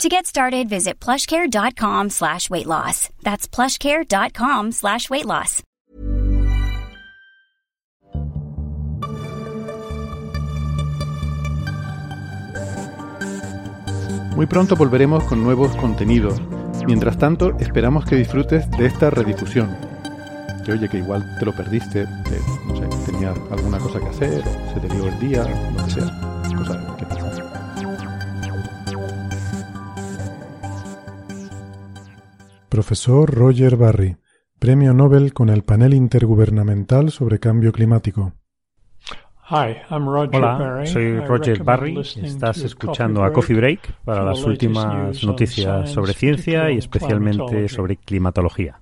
To get started, visit plushcare.com slash weight loss. That's plushcare.com slash weight loss. Muy pronto volveremos con nuevos contenidos. Mientras tanto, esperamos que disfrutes de esta redifusión. Que oye, que igual te lo perdiste, eh, no sé, tenías alguna cosa que hacer, se te dio el día, lo que sea. Cosas Profesor Roger Barry, Premio Nobel con el Panel Intergubernamental sobre Cambio Climático. Hola, soy Roger Barry. Estás escuchando a Coffee Break para las últimas noticias sobre ciencia y especialmente sobre climatología.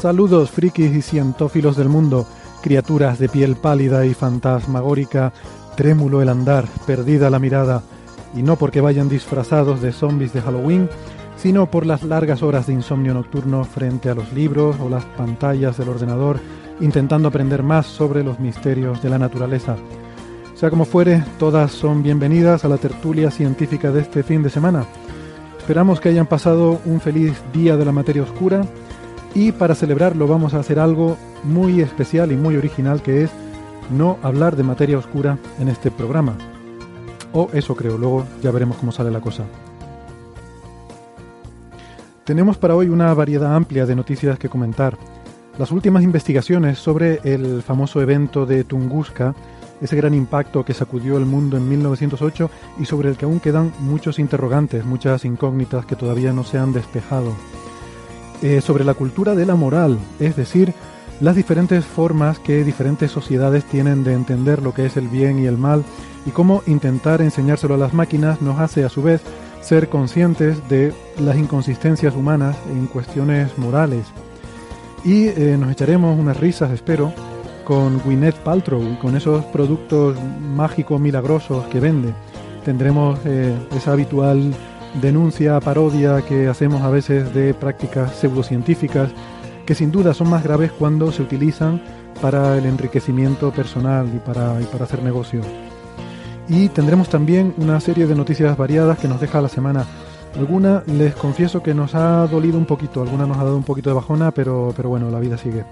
Saludos frikis y cientófilos del mundo, criaturas de piel pálida y fantasmagórica, trémulo el andar, perdida la mirada, y no porque vayan disfrazados de zombies de Halloween, sino por las largas horas de insomnio nocturno frente a los libros o las pantallas del ordenador, intentando aprender más sobre los misterios de la naturaleza. Sea como fuere, todas son bienvenidas a la tertulia científica de este fin de semana. Esperamos que hayan pasado un feliz día de la materia oscura y para celebrarlo vamos a hacer algo muy especial y muy original que es no hablar de materia oscura en este programa. O eso creo, luego ya veremos cómo sale la cosa. Tenemos para hoy una variedad amplia de noticias que comentar. Las últimas investigaciones sobre el famoso evento de Tunguska, ese gran impacto que sacudió el mundo en 1908 y sobre el que aún quedan muchos interrogantes, muchas incógnitas que todavía no se han despejado. Eh, sobre la cultura de la moral, es decir, las diferentes formas que diferentes sociedades tienen de entender lo que es el bien y el mal y cómo intentar enseñárselo a las máquinas nos hace a su vez ser conscientes de las inconsistencias humanas en cuestiones morales. Y eh, nos echaremos unas risas, espero, con Gwyneth Paltrow y con esos productos mágicos milagrosos que vende. Tendremos eh, esa habitual denuncia, parodia que hacemos a veces de prácticas pseudocientíficas que sin duda son más graves cuando se utilizan para el enriquecimiento personal y para, para hacer negocio. Y tendremos también una serie de noticias variadas que nos deja la semana. Alguna les confieso que nos ha dolido un poquito, alguna nos ha dado un poquito de bajona, pero, pero bueno, la vida sigue.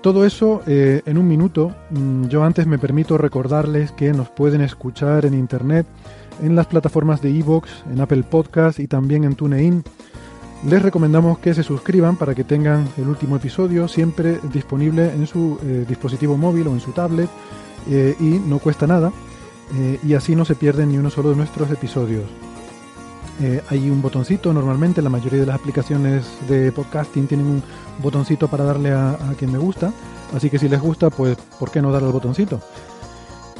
Todo eso eh, en un minuto. Mm, Yo antes me permito recordarles que nos pueden escuchar en internet, en las plataformas de iVoox, en Apple Podcast y también en TuneIn. Les recomendamos que se suscriban para que tengan el último episodio siempre disponible en su eh, dispositivo móvil o en su tablet eh, y no cuesta nada eh, y así no se pierden ni uno solo de nuestros episodios. Hay un botoncito normalmente, la mayoría de las aplicaciones de podcasting tienen un botoncito para darle a, quien me gusta, así que si les gusta, pues ¿por qué no darle al botoncito?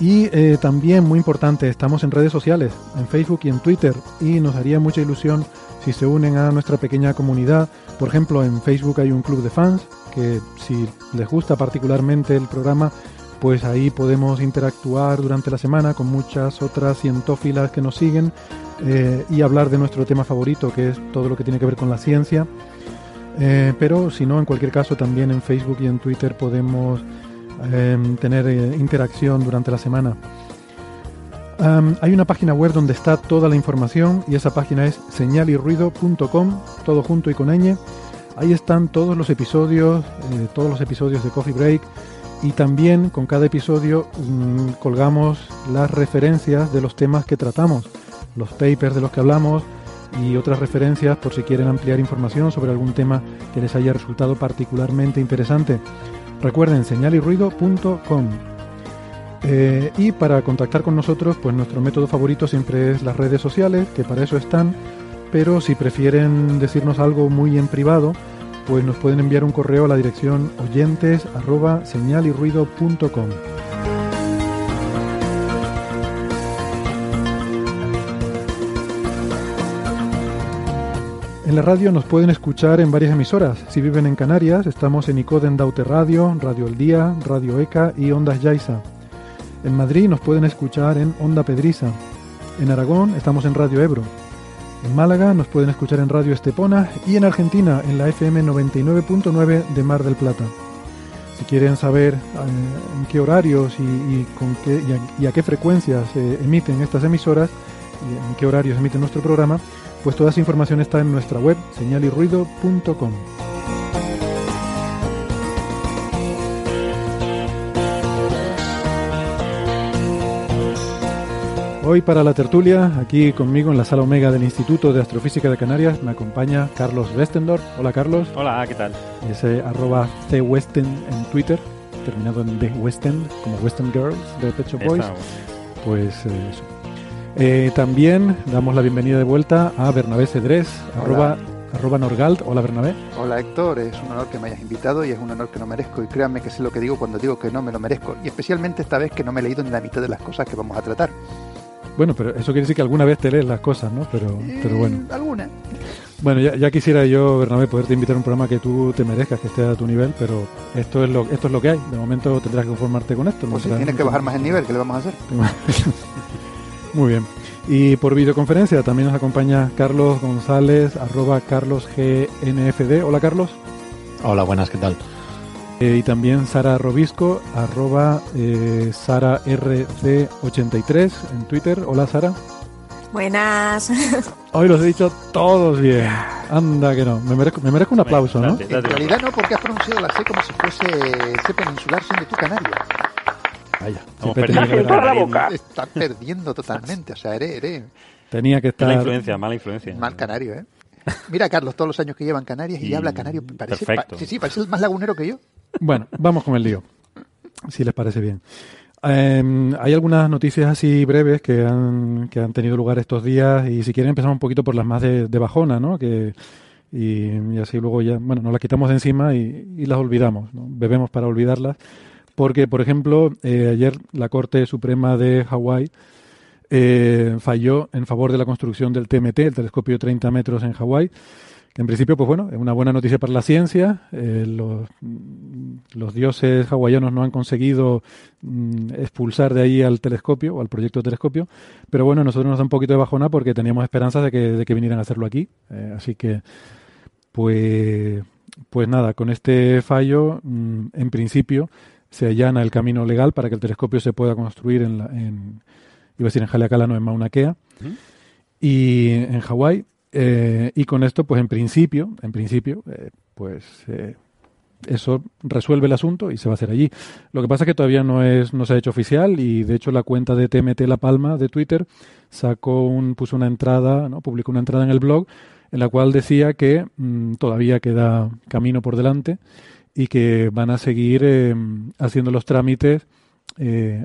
Y eh, también, muy importante, estamos en redes sociales, en Facebook y en Twitter, y nos haría mucha ilusión si se unen a nuestra pequeña comunidad. Por ejemplo, en Facebook hay un club de fans, que si les gusta particularmente el programa, pues ahí podemos interactuar durante la semana con muchas otras cientófilas que nos siguen eh, y hablar de nuestro tema favorito, que es todo lo que tiene que ver con la ciencia. Eh, pero si no, en cualquier caso, también en Facebook y en Twitter podemos eh, tener eh, interacción durante la semana. Hay una página web donde está toda la información y esa página es señalirruido.com, todo junto y con ñ. Ahí están todos los episodios, eh, todos los episodios de Coffee Break y también con cada episodio mm, colgamos las referencias de los temas que tratamos, los papers de los que hablamos y otras referencias por si quieren ampliar información sobre algún tema que les haya resultado particularmente interesante. Recuerden señalirruido.com. Eh, y para contactar con nosotros, pues nuestro método favorito siempre es las redes sociales, que para eso están, pero si prefieren decirnos algo muy en privado, pues nos pueden enviar un correo a la dirección oyentes En la radio nos pueden escuchar en varias emisoras. Si viven en Canarias, estamos en Icoden Daute Radio, Radio El Día, Radio ECA y Ondas Yaiza. En Madrid nos pueden escuchar en Onda Pedriza. En Aragón estamos en Radio Ebro. En Málaga nos pueden escuchar en Radio Estepona y en Argentina en la FM 99.9 de Mar del Plata. Si quieren saber eh, en qué horarios y, con qué, y a, qué frecuencias se emiten estas emisoras y en qué horarios emiten nuestro programa, pues toda esa información está en nuestra web señalirruido.com. Hoy para la tertulia, aquí conmigo en la sala Omega del Instituto de Astrofísica de Canarias, me acompaña Carlos Westendorf. Hola Carlos. Hola, ¿qué tal? Ese arroba cwesten en Twitter, terminado en The Western, como Western Girls de Pet Boys. Pues eh. Eh, también damos la bienvenida de vuelta a Bernabé Cedrés, arroba, arroba Norgalt. Hola Bernabé. Hola Héctor, es un honor que me hayas invitado y es un honor que no merezco. Y créanme que sé lo que digo cuando digo que no me lo merezco. Y especialmente esta vez que no me he leído ni la mitad de las cosas que vamos a tratar. Bueno, pero eso quiere decir que alguna vez te lees las cosas, ¿no? Pero, pero bueno. Eh, alguna. Bueno, ya, quisiera yo, Bernabé, poderte invitar a un programa que tú te merezcas, que esté a tu nivel, pero esto es lo, esto es lo que hay. De momento tendrás que conformarte con esto. Pues si tienes que bajar más el nivel, ¿qué le vamos a hacer? Muy bien. Y por videoconferencia también nos acompaña Carlos González, arroba carlosgnfd. Hola, Carlos. Hola, buenas, ¿qué tal? Eh, y también Sara Robisco, arroba eh, SaraRC83 en Twitter. Hola Sara. Buenas. Hoy los he dicho todos bien. Anda que no. Me merezco, me merezco un aplauso, ¿no? En realidad no, porque has pronunciado la C como si fuese C peninsular siendo tu canario. Vaya. la boca. Estás perdiendo totalmente. O sea, eres, eres... Tenía que estar... Mala influencia, mala influencia. Mal canario, ¿eh? Mira, Carlos, todos los años que lleva en Canarias y, habla canario. Parece, Perfecto. sí, sí, parece más lagunero que yo. Bueno, vamos con el lío, si les parece bien. Em, hay algunas noticias así breves que han, que han tenido lugar estos días y si quieren empezamos un poquito por las más de, bajona, ¿no? Que, y, así luego ya, bueno, nos las quitamos de encima y, las olvidamos, bebemos para olvidarlas. Porque, por ejemplo, eh, ayer la Corte Suprema de Hawái eh, falló en favor de la construcción del TMT, el telescopio de 30 metros en Hawái en principio, pues bueno, es una buena noticia para la ciencia. Eh, los, dioses hawaianos no han conseguido mm, expulsar de ahí al telescopio o al proyecto de telescopio, pero bueno, nosotros nos da un poquito de bajona porque teníamos esperanzas de que, de que vinieran a hacerlo aquí. Así que, pues, pues nada, con este fallo, mm, en principio, se allana el camino legal para que el telescopio se pueda construir en, la, en iba a decir en Haleakala, no en Mauna Kea. Y en Hawái, eh, y con esto, pues en principio, en principio, eh, pues eh, eso resuelve el asunto y se va a hacer allí. Lo que pasa es que todavía no es, no se ha hecho oficial y de hecho la cuenta de TMT La Palma de Twitter sacó un, puso una entrada, ¿no? publicó una entrada en el blog en la cual decía que mm, todavía queda camino por delante y que van a seguir haciendo los trámites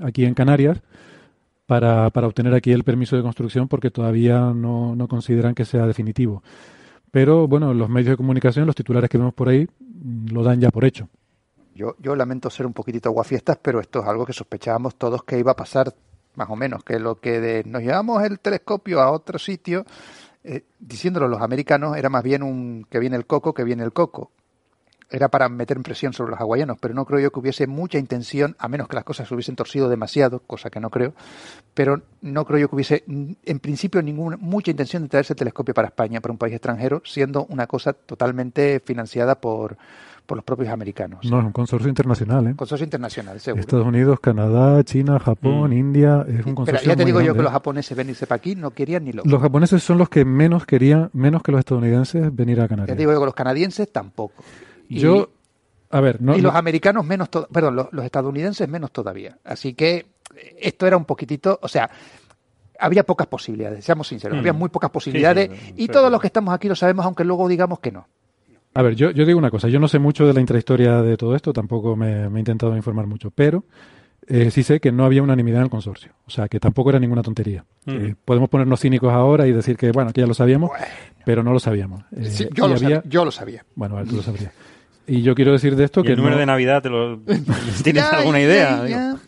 aquí en Canarias para, para obtener aquí el permiso de construcción porque todavía no, no consideran que sea definitivo. Pero bueno, los medios de comunicación, los titulares que vemos por ahí, mm, lo dan ya por hecho. Yo, yo lamento ser un poquitito aguafiestas, pero esto es algo que sospechábamos todos que iba a pasar, más o menos, que lo que nos llevamos el telescopio a otro sitio, eh, diciéndolo los americanos, era más bien un que viene el coco, que viene el coco era para meter presión sobre los hawaianos, pero no creo yo que hubiese mucha intención, a menos que las cosas se hubiesen torcido demasiado, cosa que no creo, pero no creo yo que hubiese en principio ninguna mucha intención de traerse el telescopio para España, para un país extranjero, siendo una cosa totalmente financiada por, por los propios americanos. No, es un consorcio internacional, ¿eh? Consorcio internacional, seguro. Estados Unidos, Canadá, China, Japón, mm. India, es un consorcio. Pero ya te digo yo que los japoneses venirse para aquí no querían ni lo. Los japoneses son los que menos querían, menos que los estadounidenses, venir a Canarias. Ya te digo yo que los canadienses tampoco. Yo, a ver, no. Y los americanos menos, perdón, los, estadounidenses menos todavía. Así que esto era un poquitito, o sea, había pocas posibilidades, seamos sinceros, había mm. muy pocas posibilidades y todos los que estamos aquí lo sabemos, aunque luego digamos que no. A ver, yo, yo digo una cosa, yo no sé mucho de la intrahistoria de todo esto, tampoco me, he intentado informar mucho, pero eh, sí sé que no había unanimidad en el consorcio, o sea, que tampoco era ninguna tontería. Mm. Eh, podemos ponernos cínicos ahora y decir que, bueno, que ya lo sabíamos, pero no lo sabíamos. Eh, yo, lo sabía, yo lo sabía. Bueno, tú lo sabrías. Y yo quiero decir de esto que... El número de Navidad, te lo... ¿tienes alguna idea?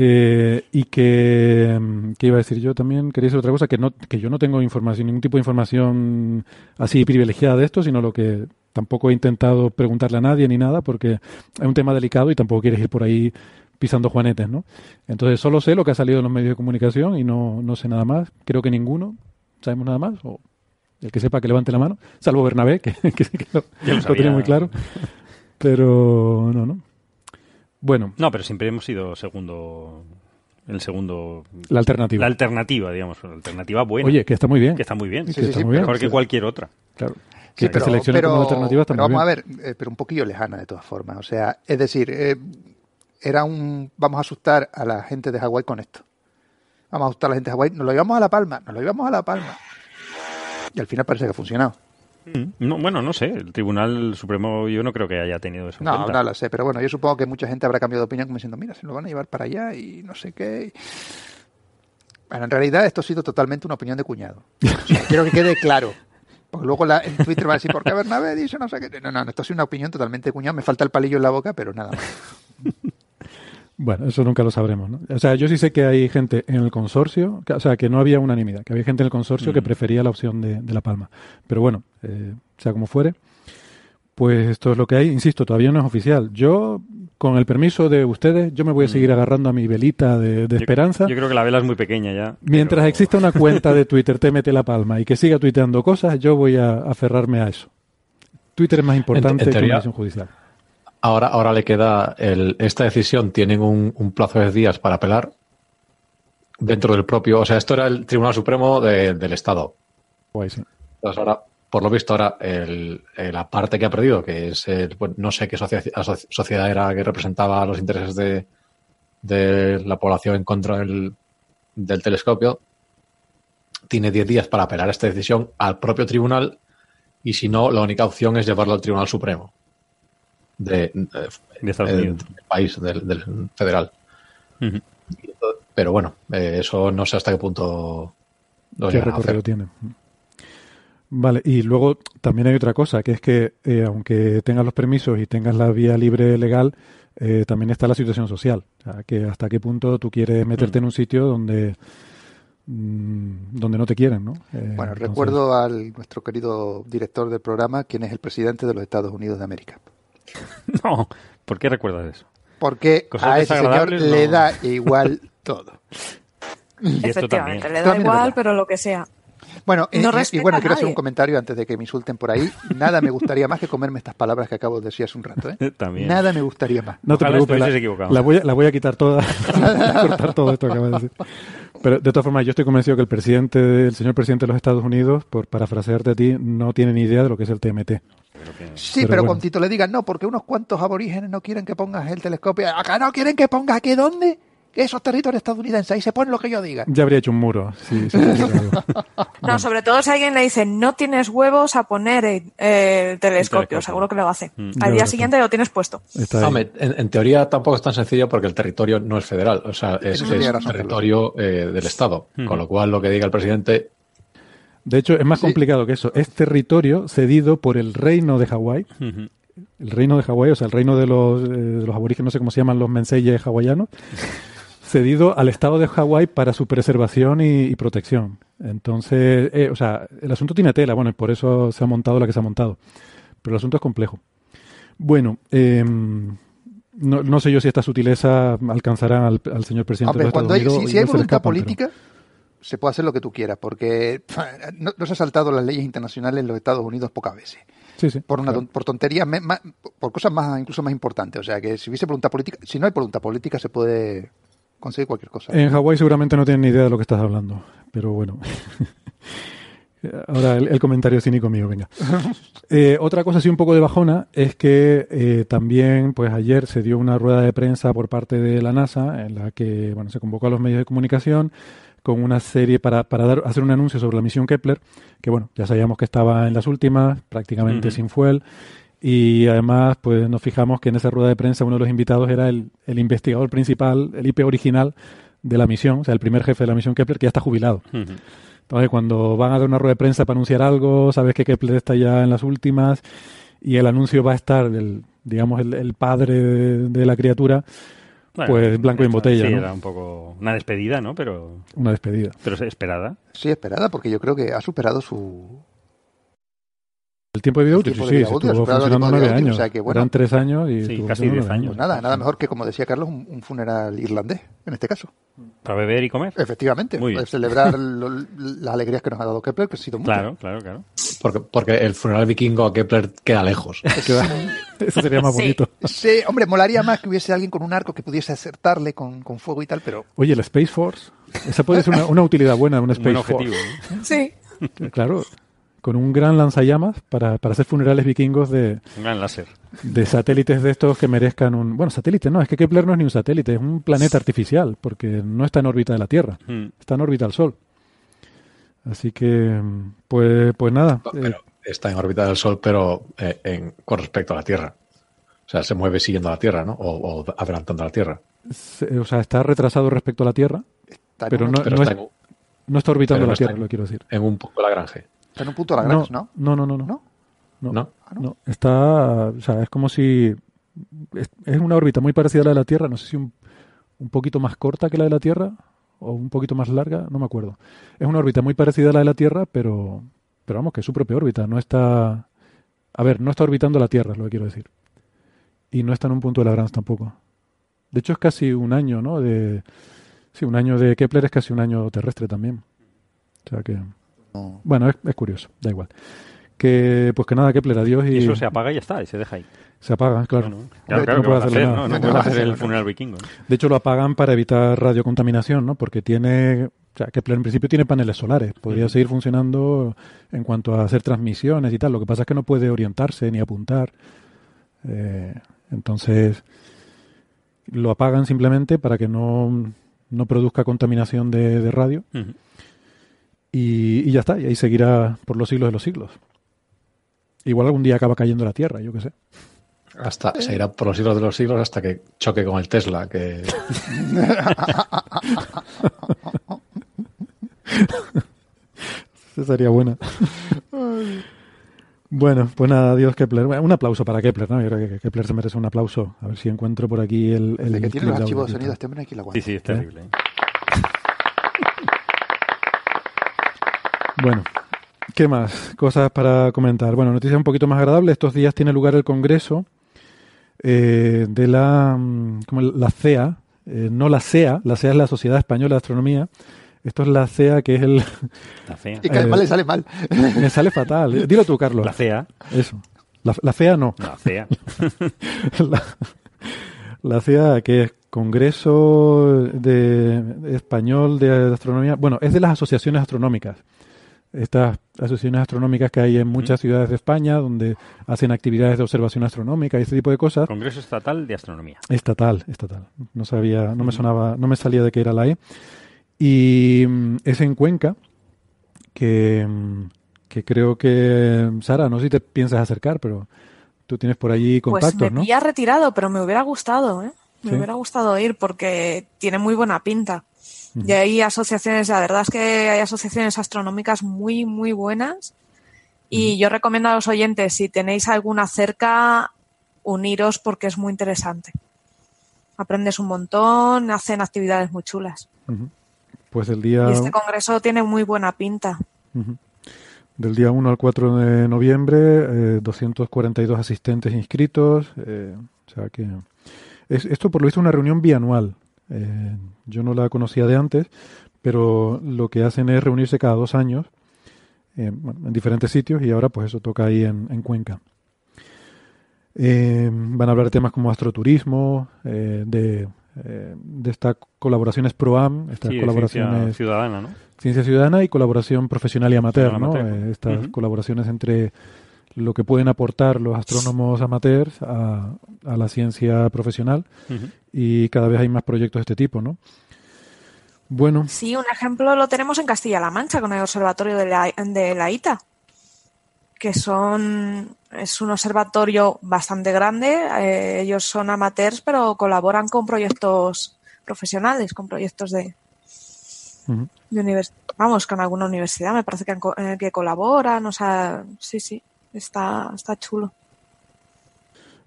Eh, y que, ¿qué iba a decir yo también? Quería decir otra cosa, que, no, que yo no tengo información, ningún tipo de información así privilegiada de esto, sino lo que tampoco he intentado preguntarle a nadie ni nada, porque es un tema delicado y tampoco quieres ir por ahí pisando juanetes, ¿no? Entonces solo sé lo que ha salido en los medios de comunicación y no, no sé nada más. Creo que ninguno. ¿Sabemos nada más? O el que sepa que levante la mano, salvo Bernabé, que, que, lo, lo tiene muy claro. Pero no, no. Bueno. No, pero siempre hemos sido segundo. El segundo. La alternativa. La alternativa, digamos. La alternativa buena. Oye, que está muy bien. Que está muy bien. Mejor que cualquier otra. Claro. Que, pero, como alternativa está vamos a ver, eh, pero un poquillo lejana de todas formas. O sea, es decir, eh, era un. Vamos a asustar a la gente de Hawái con esto. Vamos a asustar a la gente de Hawái. Nos lo llevamos a La Palma. Nos lo llevamos a La Palma. Y al final parece que ha funcionado. Mm. No, bueno, no sé. El Tribunal Supremo yo no creo que haya tenido eso. no, no lo sé. Pero bueno, yo supongo que mucha gente habrá cambiado de opinión como diciendo, mira, se lo van a llevar para allá y no sé qué. Bueno, en realidad esto ha sido totalmente una opinión de cuñado. quiero que quede claro. Porque luego la, en Twitter va a decir, ¿por qué Bernabé dice no sé qué? No, no, esto ha sido una opinión totalmente de cuñado. Me falta el palillo en la boca, pero nada más. Bueno, eso nunca lo sabremos, ¿no? O sea, yo sí sé que hay gente en el consorcio, o sea, que no había unanimidad, que había gente en el consorcio que mm. prefería la opción de, La Palma. Pero bueno, eh, sea como fuere, pues esto es lo que hay. Insisto, todavía no es oficial. Yo, con el permiso de ustedes, yo me voy a seguir mm. agarrando a mi velita de, esperanza. Yo creo que la vela es muy pequeña ya. Mientras exista una cuenta de Twitter, te mete La Palma, y que siga tuiteando cosas, yo voy a aferrarme a eso. Twitter es más importante que la decisión judicial. Ahora, ahora le queda el, esta decisión, tienen un, plazo de días para apelar dentro del propio, o sea, esto era el Tribunal Supremo del Estado. Pues Entonces ahora, por lo visto, ahora el, la parte que ha perdido, que es el, no sé qué sociedad, era que representaba los intereses de, de la población en contra del, del telescopio, tiene 10 días para apelar esta decisión al propio tribunal y si no, la única opción es llevarlo al Tribunal Supremo de, Estados Unidos. del país, del, federal. Pero bueno, eh, eso no sé hasta qué punto lo ¿Qué recorrido tiene? Vale, y luego también hay otra cosa, que es que eh, aunque tengas los permisos y tengas la vía libre legal, eh, también está la situación social. O sea, que hasta qué punto tú quieres meterte mm. en un sitio donde mm, donde no te quieren, ¿no? bueno, recuerdo al nuestro querido director del programa, quien es el presidente de los Estados Unidos de América. No, ¿por qué recuerdas eso? Porque a ese señor le da igual todo. Efectivamente, le da igual, pero lo que sea. Bueno, y, bueno, quiero hacer un comentario antes de que me insulten por ahí. Nada me gustaría más que comerme estas palabras que acabo de decir hace un rato. ¿eh? También. Nada me gustaría más. No te preocupes, la, voy a, la voy a quitar toda, cortar todo esto que acabas de decir. Pero de todas formas, yo estoy convencido que el presidente, el señor presidente de los Estados Unidos, por parafrasearte a ti, no tiene ni idea de lo que es el TMT. Sí, pero, con Tito le digan no, porque unos cuantos aborígenes no quieren que pongas el telescopio. Acá no quieren que pongas aquí dónde esos territorios estadounidenses, ahí se pone lo que yo diga. Ya habría hecho un muro. no, sobre todo si alguien le dice, no tienes huevos a poner el, telescopio, seguro que lo hace. Mm. Al día siguiente lo tienes puesto. en, teoría tampoco es tan sencillo porque el territorio no es federal, o sea, es, territorio eh, del Estado, mm. con lo cual lo que diga el presidente... De hecho, es más complicado que eso. Es territorio cedido por el reino de Hawái. El reino de Hawái, o sea, el reino de los, eh, de los aborígenes, no sé cómo se llaman los menseyes hawaianos cedido al Estado de Hawái para su preservación y, protección. Entonces, eh, o sea, el asunto tiene tela, bueno, y por eso se ha montado la que se ha montado. Pero el asunto es complejo. Bueno, em, no, sé yo si esta sutileza alcanzará al, señor presidente de Estados Unidos. Si, hay voluntad política, se puede hacer lo que tú quieras, porque no, se ha saltado las leyes internacionales en los Estados Unidos pocas veces. por, una, por tonterías, por cosas más incluso más importantes. O sea, que si hubiese voluntad política, si no hay voluntad política se puede conseguir cualquier cosa. En Hawái seguramente no tienen ni idea de lo que estás hablando, pero bueno. Ahora el, comentario cínico mío, venga. Eh, otra cosa así un poco de bajona es que eh, también, pues ayer se dio una rueda de prensa por parte de la NASA en la que, bueno, se convocó a los medios de comunicación con una serie para, para dar, hacer un anuncio sobre la misión Kepler, que bueno, ya sabíamos que estaba en las últimas, prácticamente sin fuel, y además, pues nos fijamos que en esa rueda de prensa uno de los invitados era el, el investigador principal, el IP original de la misión, o sea, el primer jefe de la misión Kepler, que ya está jubilado. Entonces, cuando van a dar una rueda de prensa para anunciar algo, sabes que Kepler está ya en las últimas y el anuncio va a estar, el, digamos, el, padre de, la criatura, pues blanco y en botella. Sí, ¿no? era un poco una despedida, ¿no? Pero una despedida. Pero esperada. Sí, esperada, porque yo creo que ha superado su el tiempo de vida útil, sí, sí, estuvo funcionando nueve años. O sea que, bueno, Eran tres años y sí, casi diez años. Pues nada, nada mejor que, como decía Carlos, un, funeral irlandés, en este caso. Para beber y comer. Efectivamente, Muy celebrar las alegrías que nos ha dado Kepler, que ha sido mucho. Claro, claro, claro. Porque, porque el funeral vikingo a Kepler queda lejos. Eso sería más bonito. Sí, hombre, molaría más que hubiese alguien con un arco que pudiese acertarle con, con fuego y tal, pero... Oye, el Space Force, esa puede ser una, una utilidad buena, un Space objetivo, Force. Sí. Claro, con un gran lanzallamas para, para hacer funerales vikingos de... Un gran láser. De satélites de estos que merezcan un... Bueno, satélite no, es que Kepler no es ni un satélite, es un planeta artificial, porque no está en órbita de la Tierra, hmm. está en órbita del Sol. Así que, pues, pues nada. Eh, está en órbita del Sol, pero eh, en, con respecto a la Tierra. O sea, se mueve siguiendo a la Tierra, ¿no? O, adelantando a la Tierra. o sea, está retrasado respecto a la Tierra, pero, no, está no, está orbitando la Tierra, lo quiero decir. En un punto Lagrange. Está en un punto Lagrange, ¿no? No, no, no, no. ¿No? No, no. Ah, no. Está, o sea, es como si es, una órbita muy parecida a la de la Tierra, no sé si un, un poquito más corta que la de la Tierra o un poquito más larga, no me acuerdo. Es una órbita muy parecida a la de la Tierra, pero, pero vamos, que es su propia órbita, no está... A ver, no está orbitando la Tierra, es lo que quiero decir. Y no está en un punto de Lagrange tampoco. De hecho, es casi un año, ¿no? De, sí, un año de Kepler es casi un año terrestre también. O sea que... Bueno, es, curioso, da igual. Que, pues que nada, Kepler, adiós. Y... y eso se apaga y ya está, y se deja ahí. Se apaga, claro. Claro, claro, no puede hacer, ¿no? no puede hacer el funeral vikingo. De hecho, lo apagan para evitar radiocontaminación, ¿no? Porque tiene, o sea, Kepler en principio tiene paneles solares. Podría seguir funcionando en cuanto a hacer transmisiones y tal. Lo que pasa es que no puede orientarse ni apuntar. Eh, entonces, lo apagan simplemente para que no, no produzca contaminación de, de radio. Y, ya está, y ahí seguirá por los siglos de los siglos. Igual algún día acaba cayendo la Tierra, yo qué sé. Hasta, seguirá por los siglos de los siglos hasta que choque con el Tesla, que... Esa sería buena. Bueno, pues nada, adiós Kepler. Un aplauso para Kepler, ¿no? Yo creo que Kepler se merece un aplauso. A ver si encuentro por aquí el... el que tiene el archivo de sonido, este hombre aquí la Sí, sí, es terrible. ¿eh? Bueno, ¿qué más? Cosas para comentar. Bueno, noticia un poquito más agradable. Estos días tiene lugar el Congreso eh, de la, mm, como la CEA, eh, no la CEA, la CEA es la Sociedad Española de Astronomía. Esto es la CEA, que es el... La CEA. Y que además le sale mal. Me sale fatal. Dilo tú, Carlos. La CEA. Eso. La, la CEA no. La CEA. la, la CEA, que es Congreso de, Español de Astronomía. Bueno, es de las asociaciones astronómicas estas asociaciones astronómicas que hay en muchas ciudades de España donde hacen actividades de observación astronómica y este tipo de cosas. Congreso Estatal de Astronomía. Estatal, estatal. No sabía, no me sonaba, no me salía de que era la E. Y mm, es en Cuenca que, mm, que creo que Sara, no sé si te piensas acercar, pero tú tienes por allí contactos, pues me había retirado, pero me hubiera gustado, ¿eh? Me hubiera gustado ir porque tiene muy buena pinta. Y hay asociaciones, la verdad es que hay asociaciones astronómicas muy, muy buenas. Y yo recomiendo a los oyentes, si tenéis alguna cerca, uniros porque es muy interesante. Aprendes un montón, hacen actividades muy chulas. Pues el día... Y este congreso tiene muy buena pinta. Del día 1 al 4 de noviembre, eh, 242 asistentes inscritos. Eh, o sea que... Es, esto por lo visto es una reunión bianual. Eh, yo no la conocía de antes, pero lo que hacen es reunirse cada dos años en diferentes sitios y ahora pues eso toca ahí en, Cuenca. van a hablar de temas como astroturismo, de, de estas colaboraciones PROAM, estas colaboraciones ciencia ciudadana, ¿no? Ciencia ciudadana y colaboración profesional y amateur, ¿no? estas colaboraciones entre lo que pueden aportar los astrónomos amateurs a, a la ciencia profesional y cada vez hay más proyectos de este tipo, ¿no? Bueno. Sí, un ejemplo lo tenemos en Castilla-La Mancha con el observatorio de la, de la ITA, que son es un observatorio bastante grande. Eh, ellos son amateurs, pero colaboran con proyectos profesionales, con proyectos de, de vamos, con alguna universidad. Me parece que, eh, que colaboran, o sea, sí, sí, está, está chulo.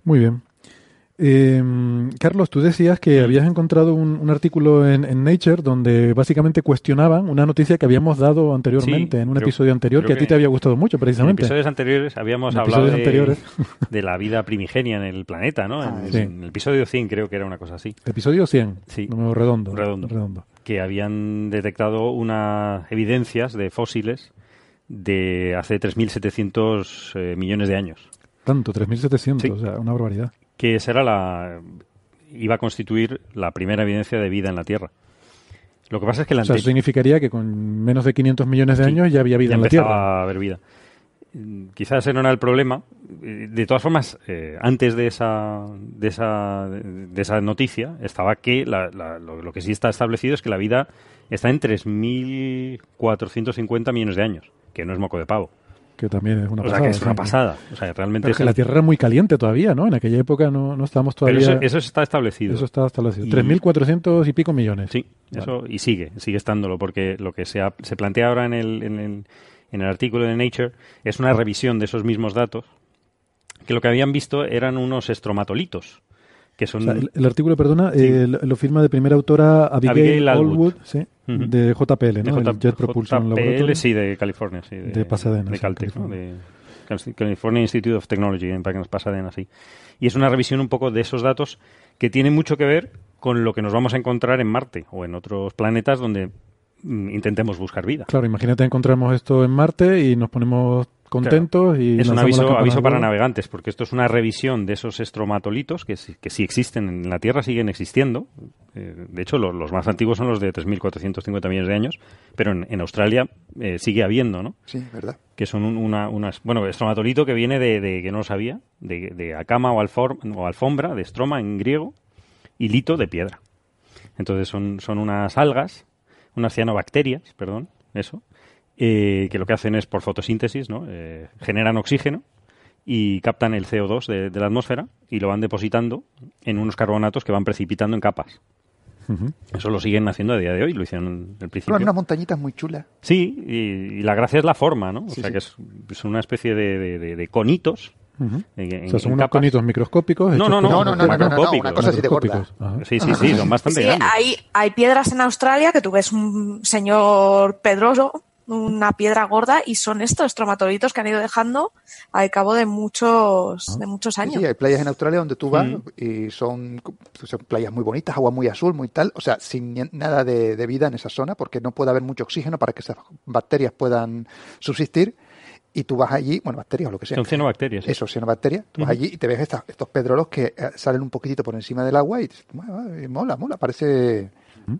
Muy bien. Eh, Carlos, tú decías que habías encontrado un, artículo en, Nature donde básicamente cuestionaban una noticia que habíamos dado anteriormente, en un episodio anterior, que a ti te había gustado mucho, precisamente. En episodios anteriores habíamos hablado de, la vida primigenia en el planeta, ¿no? Ah, en, el episodio 100 creo que era una cosa así. Episodio 100, sí. número redondo. Redondo. redondo. Que habían detectado unas evidencias de fósiles de hace 3.700 eh, millones de años. Tanto, 3.700, o sea, una barbaridad que esa era la iba a constituir la primera evidencia de vida en la Tierra. Lo que pasa es que la o sea, eso significaría que con menos de 500 millones de años ya había vida en la Tierra. a haber vida. Quizás ese no era el problema. De todas formas, eh, antes de esa, de esa, de esa noticia estaba que lo, que sí está establecido es que la vida está en 3.450 millones de años, que no es moco de pavo que también es una pasada. O sea, que es una pasada. O sea, realmente Pero que la Tierra era muy caliente todavía, ¿no? En aquella época no, no estábamos todavía... Pero eso, está establecido. Eso está establecido. 3.400 y pico millones. Sí, eso y sigue, sigue estándolo, porque lo que se, se plantea ahora en el, en, el, en el artículo de Nature es una revisión de esos mismos datos, que lo que habían visto eran unos estromatolitos el, artículo, perdona, eh, lo, firma de primera autora Abigail, Allwood, de JPL, ¿no? De Jet Propulsion Laboratory. sí, de California, sí. De, Pasadena. De Caltech, de California Institute of Technology, en Pasadena, sí. Y es una revisión un poco de esos datos que tiene mucho que ver con lo que nos vamos a encontrar en Marte o en otros planetas donde mm, intentemos buscar vida. Claro, imagínate encontramos esto en Marte y nos ponemos contentos y es un aviso, aviso para navegantes porque esto es una revisión de esos estromatolitos que, que sí existen en la Tierra siguen existiendo. Eh, de hecho los, más antiguos son los de 3.450 millones de años pero en, Australia eh, sigue habiendo ¿no? sí verdad que son una, unas bueno estromatolito que viene de, que no lo sabía de, de acama o, o alfombra de estroma en griego y lito de piedra. Entonces son, son unas algas unas cianobacterias perdón eso eh, que lo que hacen es por fotosíntesis, ¿no? Eh, generan oxígeno y captan el CO2 de, la atmósfera y lo van depositando en unos carbonatos que van precipitando en capas. Eso lo siguen haciendo a día de hoy, lo hicieron en el principio. Son unas montañitas muy chulas. Sí, y, la gracia es la forma, ¿no? O sea, que es, una especie de, conitos o sea, son unos conitos microscópicos. No, no, no, no, no, no, no, una cosa así de Sí, sí, sí, son bastante grandes. Hay, hay piedras en Australia que tú ves un señor Pedroso una piedra gorda y son estos estromatolitos que han ido dejando al cabo de muchos, ah. de muchos años. Sí, hay playas en Australia donde tú vas mm. y son, son, playas muy bonitas, agua muy azul, muy tal, o sea, sin nada de, vida en esa zona porque no puede haber mucho oxígeno para que esas bacterias puedan subsistir y tú vas allí, bueno, bacterias o lo que sea. Son cianobacterias. Eso, cianobacterias. Tú vas allí y te ves estos pedrolos que eh, salen un poquitito por encima del agua y dices, mola, mola, parece,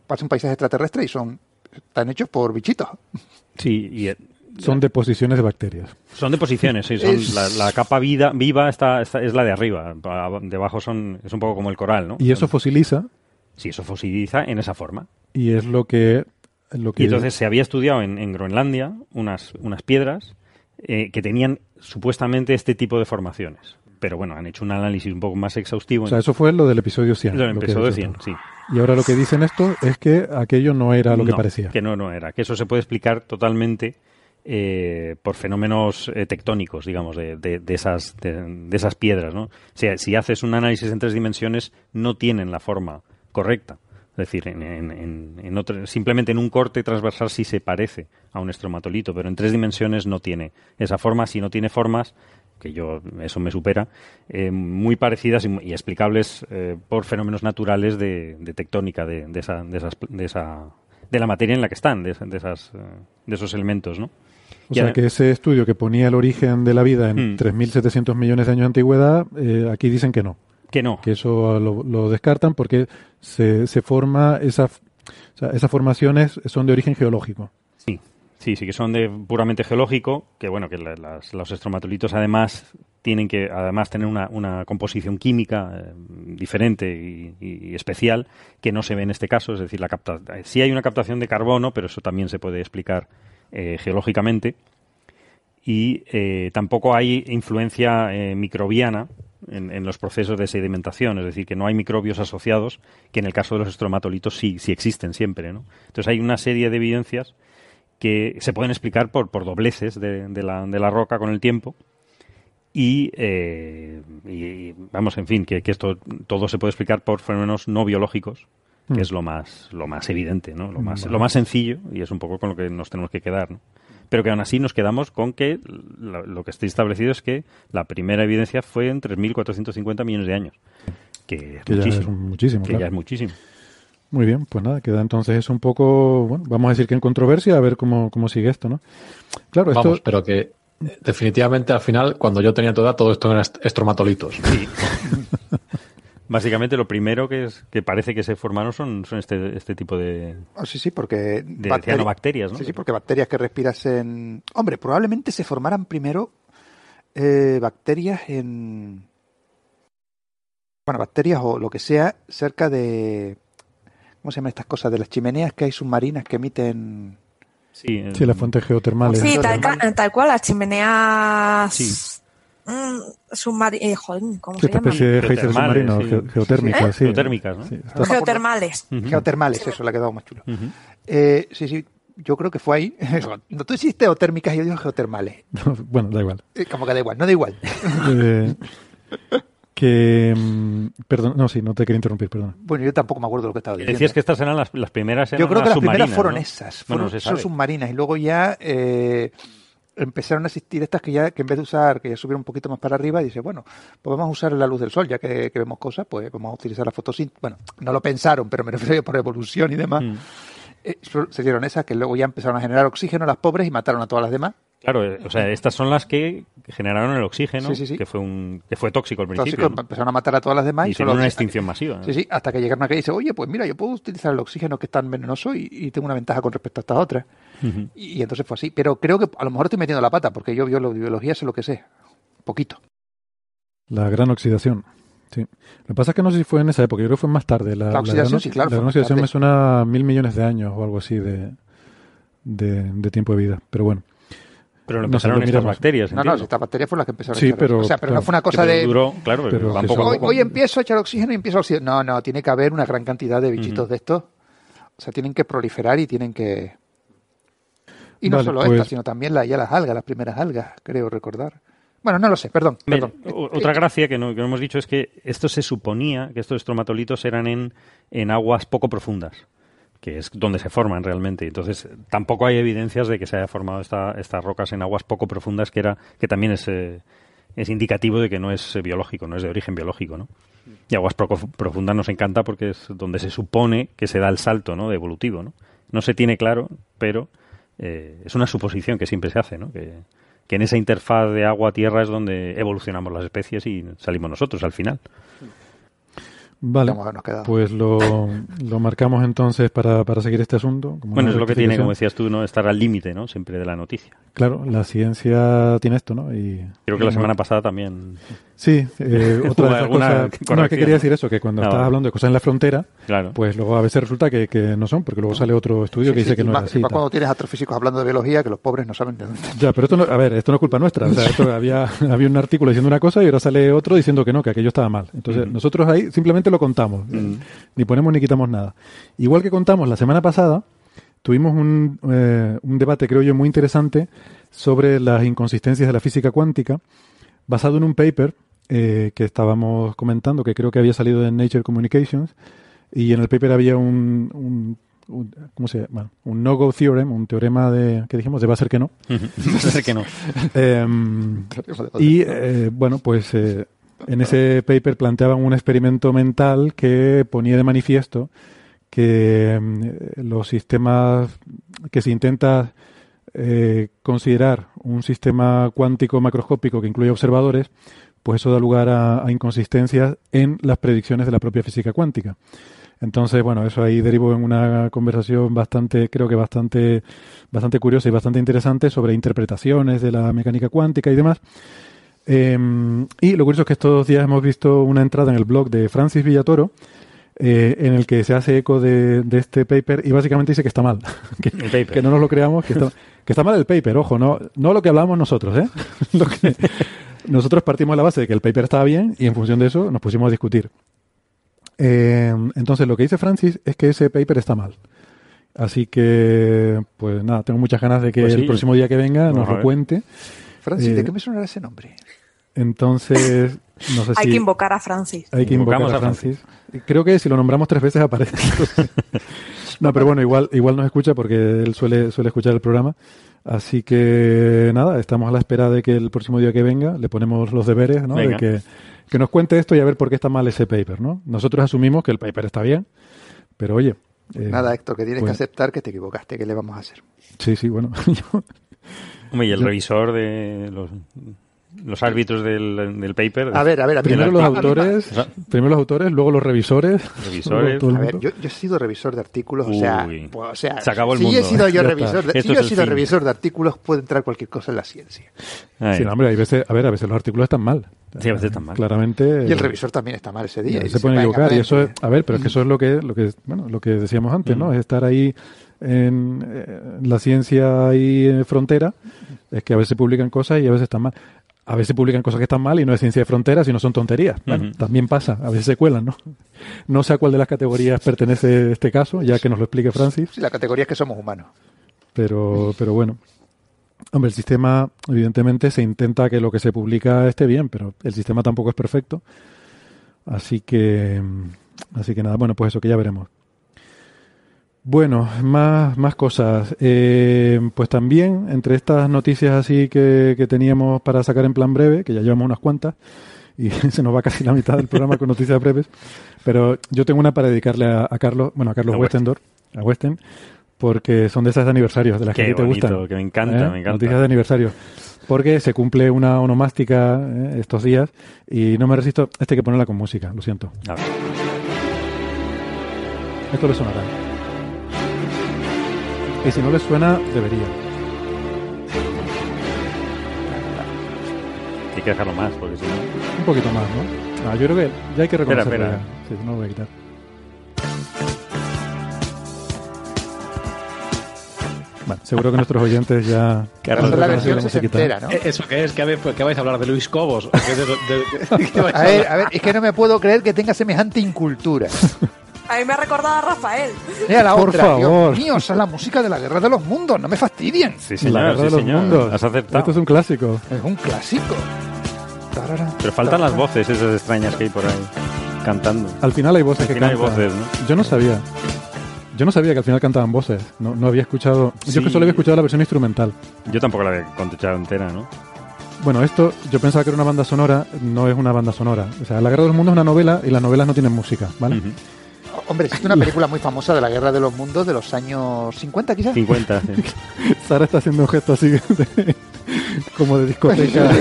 parece un paisaje extraterrestre y son, están hechos por bichitos. Sí, y eh, son deposiciones de bacterias. Son deposiciones, sí. Son la, capa vida, viva está, es la de arriba. Debajo son, es un poco como el coral, ¿no? ¿Y eso fosiliza? Sí, eso fosiliza en esa forma. Y es lo que... Lo que... Y entonces se había estudiado en, Groenlandia unas, unas piedras eh, que tenían supuestamente este tipo de formaciones. Pero bueno, han hecho un análisis un poco más exhaustivo. O sea, eso fue lo del episodio 100. Lo del episodio 100, sí. Y ahora lo que dicen esto es que aquello no era lo que parecía. Que no, no era. Que eso se puede explicar totalmente eh, por fenómenos eh, tectónicos, digamos, de, de, esas, de, esas piedras, ¿no? O sea, si haces un análisis en tres dimensiones, no tienen la forma correcta. Es decir, en, en, en otro, simplemente en un corte transversal sí se parece a un estromatolito, pero en tres dimensiones no tiene esa forma. Si no tiene formas, que yo eso me supera, eh, muy parecidas y, explicables eh, por fenómenos naturales de, tectónica de, esa, de, esas, de, esa, de la materia en la que están, de, esas, eh, de esos elementos, ¿no? O sea que ese estudio que ponía el origen de la vida en 3.700 hmm. millones de años de antigüedad, eh, aquí dicen que no. Que no. Que eso lo, descartan porque se, se forma esa, esas formaciones son de origen geológico. Sí, sí, que son de puramente geológico, que bueno, que los estromatolitos además tienen que además tener una, composición química eh, diferente y, especial que no se ve en este caso, es decir, la capta sí hay una captación de carbono, pero eso también se puede explicar eh, geológicamente y eh, tampoco hay influencia microbiana en, los procesos de sedimentación, es decir, que no hay microbios asociados, que en el caso de los estromatolitos sí, sí existen siempre. ¿no? Entonces hay una serie de evidencias que se pueden explicar por, por dobleces de, la, de la roca con el tiempo. Y, eh, vamos, en fin, que, esto todo se puede explicar por fenómenos no biológicos, que mm. es lo más, lo más evidente, ¿no? Lo más, lo más sencillo, y es un poco con lo que nos tenemos que quedar, ¿no? pero que aún así nos quedamos con que lo, que está establecido es que la primera evidencia fue en 3.450 millones de años. Que, es muchísimo. Que ya es muchísimo. Muy bien, pues nada, queda entonces es un poco, bueno, vamos a decir que en controversia, a ver cómo, cómo sigue esto, ¿no? Claro, esto... Vamos, pero que definitivamente al final, cuando yo tenía toda, todo esto eran estromatolitos. Sí. Básicamente lo primero que es que parece que se formaron son, son este, este tipo de oh, sí sí porque de cianobacterias, ¿no? Sí sí porque bacterias que respiras en hombre probablemente se formaran primero eh, bacterias en bueno bacterias o lo que sea cerca de cómo se llaman estas cosas de las chimeneas que hay submarinas que emiten sí, sí las fuentes geotermales sí tal, tal cual las chimeneas sí Mm, submarino, eh, ¿cómo se llama? especie de submarino, geotérmicas, ¿Eh? sí. Geotérmicas, ¿no? Geotermales. Geotermales, eso le ha quedado más chulo. eh, sí, sí, yo creo que fue ahí. No, tú hiciste geotérmicas y yo digo geotermales. bueno, da igual. Eh, como que da igual, no da igual. que mm, perdón no sí no te quería interrumpir perdón bueno yo tampoco me acuerdo de lo que estaba diciendo decías que estas eran las, las primeras yo creo que las primeras fueron esas fueron, son submarinas y luego ya eh, empezaron a existir estas que ya que en vez de usar, que ya subieron un poquito más para arriba, dice, bueno, pues vamos a usar la luz del sol, ya que, vemos cosas, pues vamos a utilizar la fotosíntesis. Bueno, no lo pensaron, pero me refiero por evolución y demás. Mm. Eh, se dieron esas que luego ya empezaron a generar oxígeno las pobres y mataron a todas las demás. Claro, eh, o sea, estas son las que generaron el oxígeno, que fue un que fue tóxico al principio. empezaron a matar a todas las demás y, solo una extinción masiva. Sí, sí, hasta que llegaron acá y dice, oye, pues mira, yo puedo utilizar el oxígeno que es tan venenoso y, tengo una ventaja con respecto a estas otras. y, entonces fue así. Pero creo que a lo mejor estoy metiendo la pata, porque yo biología sé lo que sé, poquito. La gran oxidación. Sí. Lo que pasa es que no sé si fue en esa época, yo creo que fue más tarde. La, oxidación, sí, claro. La gran oxidación me suena a mil millones de años o algo así de, de, tiempo de vida. Pero bueno. Pero lo empezaron no estas bacterias. No, no, estas bacterias fueron las que empezaron sí, a pero, O sea, pero no fue una cosa de. Duró, claro, pero hoy, empiezo a echar oxígeno y empiezo a oxidar. No, no, tiene que haber una gran cantidad de bichitos de estos. O sea, tienen que proliferar y tienen que. Y no solo estas, pues sino también la, ya las algas, las primeras algas, creo recordar. Bueno, no lo sé, perdón. perdón. Otra gracia que no, que no, hemos dicho es que esto se suponía que estos estromatolitos eran en, en aguas poco profundas que es donde se forman realmente. Entonces, tampoco hay evidencias de que se haya formado esta, estas rocas en aguas poco profundas, que era que también es, eh, es indicativo de que no es biológico, no es de origen biológico, ¿no? Y aguas poco profundas nos encanta porque es donde se supone que se da el salto, ¿no? De evolutivo, ¿no? No se tiene claro, pero eh, es una suposición que siempre se hace, ¿no? Que, que en esa interfaz de agua-tierra es donde evolucionamos las especies y salimos nosotros al final. Vale, pues lo, lo, marcamos entonces para, para seguir este asunto. bueno, es lo que tiene, como decías tú, no estar al límite, ¿no? Siempre de la noticia. Claro, la ciencia tiene esto, ¿no? Y, Creo que la semana pasada también. Sí, eh, otra de las cosas. No, que quería decir eso, que cuando ah, estabas hablando de cosas en la frontera, claro. pues luego a veces resulta que, que no son, porque luego sale otro estudio que dice que no es así. Más cuando tienes astrofísicos hablando de biología, que los pobres no saben de dónde. Ya, pero esto no, a ver, esto no es culpa nuestra. O sea, esto había, había un artículo diciendo una cosa y ahora sale otro diciendo que no, que aquello estaba mal. Entonces, nosotros ahí simplemente lo contamos. Ni ponemos ni quitamos nada. Igual que contamos la semana pasada, tuvimos un, eh, un debate, creo yo, muy interesante sobre las inconsistencias de la física cuántica, basado en un paper eh, que estábamos comentando, que creo que había salido de Nature Communications, y en el paper había un, ¿cómo se llama? Un no-go theorem, un teorema de, ¿qué dijimos? De va a ser que no. va a ser que no. Em, y, eh, bueno, pues en ese paper planteaban un experimento mental que ponía de manifiesto que mm, los sistemas que se intenta eh, considerar un sistema cuántico macroscópico que incluye observadores, pues eso da lugar a, inconsistencias en las predicciones de la propia física cuántica. Entonces, bueno, eso ahí derivó en una conversación bastante, creo que bastante, bastante curiosa y bastante interesante sobre interpretaciones de la mecánica cuántica y demás. Em, y lo curioso es que estos días hemos visto una entrada en el blog de Francis Villatoro, eh, en el que se hace eco de, este paper y básicamente dice que está mal. que, no nos lo creamos, que está, que está mal el paper, ojo, no, no lo que hablamos nosotros, ¿eh? lo que, nosotros partimos de la base de que el paper estaba bien y en función de eso nos pusimos a discutir. Eh, entonces, lo que dice Francis es que ese paper está mal. Así que, pues nada, tengo muchas ganas de que pues el próximo día que venga nos lo cuente. Francis, ¿de eh, qué me suena ese nombre? Entonces, no sé hay que invocar a Francis. Hay que invocar a Francis. Creo que si lo nombramos tres veces aparece. no, pero bueno, igual, igual nos escucha porque él suele, suele escuchar el programa. Así que nada, estamos a la espera de que el próximo día que venga le ponemos los deberes, ¿no? De que, que, nos cuente esto y a ver por qué está mal ese paper, ¿no? Nosotros asumimos que el paper está bien, pero oye. Eh, nada, Héctor, que tienes que pues aceptar que te equivocaste, ¿qué le vamos a hacer? Sí, sí, bueno. Hombre, y el revisor de los los árbitros del, del paper. A ver, a ver, primero los autores, primero los autores, luego los revisores. Revisores. A ver, yo, yo, he sido revisor de artículos, o sea, pues, o sea, se acabó el si mundo. He sido yo revisor de, si yo he sido revisor de artículos, puede entrar cualquier cosa en la ciencia. Sí, hombre, hay veces, a ver, a veces los artículos están mal. Sí, a veces están mal. Claramente. Y el revisor también está mal ese día. se, puede equivocar y eso es, a ver, pero es que eso es lo que, lo que, bueno, lo que decíamos antes, ¿no? Mm. Es estar ahí en, en la ciencia ahí en frontera, es que a veces publican cosas y a veces están mal a veces publican cosas que están mal y no es ciencia de fronteras y no son tonterías. También pasa, a veces se cuelan, ¿no? No sé a cuál de las categorías pertenece este caso, ya que nos lo explique Francis. Sí, la categoría es que somos humanos. Pero, pero bueno. Hombre, el sistema, evidentemente, se intenta que lo que se publica esté bien, pero el sistema tampoco es perfecto. Así que, así que nada, bueno, pues eso que ya veremos. Bueno, más, más cosas. Eh, pues también, entre estas noticias así que, que, teníamos para sacar en plan breve, que ya llevamos unas cuantas, y se nos va casi la mitad del programa con noticias breves, pero yo tengo una para dedicarle a, Carlos, bueno, a Carlos Westendor, a Westen, porque son de esas de aniversarios, de las que a ti te gustan. que me encanta, ¿Eh? me encanta. Noticias de aniversario. Porque se cumple una onomástica ¿eh? estos días y no me resisto. Este hay que ponerla con música, lo siento. A ver. Esto le sonará. Y si no les suena, debería. Hay que dejarlo más, porque si no. Un poquito más, ¿no? Ah, yo creo que ya hay que reconocerlo. Espera, espera. Sí, no lo voy a quitar. Bueno, seguro que nuestros oyentes ya. Carlos, la versión entera, ¿no? Eh, ¿Eso qué es? ¿Qué, vais a hablar de Luis Cobos? a, ver, a ver, es que no me puedo creer que tenga semejante incultura. A mí me ha recordado a Rafael. Mira la Por otra, favor. Dios mío, esa es la música de la Guerra de los Mundos, no me fastidien. Sí, señor, la Guerra sí, de los señor. Mundos. Has aceptado. Esto es un clásico. Es un clásico. Pero faltan las voces esas extrañas que hay por ahí cantando. Al final hay voces al que final cantan. hay voces, ¿no? Yo no sabía. Yo no sabía que al final cantaban voces. No, no había escuchado. Yo que solo había escuchado la versión instrumental. Yo tampoco la había escuchado entera, ¿no? Bueno, esto yo pensaba que era una banda sonora, no es una banda sonora. O sea, La Guerra de los Mundos es una novela y las novelas no tienen música, ¿vale? Uh -huh. Hombre, existe una película muy famosa de la Guerra de los Mundos de los años 50, quizás. 50, sí. Sara está haciendo un gesto así de, como de discoteca,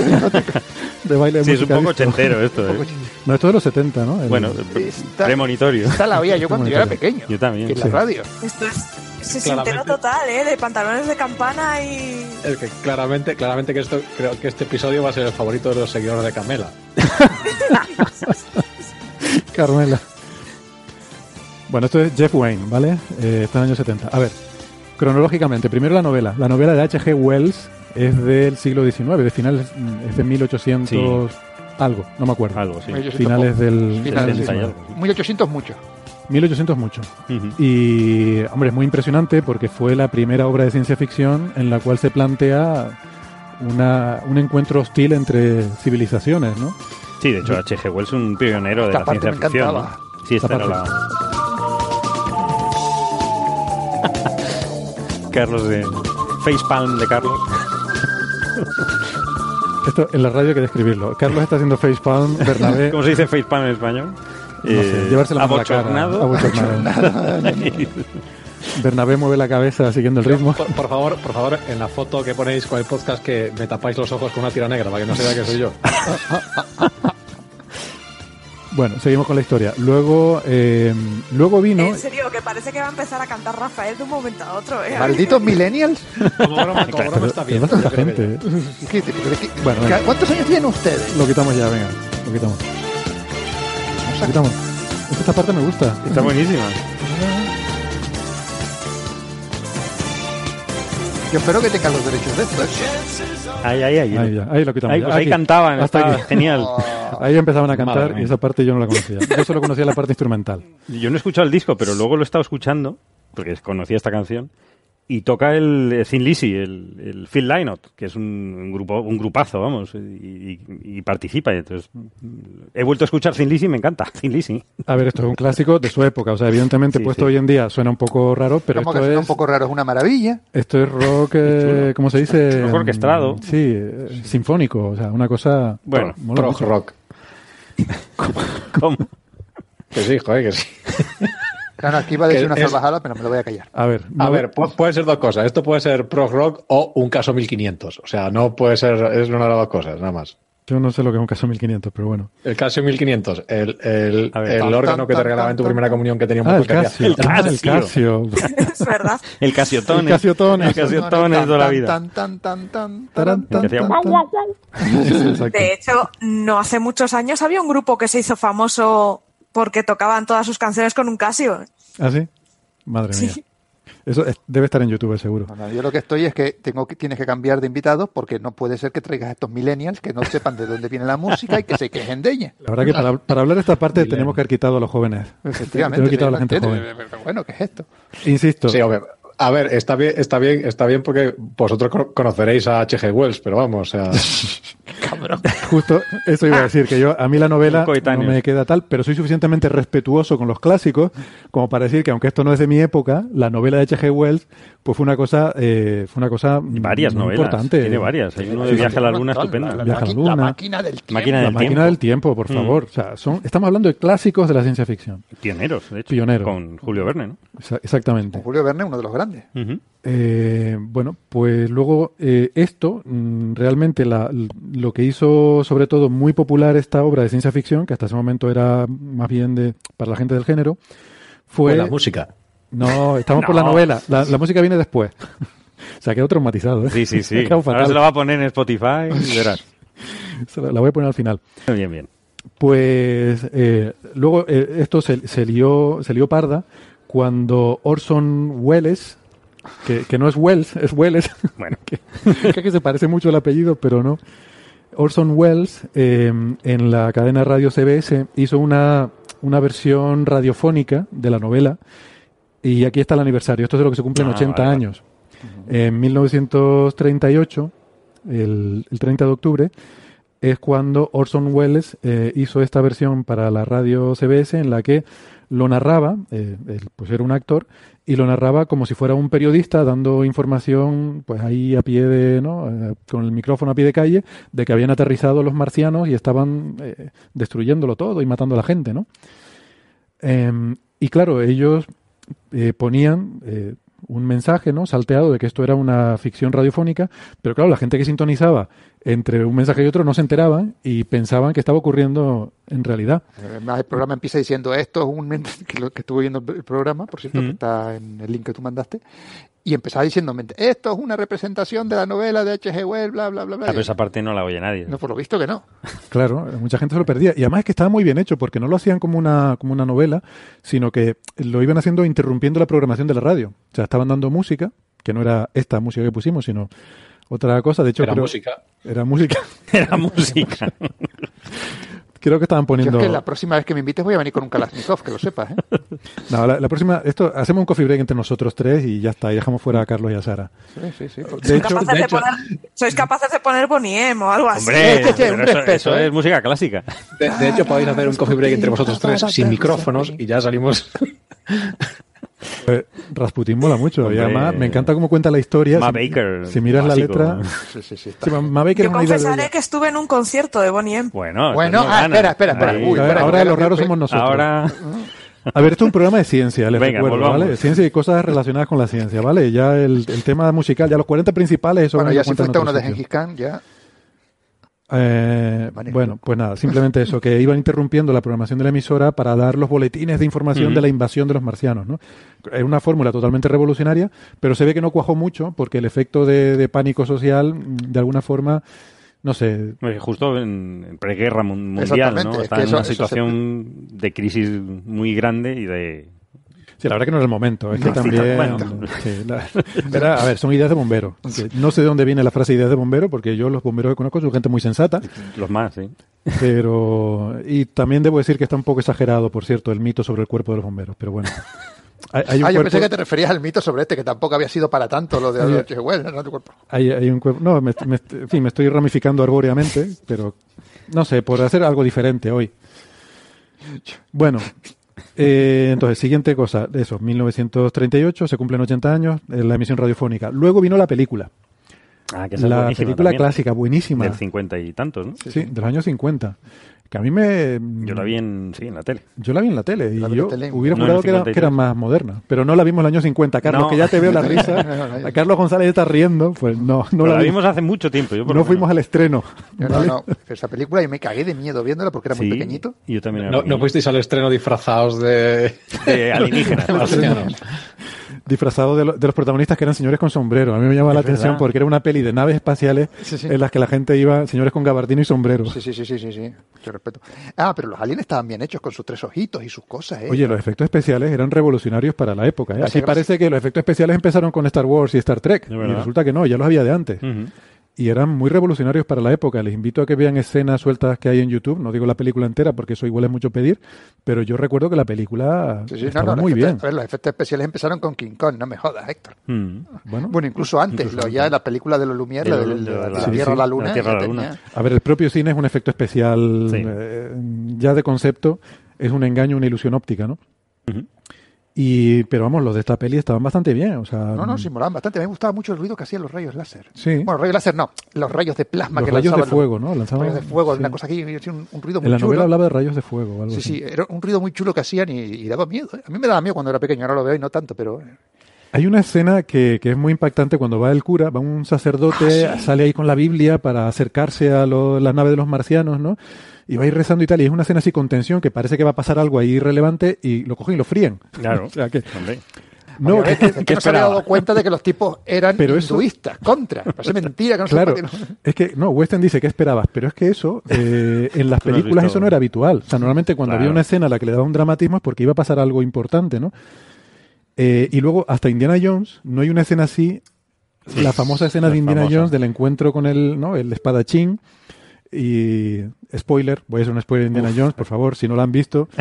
de baile Sí, es un poco ochentero esto. ¿eh? No, esto es de los 70, ¿no? El, bueno, premonitorio. Esta la oía yo cuando yo era pequeño. Yo también. En la radio. Esto es sesentero total, ¿eh? De pantalones de campana y... Es que claramente, claramente que esto, creo que este episodio va a ser el favorito de los seguidores de Camela. Carmela. Bueno, esto es Jeff Wayne, ¿vale? Eh, está en el año 70. A ver, cronológicamente, primero la novela. La novela de H.G. Wells es del siglo XIX, de finales, es de 1800 sí. algo, no me acuerdo. Algo, sí. Finales del... Finales del 19. 1800 mucho. 1800 mucho. Uh -huh. Y, hombre, es muy impresionante porque fue la primera obra de ciencia ficción en la cual se plantea una, un encuentro hostil entre civilizaciones, ¿no? Sí, de hecho, H.G. Wells es un pionero de Esta la parte ciencia me ficción. Sí, esta Esta era la... Carlos de... Facepalm de Carlos. Esto en la radio hay que describirlo. Carlos está haciendo facepalm, Bernabé. ¿Cómo se dice facepalm en español? No sé, llevarse la mano a la cara. abochornado. Abochornado. Bernabé mueve la cabeza siguiendo el ritmo. Por, por favor, por favor, en la foto que ponéis con el podcast que me tapáis los ojos con una tira negra para que no se vea que soy yo. Bueno, seguimos con la historia. Luego, eh, luego vino. En serio, que parece que va a empezar a cantar Rafael de un momento a otro, ¿eh? Malditos millennials. Como broma, como broma está bien. bastante yo creo que- gente. ¿eh? ¿Qué- pero qué- Bueno, venga. ¿Cuántos años tienen ustedes? Lo quitamos ya, venga. Lo quitamos. Lo quitamos. Esta parte me gusta. Está buenísima. Yo espero que tengan los derechos de esto. ¿eh? Ahí, ahí, ahí. Ahí, ya, ahí lo quitamos. Ahí, pues ahí cantaban, Hasta estaba aquí. genial. Ahí empezaban a Madre cantar y esa parte yo no la conocía. Yo solo conocía la parte instrumental. Yo no he escuchado el disco, pero luego lo he estado escuchando, porque conocía esta canción, y toca el Thin Lizzy, el, el Phil Lynott, que es un, un grupo, un grupazo, vamos, y, y- y participa. y Entonces, mm, he vuelto a escuchar Thin Lizzy y me encanta, Thin Lizzy. A ver, esto es un clásico de su época. O sea, evidentemente Sí, puesto sí. hoy en día suena un poco raro, pero Como que esto suena es, un poco raro, es una maravilla. esto es rock, eh, ¿cómo se dice? Rock orquestado. Sí, eh, sinfónico. O sea, una cosa... Bueno, mucho. rock. ¿Cómo? Que sí, joder, que sí. Claro, aquí iba a decir una es- salvajada, pero me lo voy a callar. A ver, A ver, pu- puede ser dos cosas. Esto puede ser prog rock o un caso 1500. O sea, no puede ser, es una de las dos cosas, nada más. yo no sé lo que es un caso 1500, pero bueno. El Casio 1500, el, el, ver. el Tan, órgano tan, que te tan, regalaban en tu tan, primera tan. comunión que tenía un Ah, el Casio. El Ah, el Casio. Casio. es verdad. El Casiotone. El Casiotone. El Casiotone de toda la vida. Tan, tan, tan, tan, tan, tan. De hecho, no hace muchos años había un grupo que se hizo famoso porque tocaban todas sus canciones con un Casio. ¿Ah, sí? Madre mía. Eso es- debe estar en YouTube, seguro. Yo lo que estoy es que tengo que tienes que cambiar de invitados porque no puede ser que traigas a estos millennials que no sepan de dónde viene la música y que se quejen de ella. La verdad que para, para hablar de esta parte tenemos que haber quitado a los jóvenes. Efectivamente. Tenemos que quitar a la gente joven. pero Bueno, ¿qué es esto? Insisto, Sí, hombre. A ver, está bien, está bien, está bien porque vosotros cono- conoceréis a H.G. Wells, pero vamos, o sea, justo eso iba a decir, que yo a mí la novela no me queda tal, pero soy suficientemente respetuoso con los clásicos como para decir que aunque esto no es de mi época, la novela de H.G. Wells pues fue una cosa, eh, fue una cosa Varias muy novelas. importante. Tiene varias. Hay uno de Sí, Viaje a la Un Luna estupendo. La, Viaje a la Luna. la máquina del tiempo. Máquina La del máquina tiempo. del tiempo, por Mm. favor. O sea, son, estamos hablando de clásicos de la ciencia ficción. Pioneros, de hecho. Pioneros. Con Julio Verne, ¿no? Exa- Exactamente. Con Julio Verne, uno de los grandes. Eh, bueno, pues luego eh, esto, mm, realmente la- lo que hizo sobre todo muy popular esta obra de ciencia ficción, que hasta ese momento era más bien de para la gente del género, fue... pues la música. No, estamos por la No. novela. La, la música viene después. Se ha quedado traumatizado. ¿eh? Sí, sí, sí. Ahora se lo va a poner en Spotify y verás. Se la, la voy a poner al final. Bien, bien. Pues eh, luego eh, esto se, se lió, se lió parda cuando Orson Welles, que, que no es Wells, es Welles, Bueno, que, que se parece mucho el apellido, pero no. Orson Welles, eh, en la cadena radio CBS, hizo una, una versión radiofónica de la novela. Y aquí está el aniversario. Esto es de lo que se cumplen Ah, 80 vale, vale. años. En 1938, el, el 30 de octubre, es cuando Orson Welles eh, hizo esta versión para la radio CBS en la que lo narraba, eh, él, pues era un actor, y lo narraba como si fuera un periodista dando información, pues ahí a pie de, ¿no? Eh, con el micrófono a pie de calle, de que habían aterrizado los marcianos y estaban eh, destruyéndolo todo y matando a la gente, ¿no? Em, y claro, ellos ponían un mensaje, ¿no? Salteado de que esto era una ficción radiofónica, pero claro, la gente que sintonizaba entre un mensaje y otro no se enteraban y pensaban que estaba ocurriendo en realidad. Además, el programa empieza diciendo esto es un que, lo- que estuve viendo el programa, por cierto, Mm. que está en el link que tú mandaste, y empezaba diciendo esto es una representación de la novela de H.G. Wells, bla, bla, bla, bla. Ah, pero esa parte no la oye nadie. No, por lo visto que no. Claro, mucha gente se lo perdía. Y además es que estaba muy bien hecho, porque no lo hacían como una, como una novela, sino que lo iban haciendo interrumpiendo la programación de la radio. O sea, estaban dando música, que no era esta música que pusimos, sino otra cosa. De hecho, Era creo- música. Era música. Era música. Creo que estaban Yo poniendo... es que la próxima vez que me invites voy a venir con un Kalashnikov, que lo sepas. ¿eh? No, la, la próxima... Esto, hacemos un coffee break entre nosotros tres y ya está. Y dejamos fuera a Carlos y a Sara. Sí, sí, sí. De ¿Sois, hecho, capaces de de hecho- poner, ¿Sois capaces de poner Boniem o algo así? Hombre, un eso, respeto, eso ¿eh? es música clásica. De, de hecho, podéis hacer un coffee break entre vosotros tres sin micrófonos y ya salimos. Eh, Rasputin mola mucho. Y además me encanta cómo cuenta la historia. Ma Si- Baker, Si miras básico. la letra... Sí, sí, sí. está. Sí, Ma- Ma Baker Yo confesaré que estuve en un concierto de Boniem. Bueno, Bueno, entonces ah, espera, espera, espera. Ahí. Uy, ver, espera, ahora los raros somos nosotros. Ahora, A ver, esto es un programa de ciencia, les Venga, recuerdo, volvamos. ¿vale? Ciencia y cosas relacionadas con la ciencia, ¿vale? Ya el, el tema musical, ya los 40 principales, eso Bueno, ya si otro uno de. Gengis Khan, ya. Eh, bueno, pues nada, simplemente eso, que iban interrumpiendo la programación de la emisora para dar los boletines de información de la invasión de los marcianos, ¿no? Es una fórmula totalmente revolucionaria, pero se ve que no cuajó mucho porque el efecto de, de pánico social, de alguna forma, no sé, Justo en, en preguerra mun- mundial, ¿no? es Está que en eso- una eso se- situación de crisis muy grande y de... Sí, la verdad que no era el momento. Es que No, también. bueno. sí, la- era- a ver, son ideas de bombero. No sé de dónde viene la frase ideas de bombero, porque yo los bomberos que conozco son gente muy sensata, Los más, sí. pero. Y también debo decir que está un poco exagerado, por cierto, el mito sobre el cuerpo de los bomberos. Pero bueno. Hay, hay un Ah, yo pensé cuerpo- que te referías al mito sobre este, que tampoco había sido para tanto lo de. H.G. Wells, ¿no? Tu cuerpo. hay- hay un cuerpo- No, me, me- en fin, me estoy ramificando arbóreamente, pero. No sé, por hacer algo diferente hoy. Bueno, eh, entonces, siguiente cosa, eso, 1938, se cumplen 80 años, eh, la emisión radiofónica. Luego vino la película. Ah, que La película también. clásica, buenísima. Del cincuenta y tantos, ¿no? Sí, de los años 50. Que a mí me. Yo la vi en, sí, en la tele. Yo la vi en la tele y La en yo tele. hubiera No, jurado el que era, 53. que era más moderna. Pero no la vimos en el año 50. Carlos, No. que ya te veo la risa. No, no, no. A Carlos González está riendo. Pues no, no Pero la, la vimos. vimos hace mucho tiempo. Yo por No fuimos al estreno. ¿vale? no, no, esa película y me cagué de miedo viéndola porque era muy Sí, pequeñito. y yo también era No, no fuisteis al estreno disfrazados de... De alienígenas. marcianos. Disfrazado de, lo- de los protagonistas que eran señores con sombrero. A mí me llama la atención porque era una peli de naves espaciales Sí, sí. en las que la gente iba, señores con gabardino y sombrero. Sí, sí, sí, sí, sí, sí. Yo respeto. Ah, pero los aliens estaban bien hechos con sus tres ojitos y sus cosas, ¿eh? Oye, los efectos especiales eran revolucionarios para la época. ¿eh? Gracias. parece que los efectos especiales empezaron con Star Wars y Star Trek. Y resulta que no, ya los había de antes. Y eran muy revolucionarios para la época. Les invito a que vean escenas sueltas que hay en YouTube. No digo la película entera porque eso igual es mucho pedir, pero yo recuerdo que la película Sí, sí, estaba no, muy efectos- bien. a ver, los efectos especiales empezaron con King Kong, no me jodas, Héctor. Mm. Bueno, Bueno, incluso antes, lo, ya la película de los Lumière, De la lo- del- de de la, la- sí, Tierra sí, a la la Luna. Tierra a la Luna. tenía- a ver, el propio cine es un efecto especial Sí. eh, ya de concepto, es un engaño, una ilusión óptica, ¿no? Y, pero vamos, los de esta peli estaban bastante bien, o sea, No, no, sí, molaban bastante. Me gustaba mucho el ruido que hacían los rayos láser. Sí. Bueno, rayos láser no, los rayos de plasma los que rayos de lanzaban los- fuego, ¿no? Lanzaban- rayos de fuego, sí. una cosa aquí, un, un ruido muy En la chulo. novela hablaba de rayos de fuego o algo Sí, así. sí, era un ruido muy chulo que hacían y, y daba miedo. ¿eh? A mí me daba miedo cuando era pequeño, ahora lo veo y no tanto, pero... eh, Hay una escena que, que es muy impactante cuando va el cura, va un sacerdote, Ah, sí. sale ahí con la Biblia para acercarse a lo- la nave de los marcianos, ¿no? Y va a ir rezando y tal, y es una escena así con tensión que parece que va a pasar algo ahí irrelevante y lo cogen y lo fríen. Claro. o sea que, Hombre. no, Oye, que- no se había dado cuenta de que los tipos eran Pero eso- hinduistas, contra. Parece mentira que no Claro, es que, no, Western dice que esperabas, pero es que eso, eh, en las películas visto- eso no era habitual. O sea, normalmente cuando Claro. había una escena a la que le daba un dramatismo es porque iba a pasar algo importante, ¿no? Eh, y luego, hasta Indiana Jones, no hay una escena así, la famosa escena de Indiana famosa. Jones del encuentro con el, ¿no? el espadachín. Y, spoiler, voy a hacer un spoiler de Indiana Jones, por favor, si no la han visto.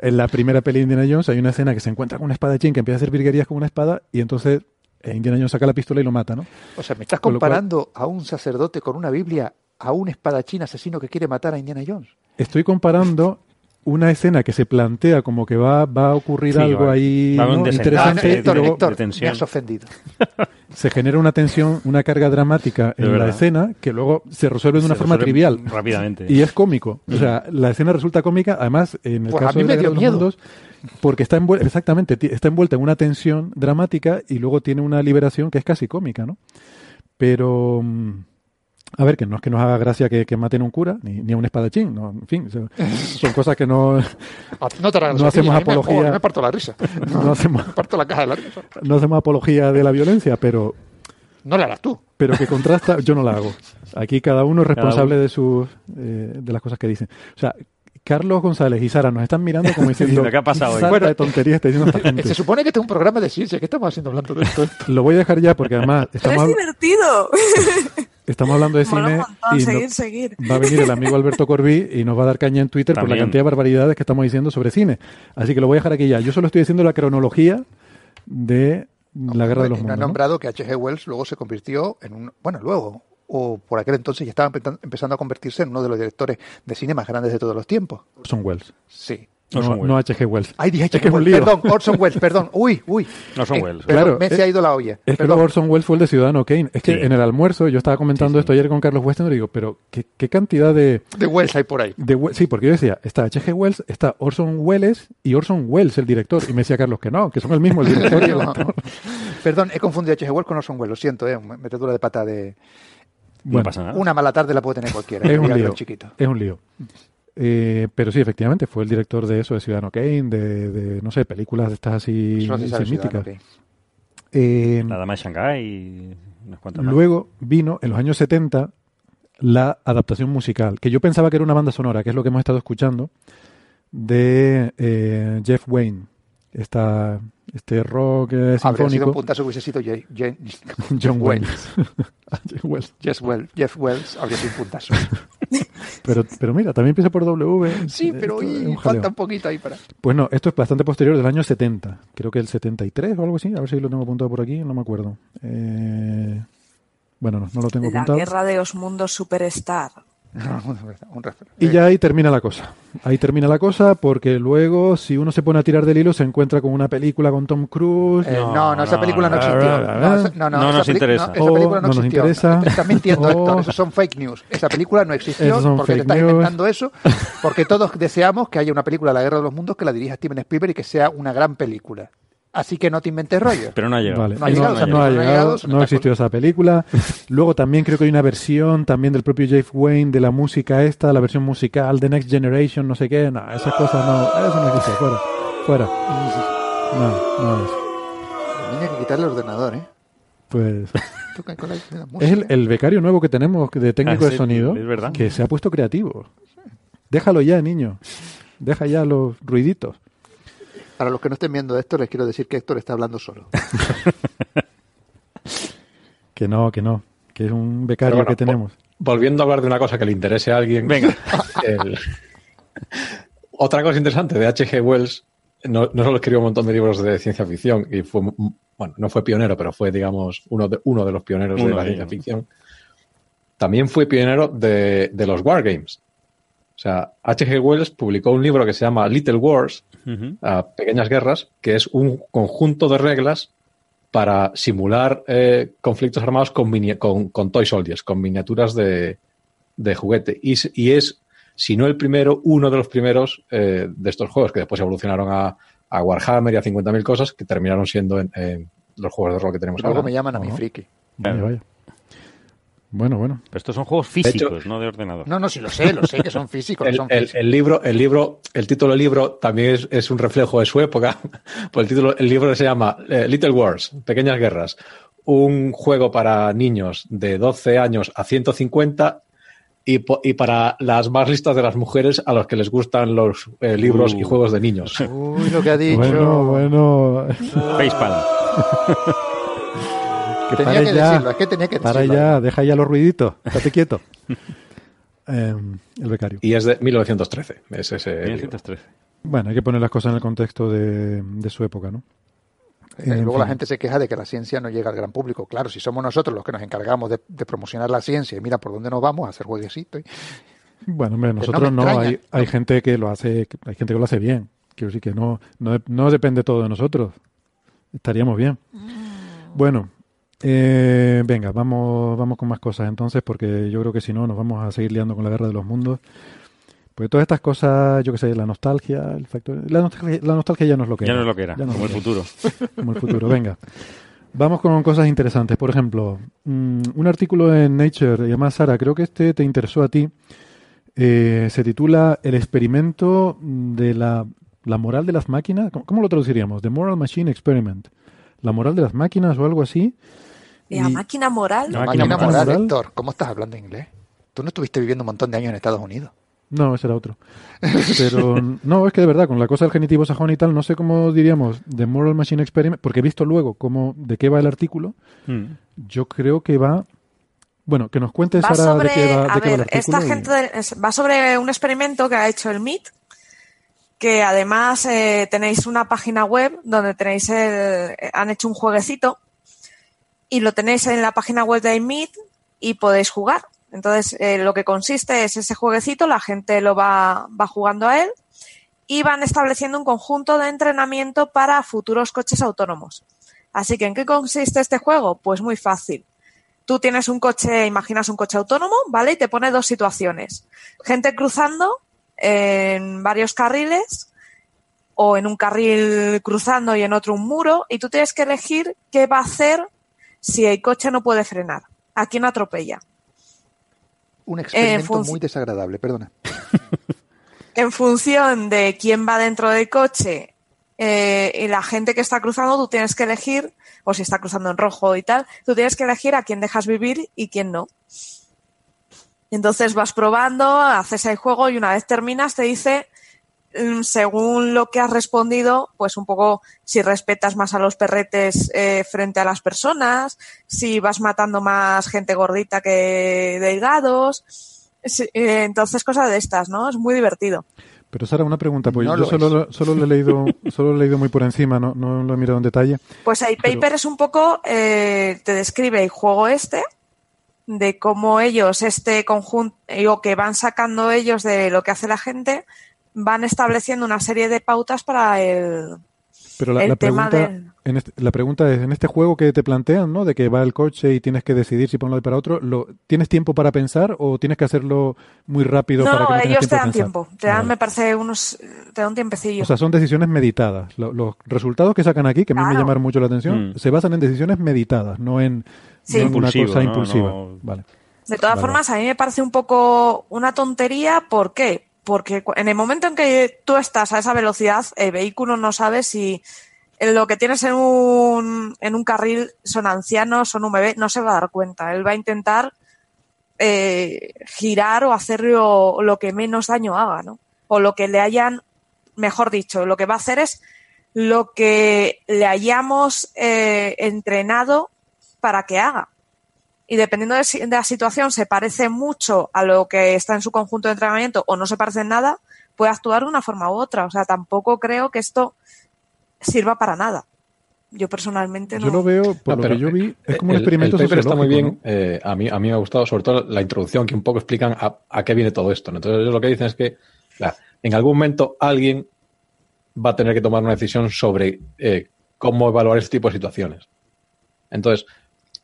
En la primera peli de Indiana Jones hay una escena que se encuentra con un espadachín que empieza a hacer virguerías con una espada y entonces eh, Indiana Jones saca la pistola y lo mata, ¿no? O sea, me estás Con lo cual- comparando a un sacerdote con una Biblia a un espadachín asesino que quiere matar a Indiana Jones. estoy comparando una escena que se plantea como que va, va a ocurrir Sí, algo va- ahí va a ¿no? interesante de- y luego Héctor, de tensión. me has ofendido. se genera una tensión, una carga dramática en la escena que luego se resuelve de una Se forma trivial. Rápidamente. Y es cómico. O sea, la escena resulta cómica, además, en el Pues a caso mí de me dio de los miedo. Mundos, porque está envuelta, exactamente, está envuelta en una tensión dramática y luego tiene una liberación que es casi cómica, ¿no? Pero, mm, a ver, que no es que nos haga gracia que, que maten a un cura, ni, ni a un espadachín, no, en fin, son, son cosas que no, No, te No hacemos a mí me- apología. oh, me parto la risa. no hacemos, Me parto la caja de la risa. no hacemos apología de la violencia, pero, No la harás tú. pero que contrasta, yo no la hago. Aquí cada uno es responsable uno. de sus eh, de las cosas que dicen. O sea, Carlos González y Sara nos están mirando como diciendo ¿Qué ha pasado hoy? "Santa Bueno, de tonterías está diciendo esta gente. Se supone que este es un programa de ciencia. ¿Qué estamos haciendo hablando de esto? Lo voy a dejar ya porque además Pero estamos, es divertido. estamos hablando de cine montón, y seguir, no- seguir. va a venir el amigo Alberto Corbí y nos va a dar caña en Twitter por la cantidad de barbaridades que estamos diciendo sobre cine. Así que lo voy a dejar aquí ya. Yo solo estoy diciendo la cronología de la Guerra de los no Mundos. ¿no? nombrado que H.G. Wells luego se convirtió en un... Bueno, luego, o por aquel entonces ya estaba empe- empezando a convertirse en uno de los directores de cine más grandes de todos los tiempos. Son Wells. Sí. No, Orson Welles. no H.G. Wells. Ay, dije H.G. Wells. Perdón, Orson Welles, perdón. Uy, uy. Orson Eh, Welles. Claro, me es- se ha ido la olla. Es que Perdón. Orson Welles fue el de Ciudadano Kane. Es que Sí. en el almuerzo yo estaba comentando Sí, sí. esto ayer con Carlos Weston y digo, pero ¿qué, qué cantidad de, De Wells hay por ahí. de Sí, porque yo decía, está H.G. Wells, está Orson Welles y Orson Welles, el director. Y me decía Carlos que no, que son el mismo, el director y el No. actor. Perdón, he confundido H.G. Wells con Orson Welles. Lo siento, eh. Metedura de pata de... No pasa nada. Una mala tarde la puede tener cualquiera. es un diría lío. chiquito. Es un lío. Eh, pero sí, efectivamente, fue el director de eso, de Ciudadano Kane, de, de, no sé, películas de estas así, míticas. Kane. Eh, La dama de Shanghái y unas cuantas más. Luego vino en los años 70 la adaptación musical, que yo pensaba que era una banda sonora, que es lo que hemos estado escuchando, de eh, Jeff Wayne. Esta, este rock eh, Habría sido un sinfónico. puntazo que hubiese sido John. Wells. Jeff Wells. Jeff Wells. Jeff Wells habría sido un puntazo. Pero, pero mira, también empieza por W. Sí, pero Esto es y un falta un poquito ahí para... Pues no, esto es bastante posterior del año 70. Creo que el 73 o algo así. A ver si lo tengo apuntado por aquí, no me acuerdo. Eh, bueno, no, no lo tengo La apuntado. guerra de los mundos superstar. un Y ya ahí termina la cosa. Ahí termina la cosa porque luego, si uno se pone a tirar del hilo, se encuentra con una película con Tom Cruise. Eh, No, no, no, esa película no, no, existió. no, No, no, esa- no, no, no esa nos interesa. no, esa película no, no nos existió. interesa. Estás mintiendo, O- Héctor. Esos son fake news. Esa película no existió porque te estás news. inventando eso. Porque todos deseamos que haya una película La Guerra de los Mundos que la dirija Steven Spielberg y que sea una gran película. Así que no te inventes rollo. Pero no ha llegado. Vale, No ha llegado, no esa ha no llegado, no existió esa película. Luego también creo que hay una versión también del propio Jeff Wayne de la música esta, la versión musical de Next Generation, no sé qué. No, esas cosas no, eso no existe. Fuera, fuera. No, no es. Tenía que quitarle el ordenador, ¿eh? Pues es el, el becario nuevo que tenemos de técnico Ah, de sonido es verdad. que se ha puesto creativo. Déjalo ya, niño. Deja ya los ruiditos. Para los que no estén viendo esto, les quiero decir que Héctor está hablando solo. Que no, que no. Que es un becario bueno, que tenemos. Volviendo a hablar de una cosa que le interese a alguien. Venga. el- Otra cosa interesante de H.G. Wells, no, no solo escribió un montón de libros de ciencia ficción y fue, bueno, no fue pionero, pero fue, digamos, uno de, uno de los pioneros Uno de la ciencia ficción. También fue pionero de, de los wargames. O sea, H.G. Wells publicó un libro que se llama Little Wars, a Pequeñas Guerras, que es un conjunto de reglas para simular eh, conflictos armados con, mini- con, con toy soldiers, con miniaturas de, de juguete. Y, y es, si no el primero, uno de los primeros eh, de estos juegos, que después evolucionaron a, a Warhammer y a 50.000 cosas, que terminaron siendo en, en los juegos de rol que tenemos algo ahora. me llaman a mi Ajá. friki. Vaya. Bueno, bueno. Pero estos son juegos hecho- físicos, no de ordenador. No, no, sí lo sé, lo sé que son físicos. El, son el- físicos. el libro, el libro, el título del libro también es, es un reflejo de su época. Pues el título, el libro se llama eh, Little Wars, Pequeñas Guerras, un juego para niños de 12 años a 150 y, po- y para las más listas de las mujeres a los que les gustan los eh, libros Uh. y juegos de niños. Uy, lo que ha dicho. Bueno, bueno. Facepalm. Que Tenía pare que ya. decirlo, es que tenía que Para decirlo. ya, deja ya los ruiditos. Estate quieto. Eh, el becario. Y es de 1913. Es ese libro. 1913. Bueno, hay que poner las cosas en el contexto de, de su época, ¿no? En luego fin. la gente se queja de que la ciencia no llega al gran público. Claro, si somos nosotros los que nos encargamos de, de promocionar la ciencia y mira por dónde nos vamos a hacer jueguecitos. Bueno, hombre, no nosotros no, hay, hay gente que lo hace, hay gente que lo hace bien. Quiero decir que no, no, no depende todo de nosotros. Estaríamos bien. Bueno, eh, venga, vamos, vamos con más cosas entonces, porque yo creo que si no nos vamos a seguir liando con la guerra de los mundos. Porque todas estas cosas, yo qué sé, la nostalgia, el factor, la nostalgia, la nostalgia ya no es lo que Ya era. no es lo que era, no como el futuro. como el futuro. Venga. Vamos con cosas interesantes. Por ejemplo, mm, un artículo en Nature, y además, Sara, creo que este te interesó a ti. Eh, se titula El experimento de la, la moral de las máquinas. ¿Cómo, cómo lo traduciríamos? The Moral Machine Experiment. La moral de las máquinas o algo así. La máquina moral. No, Máquina máquina moral, moral. Héctor. ¿Cómo estás hablando inglés? Tú no estuviste viviendo un montón de años en Estados Unidos. No, ese era otro. Pero no, es que de verdad, con la cosa del genitivo sajón y tal, no sé cómo diríamos The Moral Machine Experiment, porque he visto luego cómo, de qué va el artículo. Mm. Yo creo que va. Bueno, que nos cuente Va Sara sobre, de qué va, de a qué va el ver, esta y- gente va sobre un experimento que ha hecho el MIT, que además eh, tenéis una página web donde tenéis el, han hecho un jueguecito y lo tenéis en la página web de MIT y podéis jugar. Entonces, eh, lo que consiste es ese jueguecito, la gente lo va, va jugando a él y van estableciendo un conjunto de entrenamiento para futuros coches autónomos. Así que, ¿en qué consiste este juego? Pues muy fácil. Tú tienes un coche, imaginas un coche autónomo, ¿vale? Y te pone dos situaciones. Gente cruzando en varios carriles o en un carril cruzando y en otro un muro y tú tienes que elegir qué va a hacer si el coche no puede frenar. ¿A quién atropella? Un experimento muy desagradable, perdona. en función de quién va dentro del coche eh, y la gente que está cruzando, tú tienes que elegir, o si está cruzando en rojo y tal, tú tienes que elegir a quién dejas vivir y quién no. Entonces vas probando, haces el juego y una vez terminas te dice, según lo que has respondido, pues un poco si respetas más a los perretes eh, frente a las personas, si vas matando más gente gordita que delgados. Eh, entonces, cosas de estas, ¿no? Es muy divertido. Pero Sara, una pregunta, pues yo solo, solo, lo he leído, solo lo he leído muy por encima, no, no lo he mirado en detalle. Pues el paper es un poco, eh, te describe el juego este, de cómo ellos, este conjunto, o que van sacando ellos de lo que hace la gente, van estableciendo una serie de pautas para el, pero la, pregunta, en este, la pregunta es, en este juego que te plantean, ¿no? De que va el coche y tienes que decidir si ponerlo para otro, ¿lo, ¿tienes tiempo para pensar o tienes que hacerlo muy rápido no, para que no ellos te dan tiempo. Te dan, me parece, unos, te dan un tiempecillo. O sea, son decisiones meditadas. los resultados que sacan aquí, que a mí me llamaron mucho la atención, mm. se basan en decisiones meditadas, no en, una cosa impulsiva. Vale. De todas formas, a mí me parece un poco una tontería. ¿Por qué? Porque en el momento en que tú estás a esa velocidad, el vehículo no sabe si lo que tienes en un, en un carril son ancianos, son un bebé, no se va a dar cuenta. Él va a intentar eh, girar o hacer lo, que menos daño haga, ¿no? O lo que le hayan, mejor dicho, lo que va a hacer es lo que le hayamos eh, entrenado para que haga y dependiendo de, la situación se parece mucho a lo que está en su conjunto de entrenamiento o no se parece en nada, puede actuar de una forma u otra. O sea, tampoco creo que esto sirva para nada. Yo personalmente no. Yo lo veo, por lo que yo vi, es como un experimento el paper está muy bien. Eh, a, mí, a mí me ha gustado, sobre todo la introducción, que un poco explican a, qué viene todo esto. Entonces, ellos lo que dicen es que en algún momento alguien va a tener que tomar una decisión sobre eh, cómo evaluar este tipo de situaciones. Entonces,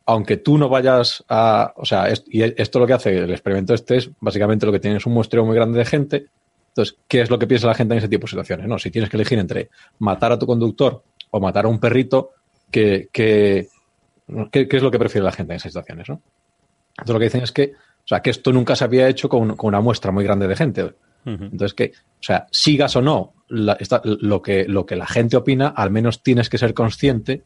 aunque tú no vayas a. O sea, y esto lo que hace el experimento este es básicamente lo que tienes un muestreo muy grande de gente. Entonces, ¿qué es lo que piensa la gente en ese tipo de situaciones? No, si tienes que elegir entre matar a tu conductor o matar a un perrito, ¿qué, qué, es lo que prefiere la gente en esas situaciones? ¿no? Entonces, lo que dicen es que, o sea, que esto nunca se había hecho con, una muestra muy grande de gente. Entonces, que, o sea, sigas o no lo, que, lo que la gente opina, al menos tienes que ser consciente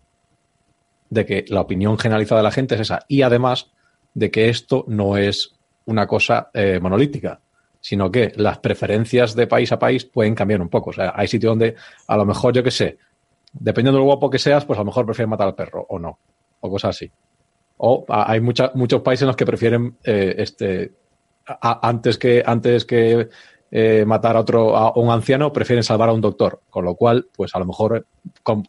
de que la opinión generalizada de la gente es esa y además de que esto no es una cosa eh, monolítica, sino que las preferencias de país a país pueden cambiar un poco. O sea, hay sitios donde a lo mejor, yo qué sé, dependiendo de lo guapo que seas, pues a lo mejor prefieres matar al perro o no, o cosas así. O hay muchos países en los que prefieren eh, este antes que antes que eh, matar a otro a un anciano, prefieren salvar a un doctor. Con lo cual, pues a lo mejor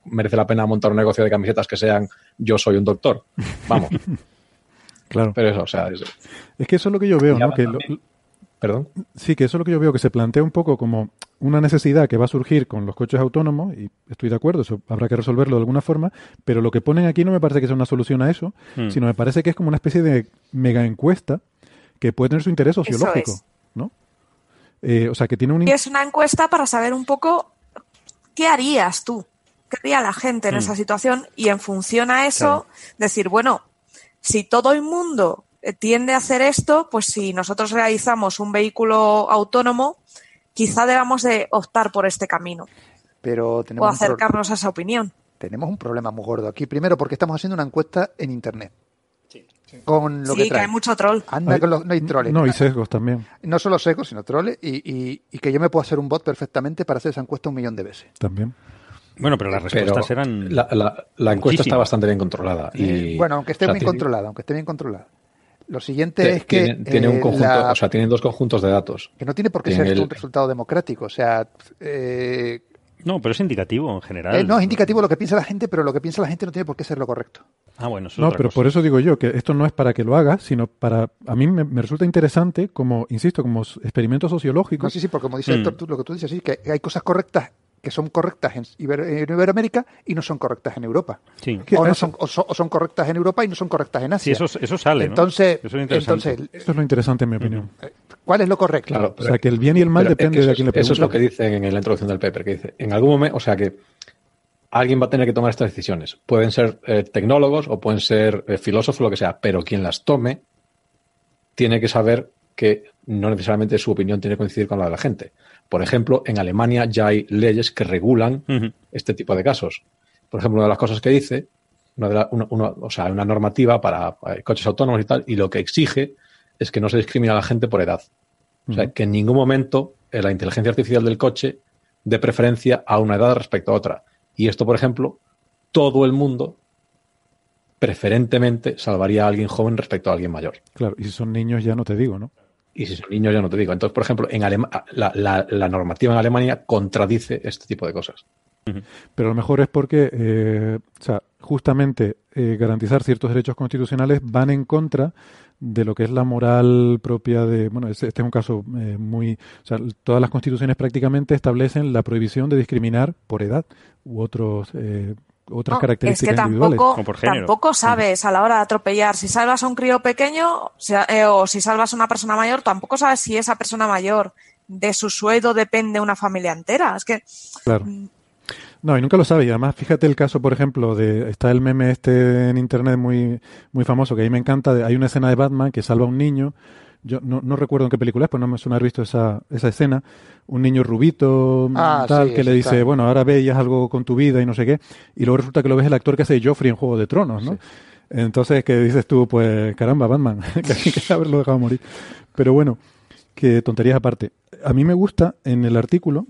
merece la pena montar un negocio de camisetas que sean yo soy un doctor. Vamos. claro. Pero eso, o sea. Es, que eso es lo que yo veo, ¿no? Que Perdón. Sí, que eso es lo que yo veo, que se plantea un poco como una necesidad que va a surgir con los coches autónomos, y estoy de acuerdo, eso habrá que resolverlo de alguna forma, pero lo que ponen aquí no me parece que sea una solución a eso, hmm. sino me parece que es como una especie de mega encuesta que puede tener su interés sociológico, ¿no? Eh, o sea, que tiene un... es una encuesta para saber un poco qué harías tú, qué haría la gente en mm. esa situación y en función a eso decir, bueno, si todo el mundo eh, tiende a hacer esto, pues si nosotros realizamos un vehículo autónomo, quizá debamos de optar por este camino. Pero tenemos o acercarnos a esa opinión. Tenemos un problema muy gordo aquí. Primero, porque estamos haciendo una encuesta en Internet con lo sí, que, hay mucho troll. Anda con los, no hay troles. No, y sesgos también. No solo sesgos, sino troles. Y, y, que yo me puedo hacer un bot perfectamente para hacer esa encuesta un millón de veces. También. Bueno, pero las respuestas eran. La, la, encuesta está bastante bien controlada. Y, bueno, aunque esté bien controlada, aunque esté bien controlada. Lo siguiente es que. Tiene, un eh, conjunto, o sea, tienen dos conjuntos de datos. Que no tiene por qué ser un resultado democrático. O sea, eh, no, pero es indicativo en general. Eh, no, es indicativo lo que piensa la gente, pero lo que piensa la gente no tiene por qué ser lo correcto. Ah, bueno, eso es No, otra pero cosa. por eso digo yo que esto no es para que lo hagas, sino para... A mí me, me resulta interesante como, insisto, como experimento sociológico. No, sí, sí, porque como dice Mm. Héctor, tú- lo que tú dices, sí, que hay cosas correctas que son correctas en, Iber- en Iberoamérica y no son correctas en Europa. Sí, O, no eso- son, o, son, o son correctas en Europa y no son correctas en sí Asia. eso, eso sale, ¿no? entonces, Eso es entonces, Esto es lo interesante en mi opinión. ¿cuál es lo correcto? Claro, O sea, que el bien y el mal es depende que eso de a es- quién le Eso es lo que dicen en la introducción del paper, que dice, en algún momento, o sea que alguien va a tener que tomar estas decisiones. Pueden ser eh, tecnólogos o pueden ser eh, filósofos, lo que sea, pero quien las tome tiene que saber que no necesariamente su opinión tiene que coincidir con la de la gente. Por ejemplo, en Alemania ya hay leyes que regulan este tipo de casos. Por ejemplo, una de las cosas que dice, una de la- una- una- o sea, una normativa para eh, coches autónomos y tal, y lo que exige es que no se discrimine a la gente por edad. O sea, que en ningún momento eh, la inteligencia artificial del coche dé preferencia a una edad respecto a otra. Y esto, por ejemplo, todo el mundo preferentemente salvaría a alguien joven respecto a alguien mayor. Claro, y si son niños ya no te digo, ¿no? Y si son niños, ya no te digo. Entonces, por ejemplo, en Alema- la, la- la normativa en Alemania contradice este tipo de cosas. Pero a lo mejor es porque, eh, o sea, justamente eh, garantizar ciertos derechos constitucionales van en contra de lo que es la moral propia de, bueno, este, este es un caso eh, muy, o sea, todas las constituciones prácticamente establecen la prohibición de discriminar por edad u otros eh, otras No, es características que individuales. tampoco, Como por género. tampoco sabes a la hora de atropellar si salvas a un crío pequeño si- eh, o si salvas a una persona mayor, tampoco sabes si esa persona mayor de su sueldo depende una familia entera. Es que Claro. No, y nunca lo sabe. Y además, fíjate el caso, por ejemplo, de está el meme este en internet muy, muy famoso, que a mí me encanta. de- hay una escena de Batman que salva a un niño. Yo no, no recuerdo en qué película es, pues no me suena haber visto esa, esa escena. Un niño rubito, Ah, tal, sí, que le sí, dice, bueno, ahora ve y haz algo con tu vida y no sé qué. Y luego resulta que lo ves el actor que hace Joffrey en Juego de Tronos, ¿no? Entonces, que dices tú, pues caramba, Batman, que hay que haberlo dejado morir. Pero bueno, que tonterías aparte. A mí me gusta en el artículo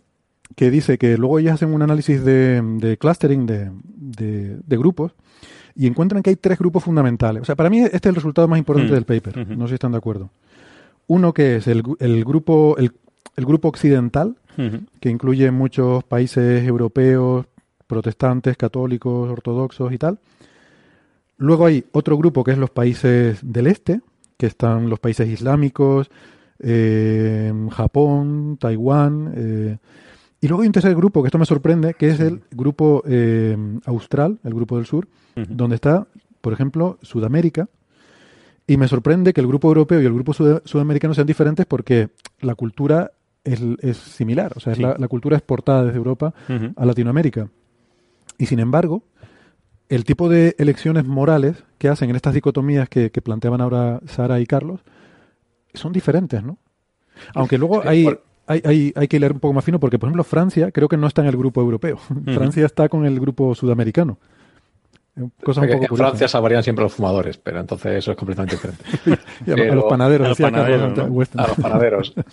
que dice que luego ellos hacen un análisis de, de clustering de, de- de grupos y encuentran que hay tres grupos fundamentales. O sea, para mí este es el resultado más importante Mm. del paper. No sé si están de acuerdo. Uno que es el, grupo el, el grupo occidental, que incluye muchos países europeos, protestantes, católicos, ortodoxos y tal. Luego hay otro grupo que es los países del este, que están los países islámicos, eh, Japón, Taiwán. eh, y luego hay un tercer grupo, que esto me sorprende, que es el grupo eh, austral, el grupo del sur, donde está, por ejemplo, Sudamérica. Y me sorprende que el grupo europeo y el grupo sud- sudamericano sean diferentes porque la cultura es, es similar. O sea, es la, la cultura exportada desde Europa a Latinoamérica. Y sin embargo, el tipo de elecciones morales que hacen en estas dicotomías que, que planteaban ahora Sara y Carlos son diferentes, ¿no? Aunque luego hay, por- hay, hay, hay que leer un poco más fino porque, por ejemplo, Francia creo que no está en el grupo europeo. Francia está con el grupo sudamericano. Eh, un poco en. Francia salvarían siempre los fumadores, pero entonces eso es completamente diferente. Y a, a pero- los panaderos, a los panaderos, Ante- ¿no? Weston. A los panaderos.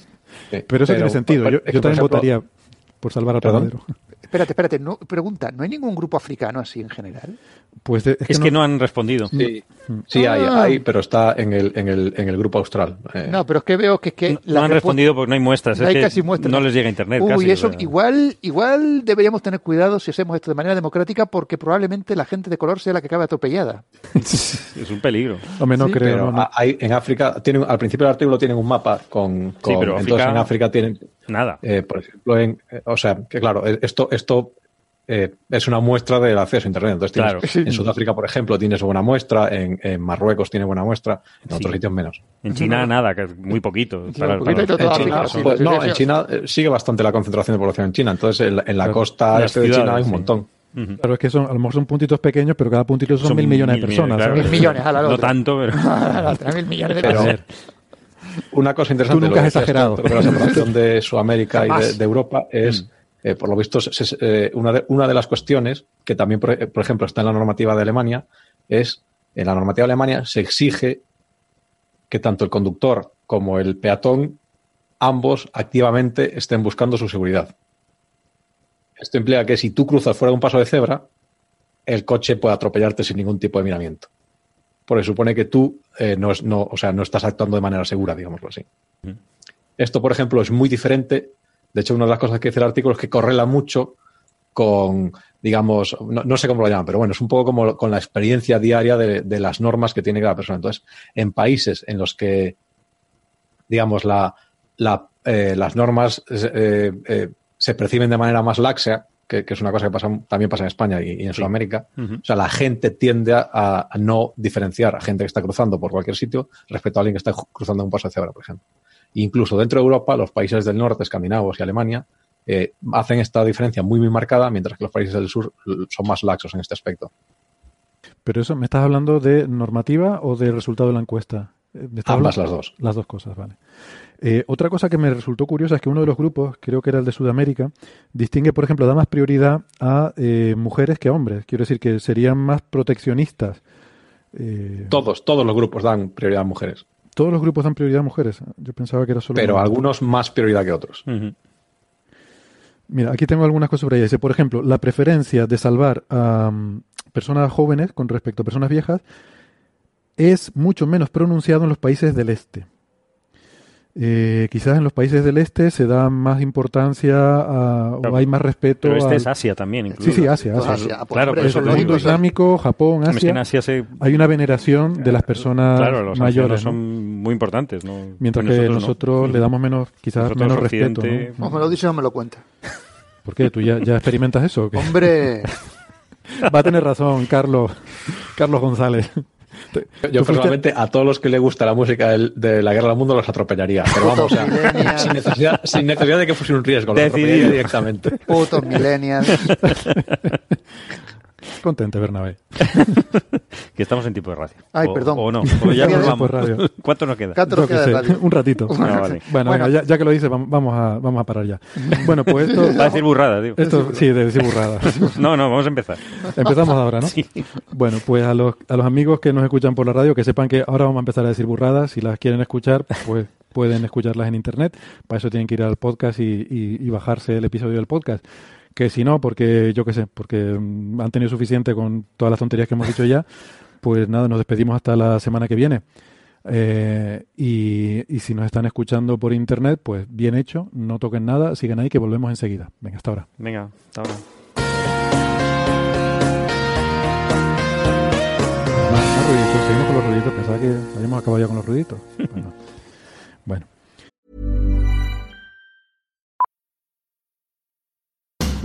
Sí, Pero eso tiene sentido. Yo, también ejemplo, votaría por salvar al ¿Perdón? panadero. Espérate, espérate, no, pregunta, ¿no hay ningún grupo africano así en general? Pues es que, Es que no han respondido. Sí, sí hay, Ah. hay, pero está en el, en el, en el grupo austral. Eh, No, pero es que veo que es que... No, han respondido porque no hay muestras. No es hay que casi muestras. No les llega internet. Uy, casi, o eso sea. igual, igual deberíamos tener cuidado si hacemos esto de manera democrática porque probablemente la gente de color sea la que acabe atropellada. Es un peligro. Hombre, no Sí, creo. pero no, no. a- hay, en África, tienen, al principio del artículo tienen un mapa con... con- pero entonces África- en África tienen, Nada. eh, por ejemplo, en, eh, o sea, que claro, eh, esto, esto eh, es una muestra del acceso a Internet. Entonces, tienes- Claro. en Sudáfrica, por ejemplo, tienes buena muestra, en, en Marruecos tiene buena muestra, en otros Sí. sitios menos. En China nada, que es muy poquito. Sí, para- para los- En China, sí, pues, sí, no, sí, en sí. China eh, sigue bastante la concentración de población en China. Entonces, en la, en la Claro. costa Las este de China hay un sí. montón. Claro, es que son, a lo mejor son puntitos pequeños, pero cada puntito son, mil millones de personas. Mil millones, a la No otra. tanto, pero. Tres mil millones de Pero personas. Una cosa interesante. Tú nunca has exagerado. la separación de Sudamérica y de, Europa es, eh, por lo visto, eh, una, de, una de las cuestiones que también, por, por ejemplo, está en la normativa de Alemania, es en la normativa de Alemania se exige que tanto el conductor como el peatón ambos activamente estén buscando su seguridad. Esto implica que si tú cruzas fuera de un paso de cebra, el coche puede atropellarte sin ningún tipo de miramiento. Porque supone que tú eh, no, es- no, o sea, no estás actuando de manera segura, digámoslo así. Esto, por ejemplo, es muy diferente. De hecho, una de las cosas que dice el artículo es que correla mucho con, digamos, no, sé cómo lo llaman, pero bueno, es un poco como con la experiencia diaria de, las normas que tiene cada persona. Entonces, en países en los que, digamos, la, eh, las normas eh, se perciben de manera más laxa, que, es una cosa que pasa, también pasa en España y, en Sudamérica. O sea, la gente tiende a, no diferenciar a gente que está cruzando por cualquier sitio respecto a alguien que está cruzando un paso hacia ahora, por ejemplo. Incluso dentro de Europa, los países del norte, escandinavos y Alemania, eh, hacen esta diferencia muy, muy marcada, mientras que los países del sur son más laxos en este aspecto. Pero eso, ¿me estás hablando de normativa o del resultado de la encuesta? Eh, Ambas las dos. Las dos cosas, vale. Eh, otra cosa que me resultó curiosa es que uno de los grupos, creo que era el de Sudamérica, distingue, por ejemplo, da más prioridad a eh, mujeres que a hombres. Quiero decir que serían más proteccionistas. Eh, todos, todos los grupos dan prioridad a mujeres. Todos los grupos dan prioridad a mujeres. Yo pensaba que era solo. Pero algunos más prioridad que otros. Mira, aquí tengo algunas cosas sobre ella. Dice, por ejemplo, la preferencia de salvar a mm, personas jóvenes con respecto a personas viejas es mucho menos pronunciado en los países del este. Eh, quizás en los países del este se da más importancia o hay más respeto. Pero este es Asia también, incluso. Sí, sí, Asia. Asia. Pues, claro, el mundo islámico, Japón, Asia. hay una veneración de las personas claro, los mayores. son muy importantes. ¿no? Mientras que nosotros, le damos menos, quizás menos respeto. ¿no? me lo dice o me lo cuenta. ¿Por qué? ¿Tú ya, ya experimentas eso? Hombre. Va a tener razón, Carlos. Carlos González. Yo personalmente a todos los que le gusta la música de la Guerra del Mundo los atropellaría. Pero vamos, sin, necesidad, sin necesidad de que fuese un riesgo, los atropellaría directamente. Putos millennials. Contente, Bernabé. que estamos en tipo de radio. Ay, perdón. O no, o ya nos vamos. Radio. ¿Cuánto nos queda? ¿Cuánto nos queda de radio? Un ratito. Vale. Bueno, bueno. Venga, ya, que lo dices, vamos a, vamos a parar ya. Bueno, pues esto... Va a decir burrada, tío. Esto, sí, de decir burrada. no, no, vamos a empezar. Empezamos ahora, ¿no? Sí. Bueno, pues a los, a los amigos que nos escuchan por la radio, que sepan que ahora vamos a empezar a decir burradas. Si las quieren escuchar, pues pueden escucharlas en internet. Para eso tienen que ir al podcast y, y, y bajarse el episodio del podcast que si no, porque yo qué sé, porque mm, han tenido suficiente con todas las tonterías que hemos dicho ya, pues nada, nos despedimos hasta la semana que viene. Eh, y, y, si nos están escuchando por internet, pues bien hecho, no toquen nada, sigan ahí que volvemos enseguida. Venga, hasta ahora. Venga, hasta ahora. Más, ruiditos, seguimos con los ruiditos, pensaba que habíamos acabado ya con los ruiditos. Bueno. bueno.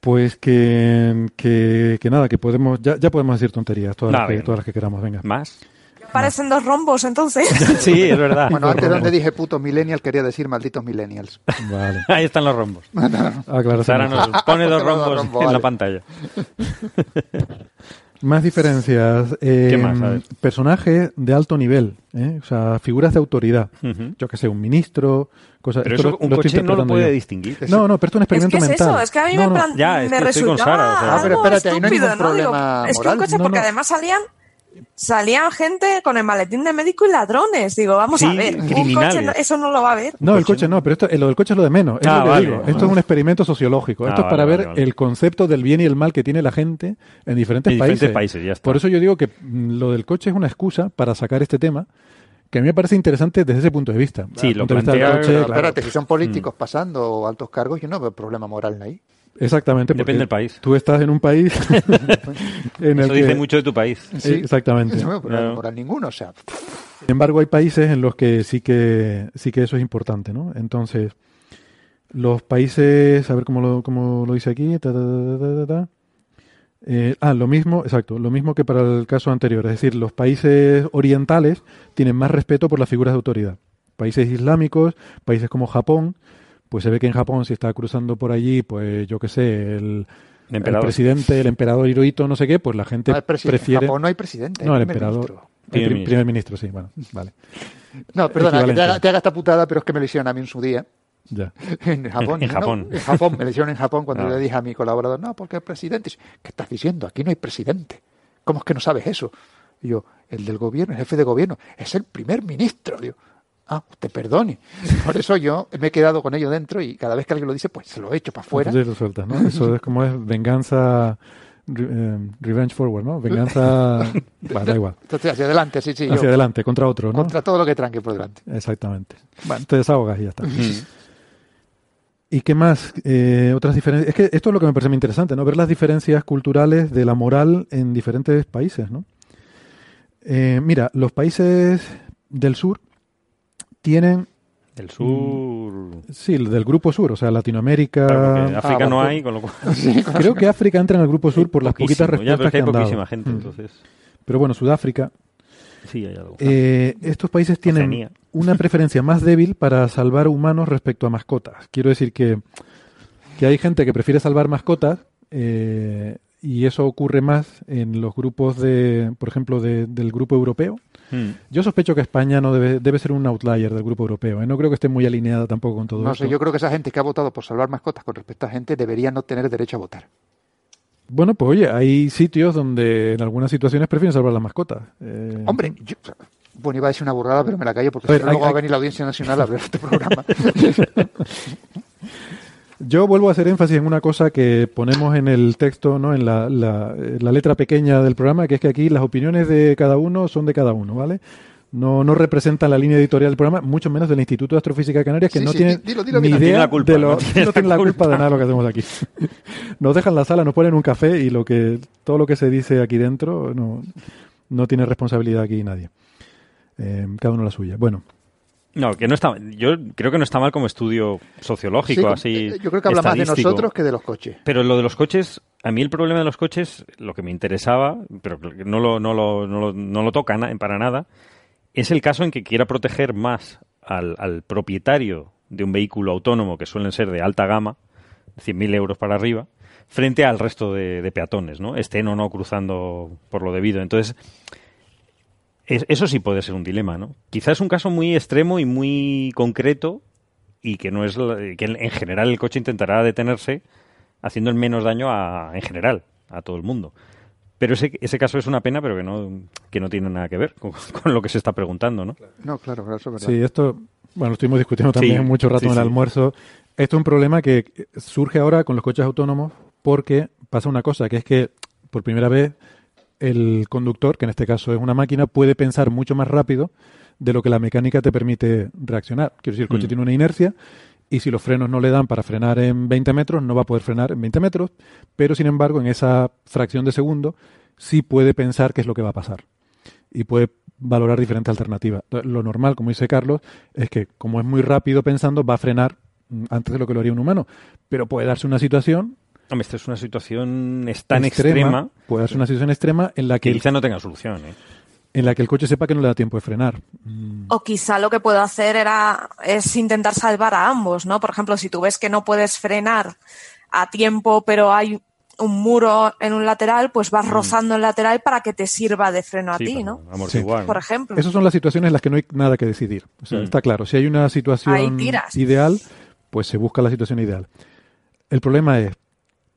Pues que, que, que, nada, que podemos, ya, ya podemos decir tonterías, todas, las que, todas las que queramos, venga. ¿Más? Parecen dos rombos, entonces. sí, es verdad. Bueno, antes donde dije putos millennials, quería decir malditos millennials. Vale. Ahí están los rombos. Ah, claro. Sara nos pone dos rombos rombo, en vale. la pantalla. Más diferencias. Eh, ¿Qué más? Personajes de alto nivel, ¿eh? o sea, figuras de autoridad. Uh -huh. Yo que sé, un ministro, cosas. Pero eso, lo, un lo coche no lo puede yo. distinguir. No, no, pero esto es un experimento es que mental. Es eso, es que a mí no, me, plan, no. Ya, es me que resultaba estoy con Sara, o sea. Ah, pero espérate, ahí no hay ningún ¿no? problema Digo, Es que un coche, porque además salían salían gente con el maletín de médico y ladrones. Digo, vamos sí, a ver, un coche no, eso no lo va a ver. No, el coche no, pero esto, lo del coche es lo de menos. Es ah, lo que vale, digo. vale. Esto es un experimento sociológico. Ah, esto es para vale, ver vale, el concepto del bien y el mal que tiene la gente en diferentes en países. Diferentes países ya está. Por eso yo digo que mm, lo del coche es una excusa para sacar este tema que a mí me parece interesante desde ese punto de vista. Sí, lo de plantea- coche, claro. espérate, si son políticos pasando o altos cargos, yo no veo problema moral ahí. Exactamente. Depende del país. Tú estás en un país en el Eso que... dice mucho de tu país. Sí, exactamente. Yo no veo problema Claro. moral ninguno, o sea, Sin embargo, hay países en los que sí que sí que eso es importante, ¿no? Entonces, Los países, a ver cómo lo, cómo lo dice aquí. ta, ta, ta, ta, ta, ta. Eh, ah, lo mismo, exacto, lo mismo que para el caso anterior. Es decir, los países orientales tienen más respeto por las figuras de autoridad. Países islámicos, países como Japón, pues se ve que en Japón si está cruzando por allí, pues yo qué sé, el, presidente, el emperador Hirohito, no sé qué, pues la gente No, presi- en prefiere... Japón no hay presidente. No, el primer emperador. ministro. El Primer pri- ministro. primer ministro, sí, bueno, vale. No, perdona, que te haga, te haga esta putada, pero es que me lo hicieron a mí en su día. Ya. En Japón. En. Japón. En Japón, me lo hicieron en Japón cuando Ah. yo le dije a mi colaborador, no, porque el presidente. ¿Qué estás diciendo? Aquí no hay presidente. ¿Cómo es que no sabes eso? Y yo, el del gobierno, el jefe de gobierno, es el primer ministro. Digo, ah, usted perdone. Por eso yo me he quedado con ello dentro y cada vez que alguien lo dice, pues se lo echo para afuera. Entonces lo sueltas, ¿no? Eso es como es venganza, re- eh, revenge forward, ¿no? Venganza, bueno, da igual. Entonces, hacia adelante, sí, sí. yo, Hacia adelante, contra otro, ¿no? Contra todo lo que tranque por delante. Exactamente. Bueno, te desahogas y ya está. ¿Y qué más? Eh, otras diferencias. Es que esto es lo que me parece muy interesante, ¿no? Ver las diferencias culturales de la moral en diferentes países, ¿no? Eh, mira, los países del sur tienen, El sur. sí, del grupo sur, o sea, Latinoamérica. Claro, porque África Ah, no hay, con lo cual. Creo que África entra en el grupo sur por las poquitas ya, pero respuestas es que hay han dado. poquísima gente, Mm. entonces. Pero bueno, Sudáfrica, Sí, hay algo. Eh, estos países tienen Oceanía. una preferencia más débil para salvar humanos respecto a mascotas. Quiero decir que, que hay gente que prefiere salvar mascotas eh, y eso ocurre más en los grupos de, por ejemplo, de- del grupo europeo. Mm. Yo sospecho que España no debe, debe ser un outlier del grupo europeo. ¿eh? No creo que esté muy alineada tampoco con todo No esto. sé, yo creo que esa gente que ha votado por salvar mascotas con respecto a gente debería no tener derecho a votar. Bueno, pues oye, hay sitios donde en algunas situaciones prefieren salvar las mascotas. Eh, Hombre, yo, bueno, iba a decir una burrada, pero me la callo porque A ver, si no, luego hay- va a venir la Audiencia Nacional a ver este programa. Yo vuelvo a hacer énfasis en una cosa que ponemos en el texto, ¿no? en la, la- la letra pequeña del programa, que es que aquí las opiniones de cada uno son de cada uno, ¿vale? No, no representan la línea editorial del programa, mucho menos del Instituto de Astrofísica de Canarias, que Sí, no sí, tiene di- dilo, dilo ni tiene idea la culpa, de lo, no tiene no tiene la culpa culpa. de nada de lo que hacemos aquí. Nos dejan la sala, nos ponen un café y lo que todo lo que se dice aquí dentro no, no tiene responsabilidad aquí nadie. Eh, cada uno la suya. Bueno, No, que no está. Yo creo que no está mal como estudio sociológico, Sí, así. eh, yo creo que habla más de nosotros que de los coches. Pero lo de los coches, a mí el problema de los coches, lo que me interesaba, pero no lo, no lo, no lo, no lo toca na- para nada, es el caso en que quiera proteger más al, propietario de un vehículo autónomo, que suelen ser de alta gama, 100.000 euros para arriba, frente al resto de, peatones, ¿no? Estén o no cruzando por lo debido. Entonces, es- eso sí puede ser un dilema, ¿no? Quizás es un caso muy extremo y muy concreto y que no es que en general el coche intentará detenerse haciendo el menos daño a, en general a todo el mundo. Pero ese, ese caso es una pena, pero que no, que no tiene nada que ver con, con lo que se está preguntando, ¿no? No, claro, eso es verdad. Sí, esto, bueno, lo estuvimos discutiendo también Sí, mucho rato sí, en el sí. almuerzo. Esto es un problema que surge ahora con los coches autónomos porque pasa una cosa, que es que por primera vez el conductor, que en este caso es una máquina, puede pensar mucho más rápido de lo que la mecánica te permite reaccionar. Quiero decir, el coche Mm. tiene una inercia y si los frenos no le dan para frenar en 20 metros, no va a poder frenar en 20 metros, pero sin embargo en esa fracción de segundo sí puede pensar qué es lo que va a pasar y puede valorar diferentes alternativas. Lo normal, como dice Carlos, es que como es muy rápido pensando, va a frenar mm, antes de lo que lo haría un humano, pero puede darse una situación Hombre, esta es una situación es tan extrema, puede darse una situación extrema en la que que, quizá no tenga solución. ¿eh? En la que el coche sepa que no le da tiempo de frenar. Mm, O quizá lo que puedo hacer era es intentar salvar a ambos, ¿no? Por ejemplo, si tú ves que no puedes frenar a tiempo, pero hay un muro en un lateral, pues vas rozando el lateral para que te sirva de freno a Mm. Sí, ti, ¿no? amortiguar, Por ejemplo. Esas son las situaciones en las que no hay nada que decidir. O sea, Mm. está claro, si hay una situación ideal, pues se busca la situación ideal. El problema es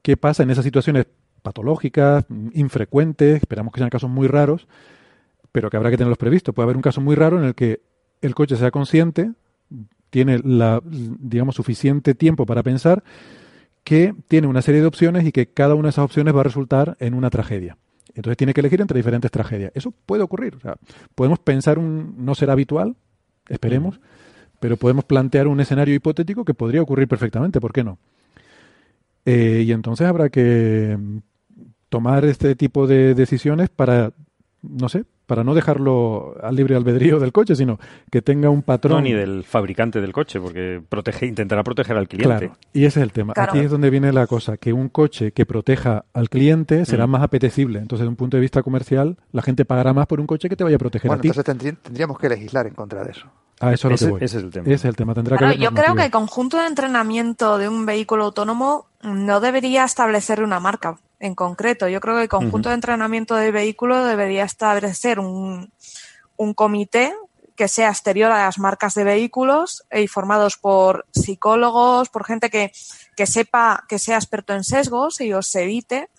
qué pasa en esas situaciones patológicas, mm, infrecuentes, esperamos que sean casos muy raros, pero que habrá que tenerlos previstos. Puede haber un caso muy raro en el que el coche sea consciente, tiene la, digamos, suficiente tiempo para pensar que tiene una serie de opciones y que cada una de esas opciones va a resultar en una tragedia. Entonces tiene que elegir entre diferentes tragedias. Eso puede ocurrir. Podemos pensar un no será habitual, esperemos, pero podemos plantear un escenario hipotético que podría ocurrir perfectamente. ¿Por qué no? Eh, y entonces habrá que tomar este tipo de decisiones para no sé, para no dejarlo al libre albedrío del coche, sino que tenga un patrón. No, ni del fabricante del coche, porque protege, intentará proteger al cliente. Claro, y ese es el tema. Claro. Aquí es donde viene la cosa, que un coche que proteja al cliente será Mm. más apetecible. Entonces, desde un punto de vista comercial, la gente pagará más por un coche que te vaya a proteger Bueno, a ti. entonces tendrí- tendríamos que legislar en contra de eso. A eso es lo ese- que voy. ese es el tema. Ese es el tema. Tendrá que Claro, yo creo que el conjunto de entrenamiento de un vehículo autónomo no debería establecer una marca en concreto. Yo creo que el conjunto de entrenamiento del vehículo debería establecer un, un comité que sea exterior a las marcas de vehículos y formados por psicólogos, por gente que, que sepa, que sea experto en sesgos y os evite,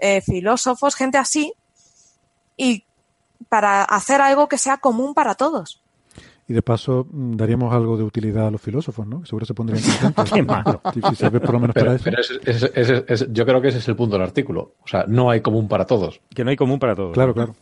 eh, filósofos, gente así, y para hacer algo que sea común para todos. Y de paso mm, daríamos algo de utilidad a los filósofos, ¿no? Que seguro se pondrían contentos. Qué malo. Si, si se ve por lo menos Pero, para eso. pero ese- ese- ese- ese- yo creo que ese es el punto del artículo. O sea, no hay común para todos. Que no hay común para todos. Claro, claro.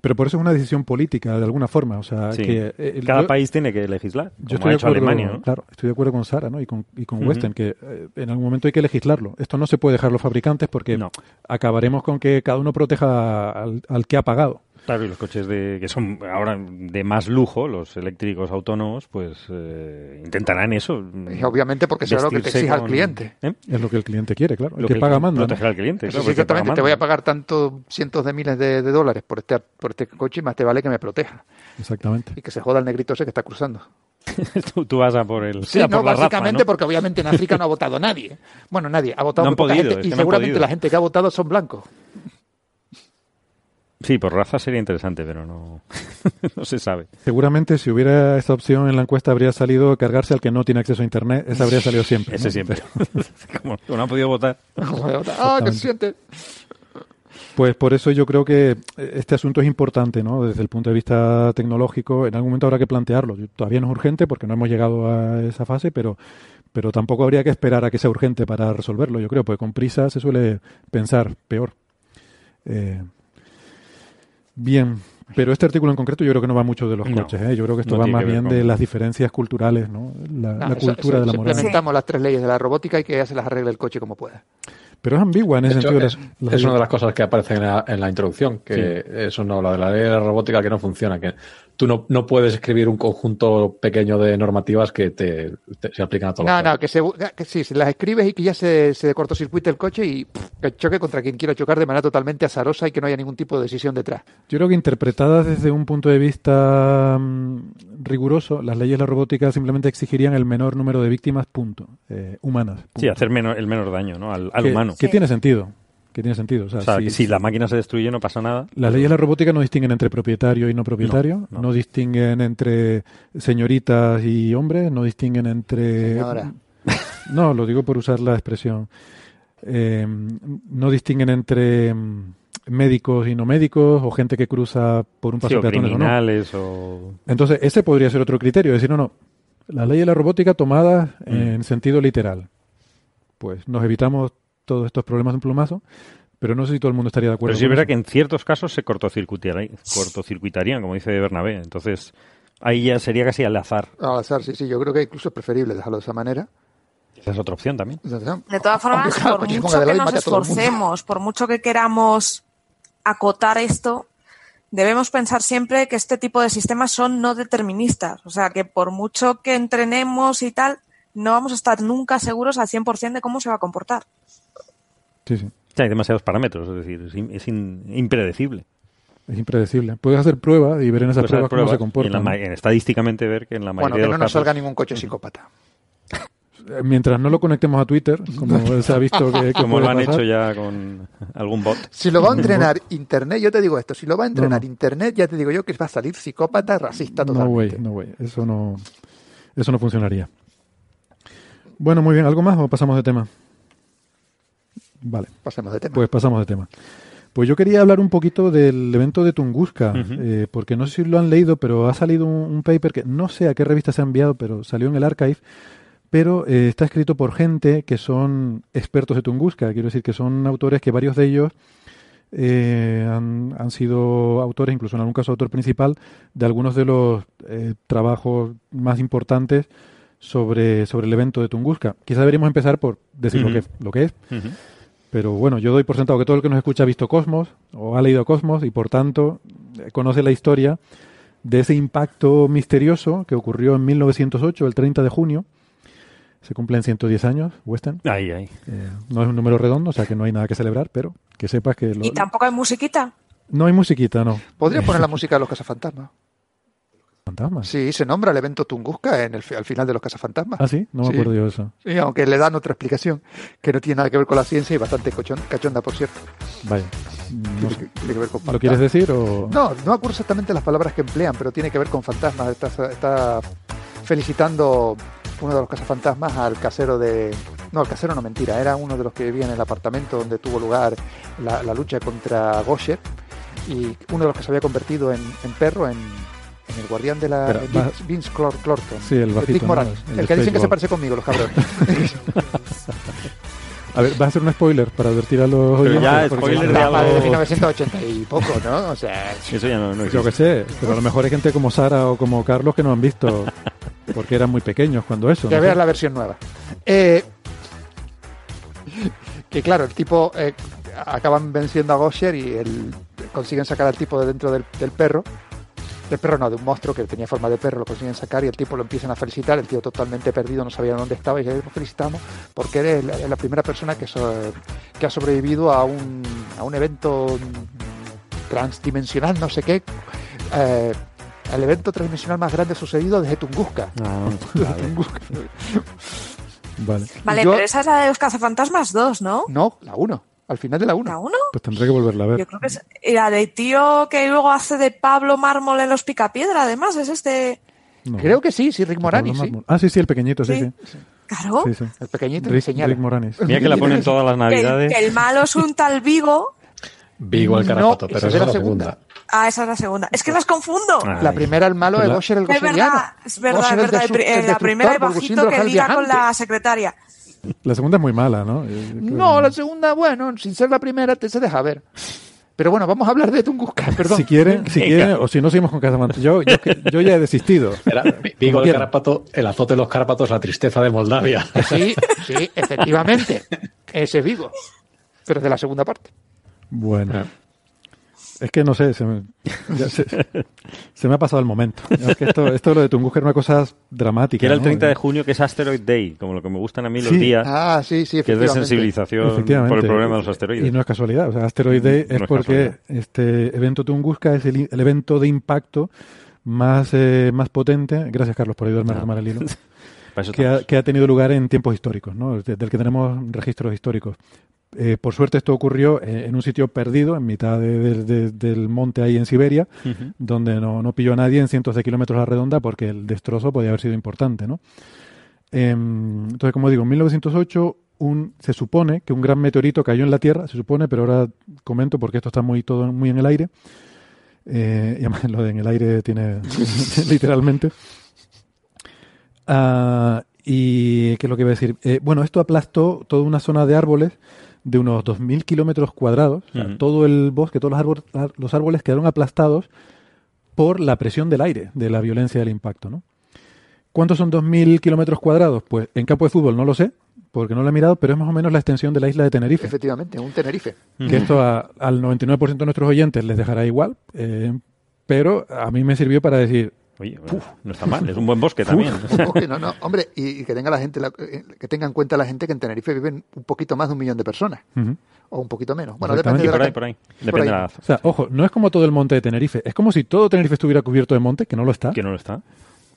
Pero por eso es una decisión política, de alguna forma. O sea, Sí. que eh, Cada yo- país tiene que legislar, Yo estoy ha de hecho acuerdo, Alemania, ¿no? claro, estoy de acuerdo con Sara ¿no? y con, y con Ujú. Western, que eh, en algún momento hay que legislarlo. Esto no se puede dejar a los fabricantes porque No. acabaremos con que cada uno proteja al, al que ha pagado. Claro, y los coches de, que son ahora de más lujo, los eléctricos autónomos, pues eh, intentarán eso. Y obviamente porque será lo que te exija el cliente. ¿Eh? Es lo que el cliente quiere, claro. El Lo que, el paga manda. ¿no? Proteger al cliente, claro. sí, exactamente. Te voy a pagar tantos cientos de miles de, de dólares por este, por este coche y más te vale que me proteja. Exactamente. Y que se joda el negrito ese que está cruzando. tú, tú vas a por el. Sí, no, por la Rafa, básicamente ¿no? porque obviamente en África no ha votado nadie. Bueno, nadie. Ha votado No muy han poca podido, gente y han seguramente podido. la gente que ha votado son blancos. Sí, por raza sería interesante, pero no, no se sabe. Seguramente si hubiera esta opción en la encuesta habría salido cargarse al que no tiene acceso a Internet. Esa habría salido siempre. Ese ¿no? siempre. como, no ha podido votar. ah, que se siente. Pues por eso yo creo que este asunto es importante, ¿no? Desde el punto de vista tecnológico, en algún momento habrá que plantearlo. Todavía no es urgente porque no hemos llegado a esa fase, pero, pero tampoco habría que esperar a que sea urgente para resolverlo, yo creo, porque con prisa se suele pensar peor. Eh, bien, pero este artículo en concreto yo creo que no va mucho de los No, coches, ¿eh? Yo creo que esto no va más bien con- de las diferencias culturales, ¿no? La, Ah, la eso- cultura eso- de la moral. Implementamos las tres leyes de la robótica y que ella se las arregle el coche como pueda. Pero es ambigua en ese hecho, sentido. es, las- las- es una de las cosas que aparecen en la, en la introducción, que eso no habla de la ley de la robótica que no funciona, que tú no, no puedes escribir un conjunto pequeño de normativas que te, te- se aplican a todos No, los no, que, se, que sí, se las escribes y que ya se, se cortocircuite el coche y pff, que choque contra quien quiera chocar de manera totalmente azarosa y que no haya ningún tipo de decisión detrás. Yo creo que interpretadas desde un punto de vista mm, riguroso, las leyes de la robótica simplemente exigirían el menor número de víctimas, punto, eh, humanas. punto. Sí, hacer menor- el menor daño ¿no? al, al que, humano. Que Sí. tiene sentido, que tiene sentido. O sea, O sea, si- que si la máquina se destruye no pasa nada. Las leyes de la robótica no distinguen entre propietario y no propietario, no, No, no. distinguen entre señoritas y hombres, no distinguen entre... Señora. No, lo digo por usar la expresión. Eh, no distinguen entre mm, médicos y no médicos, o gente que cruza por un Sí, paso o de peatones o no. criminales o... Entonces, ese podría ser otro criterio, decir, no, no, la ley de la robótica tomada Mm. en sentido literal. Pues nos evitamos todos estos problemas de un plumazo, pero no sé si todo el mundo estaría de acuerdo. Pero sí es con verdad eso. que en ciertos casos se cortocircuitarían, cortocircuitarían, como dice Bernabé. Entonces, ahí ya sería casi al azar. Al azar, sí, sí, yo creo que incluso es preferible dejarlo de esa manera. Esa es otra opción también. De todas formas, Aunque, claro, por se mucho que nos esforcemos, por mucho que queramos acotar esto, debemos pensar siempre que este tipo de sistemas son no deterministas. O sea, que por mucho que entrenemos y tal, no vamos a estar nunca seguros al 100% de cómo se va a comportar. Sí, sí. Ya hay demasiados parámetros, es decir, es, in- es in- impredecible. Es impredecible. Puedes hacer pruebas y ver en esas Puedes pruebas, cómo se y en la estadísticamente ver que en la mayoría Bueno, que de no los nos casos... salga ningún coche psicópata. Eh, Mientras no lo conectemos a Twitter, como se ha visto que, que como lo han pasar, hecho ya con algún bot. Si lo va a entrenar Internet, yo te digo esto, si lo va a entrenar No, no. Internet, ya te digo yo que va a salir psicópata, racista No totalmente. way, no way. Eso no, eso no funcionaría. Bueno, muy bien. ¿Algo más o pasamos de tema? Vale, Pasemos de tema. pues pasamos de tema. Pues yo quería hablar un poquito del evento de Tunguska, eh, porque no sé si lo han leído, pero ha salido un, un paper que no sé a qué revista se ha enviado, pero salió en el archive, pero eh, está escrito por gente que son expertos de Tunguska, quiero decir que son autores que varios de ellos eh, han, han sido autores, incluso en algún caso autor principal, de algunos de los eh, trabajos más importantes sobre, sobre el evento de Tunguska. Quizá deberíamos empezar por decir lo, que, lo que es. Pero bueno, yo doy por sentado que todo el que nos escucha ha visto Cosmos o ha leído Cosmos y por tanto eh, conoce la historia de ese impacto misterioso que ocurrió en 1908, el 30 de junio. Se cumplen 110 años, Western. Ahí, ahí. Eh, no es un número redondo, o sea que no hay nada que celebrar, pero que sepas que... Lo, y tampoco hay musiquita. No hay musiquita, no. ¿Podría poner la música de los cazafantasmas? ¿Fantasmas? Sí, se nombra el evento Tunguska en el, al final de los cazafantasmas. ¿Ah, sí? No me Sí. acuerdo yo de eso. Sí, aunque le dan otra explicación que no tiene nada que ver con la ciencia y bastante cochon- cachonda, por cierto. Vaya. No Tiene sé. que, tiene que ver con ¿Lo quieres decir o...? No, no me acuerdo exactamente las palabras que emplean, pero tiene que ver con fantasmas. Está, está felicitando uno de los cazafantasmas al casero de... No, el casero no, mentira. Era uno de los que vivía en el apartamento donde tuvo lugar la, la lucha contra Gosher y uno de los que se había convertido en, en perro, en, en el guardián de la... Pero, Vince, va- Vince Clor- Clorton. Sí, el bajito, Dick ¿no? Moranis. El El, que dicen que se parece conmigo, los cabrones. A ver, vas a hacer un spoiler para advertir a los Pero ya, spoiler de de algo- 1980 y poco, ¿no? O sea, Eso ya no, no Yo que sé, pero a lo mejor hay gente como Sara o como Carlos que no han visto porque eran muy pequeños cuando eso. que no veas la versión nueva. Eh, que claro, el tipo eh, acaban venciendo a Gosher y el, consiguen sacar al tipo de dentro del, del perro. Del perro no, de un monstruo que tenía forma de perro, lo consiguen sacar y el tipo lo empiezan a felicitar. El tío totalmente perdido, no sabía dónde estaba y dice, lo felicitamos porque eres la, la primera persona que, so- que ha sobrevivido a un, a un evento mm, transdimensional, no sé qué. eh, el evento transdimensional más grande sucedido desde Tunguska. Ah, Desde vale. Tunguska. Vale, Vale, Yo- pero esa es la de los cazafantasmas 2, ¿no? No, la 1. Al final de la 1. ¿La 1? pues tendré que volverla a ver. Yo creo que es. La de tío que luego hace de Pablo Mármol en los Picapiedra, además, es este. No. Creo que sí, sí, Rick Moranis, sí. Ah, sí, sí, el pequeñito, sí, Sí. sí. Claro. Sí, sí. El pequeñito Rick, señala. Rick Moranis. Mira que la ponen todas las navidades. que el malo es un tal Vigo. Vigo el carapato, pero es esa es la la segunda. segunda. Ah, esa es la segunda. Es que las confundo. Ah. La primera, el malo la- Gosher el Es goseriano. verdad, es verdad, es el verdad. el la primera destructor, bajito que el liga con la secretaria. La segunda es muy mala, ¿no? Eh, No, la segunda, bueno, sin ser la primera, te se deja ver. Pero bueno, vamos a hablar de Tunguska, perdón. Si quieren, si quieren, o si no seguimos con Cazafantasmas. Yo, yo, yo ya he desistido. Era Como el carapato, el azote de los carapatos, la tristeza de Moldavia. Sí, sí, efectivamente. Ese es Vigo. Pero es de la segunda parte. Bueno. Es que no sé, se me, ya se, se me ha pasado el momento. Es que esto, esto lo de Tunguska era una cosa dramática. Que era el ¿no? 30 de junio, que es Asteroid Day, como lo que me gustan a mí los Sí. días, Ah, sí, sí, que es de sensibilización por el problema de los asteroides. Y no es casualidad. O sea, Asteroid Day No es es porque casualidad. este evento Tunguska es el, el evento de impacto más, eh, más potente. Gracias, Carlos, por ayudarme a No. retomar el hilo. Que ha, que ha tenido lugar en tiempos históricos, ¿no? De- del que tenemos registros históricos. Eh, por suerte esto ocurrió eh, en un sitio perdido, en mitad de- de- de- del monte ahí en Siberia, donde no, no pilló a nadie en cientos de kilómetros a la redonda porque el destrozo podía haber sido importante, ¿no? Em, entonces, como digo, en 1908 un, se supone que un gran meteorito cayó en la Tierra, se supone, pero ahora comento porque esto está muy todo muy en el aire. Eh, y además lo de en el aire tiene literalmente. Ah, y qué es lo que iba a decir. Bueno, esto aplastó toda una zona de árboles de unos 2.000 kilómetros cuadrados. O sea, todo el bosque, todos los árboles, los árboles quedaron aplastados por la presión del aire, de la violencia del impacto. ¿no? ¿Cuántos son 2.000 kilómetros cuadrados? Pues en campo de fútbol no lo sé, porque no lo he mirado, pero es más o menos la extensión de la isla de Tenerife. Efectivamente, un Tenerife. Que esto a- al 99% de nuestros oyentes les dejará igual, eh, pero a mí me sirvió para decir, Oye, bueno, no está mal, es un buen bosque también. Ojo, no, no, hombre, y, y que tenga la gente, la- eh, que tenga en cuenta la gente que en Tenerife viven un poquito más de un millón de personas, ujú. o un poquito menos. Bueno, depende de por la ahí, por ahí. por Depende ahí. de la O sea, ojo, no es como todo el monte de Tenerife, es como si todo Tenerife estuviera cubierto de monte, que no lo está, que no lo está.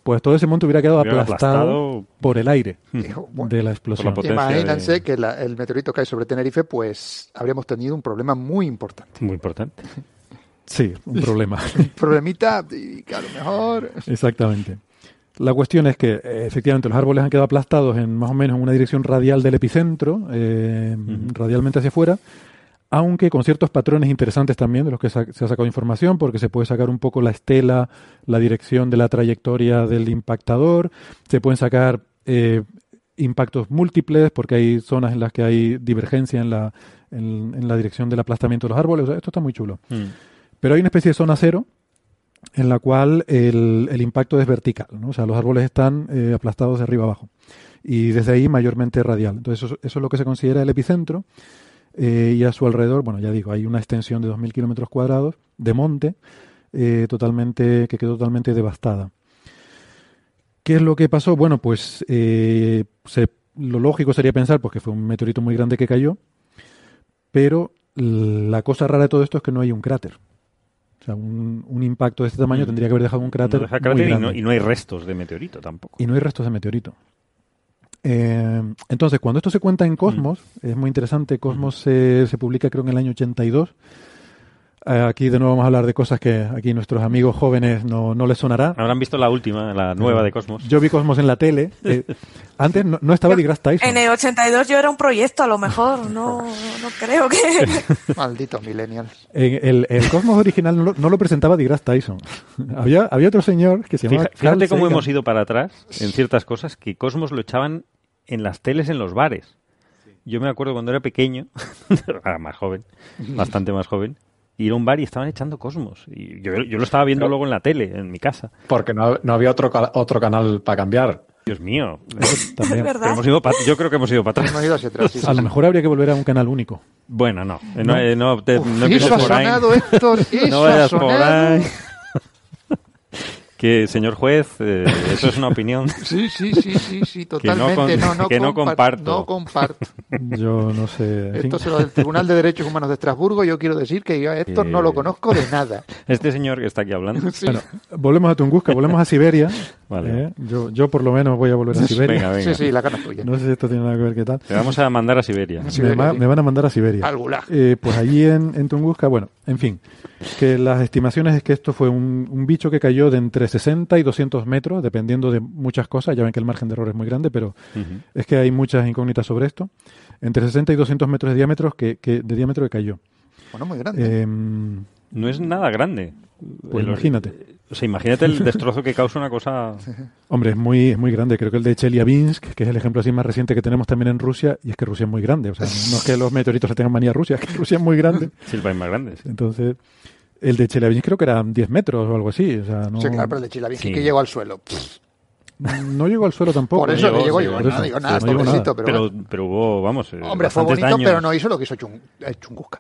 pues todo ese monte hubiera quedado Hubiera aplastado, aplastado. por el aire bueno, de la explosión. Por la Imagínense de- que la- el meteorito cae sobre Tenerife, pues habríamos tenido un problema muy importante. Muy importante. Sí, un problema. Un problemita y que a lo mejor... Exactamente. La cuestión es que eh, efectivamente los árboles han quedado aplastados en más o menos en una dirección radial del epicentro, eh, radialmente hacia afuera, aunque con ciertos patrones interesantes también de los que se ha sacado información, porque se puede sacar un poco la estela, la dirección de la trayectoria del impactador, se pueden sacar eh, impactos múltiples, porque hay zonas en las que hay divergencia en la, en, en la dirección del aplastamiento de los árboles. O sea, esto está muy chulo. Mm. Pero hay una especie de zona cero en la cual el, impacto es vertical, ¿no? o sea, los árboles están eh, aplastados de arriba abajo y desde ahí mayormente radial. Entonces eso, es lo que se considera el epicentro. eh, y a su alrededor, bueno, ya digo, hay una extensión de 2.000 kilómetros cuadrados de monte eh, totalmente, que quedó totalmente devastada. ¿Qué es lo que pasó? Bueno, pues lo lógico sería pensar pues, que fue un meteorito muy grande que cayó, pero la cosa rara de todo esto es que no hay un cráter. O sea, un, impacto de este tamaño mm. tendría que haber dejado un cráter. Y, no, hay restos de meteorito tampoco. Y no hay restos de meteorito. Eh, entonces, cuando esto se cuenta en Cosmos, mm. es muy interesante. Cosmos se, se, publica creo en el año 82 eh, aquí de nuevo vamos a hablar de cosas que aquí nuestros amigos jóvenes no, no les sonará. Habrán visto la última, la nueva de Cosmos. Yo vi Cosmos en la tele. Eh, antes no, estaba deGrasse Tyson. En el 82 yo era un proyecto, a lo mejor. No, no creo que... Malditos millennials. el, el, Cosmos original no lo, no lo presentaba deGrasse Tyson. había, había otro señor que se llamaba... Fíjate, cómo hemos ido para atrás en ciertas cosas, que Cosmos lo echaban en las teles en los bares. Yo me acuerdo cuando era pequeño, más joven, bastante más joven, ir a un bar y estaban echando Cosmos. Y yo, yo lo estaba viendo luego en la tele, en mi casa. Porque no, no había otro, otro canal para cambiar. Dios mío. También. Hemos ido yo creo que hemos ido para atrás. a lo mejor habría que volver a un canal único. Bueno, no. No, no, no, Uf, no eso ha sonado, Héctor. Eso no ha sonado. Que, señor juez, eh, eso es una opinión. Sí, sí, sí, sí, sí totalmente. Que no, comparto. No comparto. Yo no sé. Esto es lo del Tribunal de Derechos Humanos de Estrasburgo. Yo quiero decir que yo a Héctor no lo conozco de nada. Este señor que está aquí hablando. Bueno, volvemos a Tunguska, volvemos a Siberia. Vale. ¿eh? Yo, yo por lo menos voy a volver a Siberia. Venga, venga. Sí, sí, la cara tuya. No sé si esto tiene nada que ver qué tal. Te vamos a mandar a Siberia. Me, van a mandar a Siberia. Al eh, pues allí en, en Tunguska, bueno, en fin que las estimaciones es que esto fue un, bicho que cayó de entre 60 y 200 metros, dependiendo de muchas cosas. Ya ven que el margen de error es muy grande, pero es que hay muchas incógnitas sobre esto. Entre 60 y 200 metros de diámetro que, de diámetro que cayó. Bueno, muy grande. Em, no es nada grande. Pues imagínate. O sea, imagínate el destrozo que causa una cosa. Hombre, es muy, muy grande. Creo que el de Chelyabinsk, que es el ejemplo así más reciente que tenemos también en Rusia, y es que Rusia es muy grande. O sea, no es que los meteoritos se tengan manía a Rusia, es que Rusia es muy grande. Sí, el país más grande. Entonces, el de Chelyabinsk creo que eran 10 metros o algo así. O sea, no... Sí, claro, pero el de Chelyabinsk que llegó al suelo. No llegó al suelo tampoco. Por eso no llegó, yo, no digo nada, no nada. Pero, pero, hubo, vamos. Eh, Hombre, fue bonito, pero no hizo lo que hizo chung, eh, Chungusca.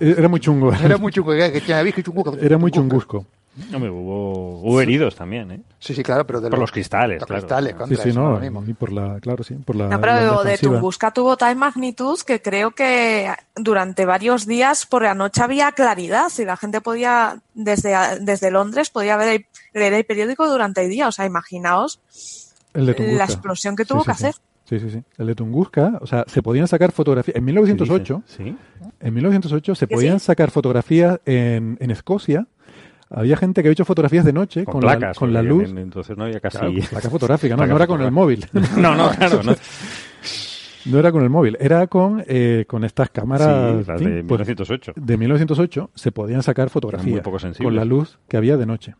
Era muy chungo. Era muy chungo. Era muy chungusco. Hombre, hubo, hubo heridos también, ¿eh? Sí, sí, claro, pero de por los, cristales, los claro. cristales, sí, sí, no, y por la, claro, sí, por la. No, pero de Tunguska tuvo tal magnitud que creo que durante varios días por la noche había claridad y la gente podía, desde, desde Londres, podía ver leer el periódico durante el día. O sea, imaginaos el de la explosión que tuvo que hacer. Sí, sí, sí. El de Tunguska, o sea, se podían sacar fotografías. En 1908, ¿Sí? en 1908 se podían sacar fotografías en, en Escocia había gente que había hecho fotografías de noche con, la, con la luz. Entonces no había casi. placa fotográfica, no, no era con el móvil. no, no, claro. No. no era con el móvil, era con, eh, con estas cámaras. de 1908. Pues, de 1908 se podían sacar fotografías con la luz que había de noche.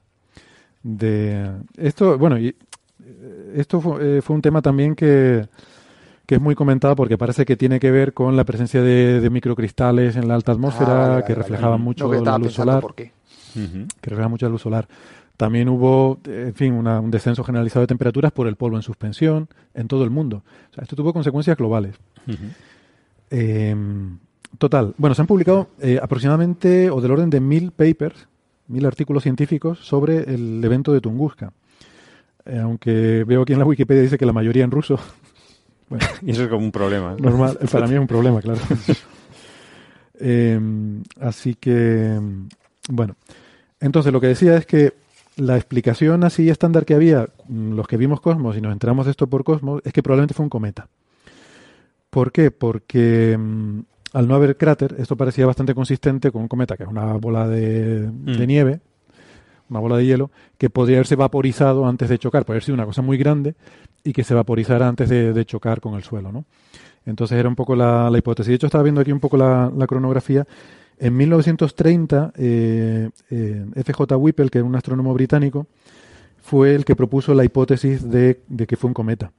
De esto, bueno, y eh, esto fue, eh, fue un tema también que, que es muy comentado porque parece que tiene que ver con la presencia de, de microcristales en la alta atmósfera ah, que reflejaban mucho la luz solar. Por qué que refleja mucha luz solar. También hubo, en fin, un descenso generalizado de temperaturas por el polvo en suspensión en todo el mundo. O sea, esto tuvo consecuencias globales. Em, total, bueno, se han publicado eh, aproximadamente o del orden de mil papers, mil artículos científicos sobre el evento de Tunguska. Eh, aunque veo aquí en la Wikipedia dice que la mayoría en ruso. bueno, y eso es como un problema. Normal, para mí es un problema, claro. Em, así que, bueno, entonces, lo que decía es que la explicación así estándar que había, mm, los que vimos Cosmos y nos enteramos de esto por Cosmos, es que probablemente fue un cometa. ¿Por qué? Porque mm, al no haber cráter, esto parecía bastante consistente con un cometa, que es una bola de, mm. nieve, una bola de hielo, que podría haberse vaporizado antes de chocar, podría haber sido una cosa muy grande y que se vaporizara antes de, chocar con el suelo, ¿no? Entonces era un poco la, hipótesis. De hecho, estaba viendo aquí un poco la cronografía en 1930, eh, eh F.J. Whipple, que era un astrónomo británico, fue el que propuso la hipótesis de, que fue un cometa.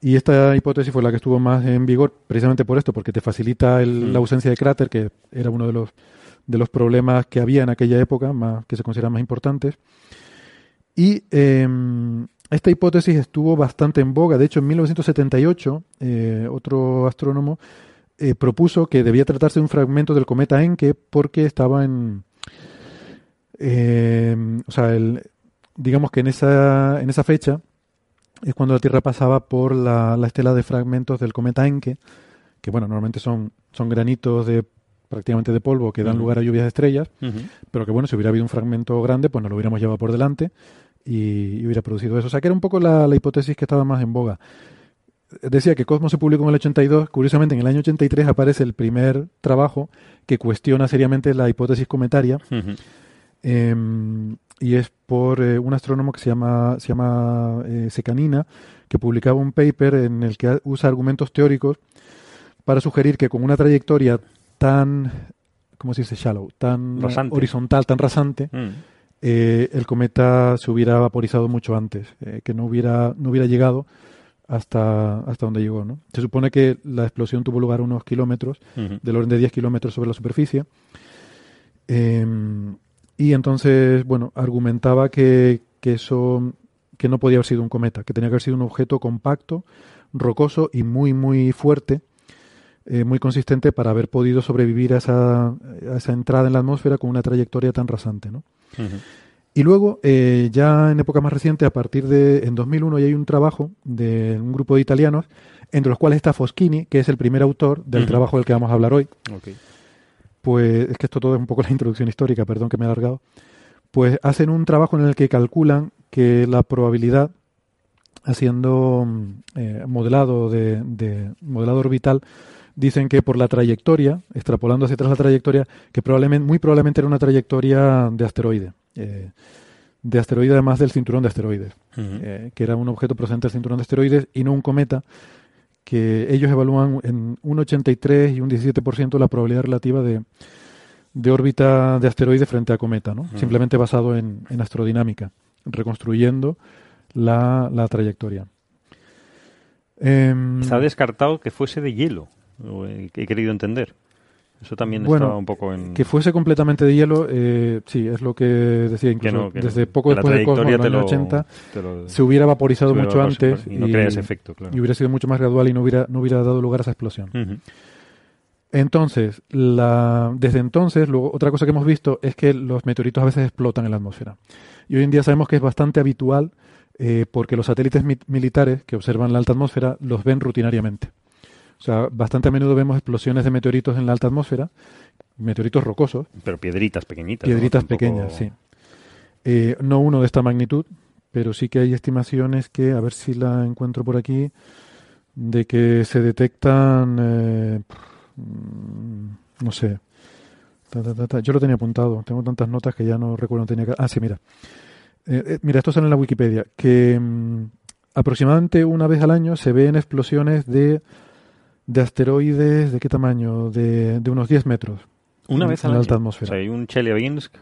Y esta hipótesis fue la que estuvo más en vigor precisamente por esto, porque te facilita mm. la ausencia de cráter, que era uno de los, de los problemas que había en aquella época, más, que se consideran más importantes. Y em, esta hipótesis estuvo bastante en boga. De hecho, en 1978, eh, otro astrónomo eh, propuso que debía tratarse de un fragmento del cometa Encke porque estaba en... eh, o sea, el, digamos que en esa, en esa fecha es cuando la Tierra pasaba por la, la estela de fragmentos del cometa Encke, que bueno, normalmente son, son granitos de prácticamente de polvo que dan lugar a lluvias de estrellas, pero que bueno, si hubiera habido un fragmento grande, pues nos lo hubiéramos llevado por delante y, y hubiera producido eso. O sea, que era un poco la, la hipótesis que estaba más en boga. Decía que Cosmos se publicó en el 82, curiosamente en el año 83 aparece el primer trabajo que cuestiona seriamente la hipótesis cometaria Ujú. eh, y es por eh, un astrónomo que se llama, se llama eh, Secanina, que publicaba un paper en el que usa argumentos teóricos para sugerir que con una trayectoria tan, ¿cómo se dice? Shallow, tan Rasante. horizontal, tan rasante, Mm. eh, el cometa se hubiera vaporizado mucho antes, eh, que no hubiera, no hubiera llegado hasta, hasta donde llegó. ¿no? Se supone que la explosión tuvo lugar a unos kilómetros, Ujú. del orden de 10 kilómetros sobre la superficie. Eh, y entonces, bueno, argumentaba que, que eso que no podía haber sido un cometa, que tenía que haber sido un objeto compacto, rocoso y muy, muy fuerte, eh, muy consistente para haber podido sobrevivir a esa, a esa entrada en la atmósfera con una trayectoria tan rasante. ¿no? Y luego, eh, ya en época más reciente, a partir de, en 2001, ya hay un trabajo de un grupo de italianos, entre los cuales está Foschini, que es el primer autor del trabajo del que vamos a hablar hoy. Pues es que esto todo es un poco la introducción histórica, perdón que me he alargado. Pues hacen un trabajo en el que calculan que la probabilidad, haciendo mm, eh, modelado de, de modelado orbital, dicen que por la trayectoria, extrapolando hacia atrás la trayectoria, que probablemente, muy probablemente era una trayectoria de asteroide, eh, de asteroide además del cinturón de asteroides, eh, que era un objeto procedente del cinturón de asteroides y no un cometa, que ellos evalúan en un 83 y un 17% la probabilidad relativa de, de órbita de asteroide frente a cometa, ¿no? Simplemente basado en, en astrodinámica, reconstruyendo la, la trayectoria. Em, Está descartado que fuese de hielo, he querido entender. Eso también Bueno, estaba un poco en... Que fuese completamente de hielo, eh, sí, es lo que decía incluso no, que no. desde poco Que después de Cosmos, en el trayectoria año te lo- 80, te lo- se hubiera vaporizado se hubiera mucho vaporizado antes y no crea ese efecto, claro. y hubiera sido mucho más gradual y no hubiera, no hubiera dado lugar a esa explosión. Ujú. Entonces, la, desde entonces, luego, otra cosa que hemos visto es que los meteoritos a veces explotan en la atmósfera. Y hoy en día sabemos que es bastante habitual eh, porque los satélites mi- militares que observan la alta atmósfera los ven rutinariamente. O sea, bastante a menudo vemos explosiones de meteoritos en la alta atmósfera, meteoritos rocosos, Pero piedritas pequeñitas. piedritas pequeñas, sí. Eh, no uno de esta magnitud, pero sí que hay estimaciones que, a ver si la encuentro por aquí, de que se detectan, eh, no sé, ta, ta, ta, ta. yo lo tenía apuntado, tengo tantas notas que ya no recuerdo, tenía que... Ah, sí, mira. Eh, eh, mira, esto sale en la Wikipedia, que mm, aproximadamente una vez al año se ven explosiones de, de asteroides, ¿de qué tamaño? De, de unos 10 metros. Una en- vez en al la año. alta atmósfera. O sea, hay un Chelyabinsk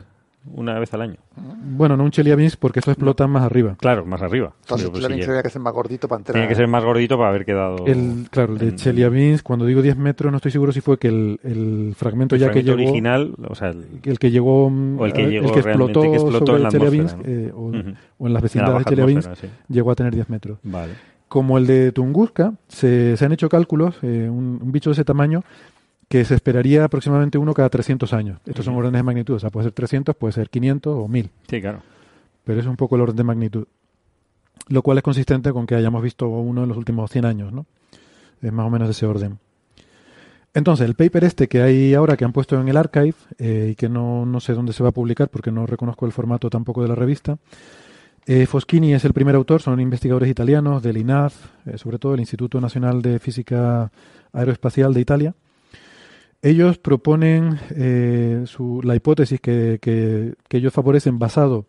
una vez al año. Bueno, no un Chelyabinsk porque eso explota más arriba. Claro, más arriba. Entonces, pues, Chelyabinsk tendría que ser más gordito para entrar. Tiene que ser más gordito para haber quedado... El, claro, el de en- Chelyabinsk, cuando digo 10 metros, no estoy seguro si fue que el, el fragmento el ya que fragmento llegó... original, o sea, el- el que llegó, mm, O el que eh, llegó explotó, realmente, que explotó sobre en la el Chelyabinsk, eh, o, en las en la vecindades de Chelyabinsk, sí. llegó a tener 10 metros. Vale. Como el de Tunguska, se, se han hecho cálculos, eh, un, un bicho de ese tamaño, que se esperaría aproximadamente uno cada 300 años. Estos son órdenes de magnitud, o sea, puede ser 300, puede ser 500 o 1000. Sí, claro. pero es un poco el orden de magnitud. Lo cual es consistente con que hayamos visto uno en los últimos 100 años, ¿no? Es más o menos ese orden. Entonces, el paper este que hay ahora, que han puesto en el archive, eh, y que no, no sé dónde se va a publicar porque no reconozco el formato tampoco de la revista, eh, Foschini es el primer autor, son investigadores italianos del INAF, eh, sobre todo el Instituto Nacional de Física Aeroespacial de Italia. Ellos proponen eh, su- la hipótesis que, ellos favorecen basado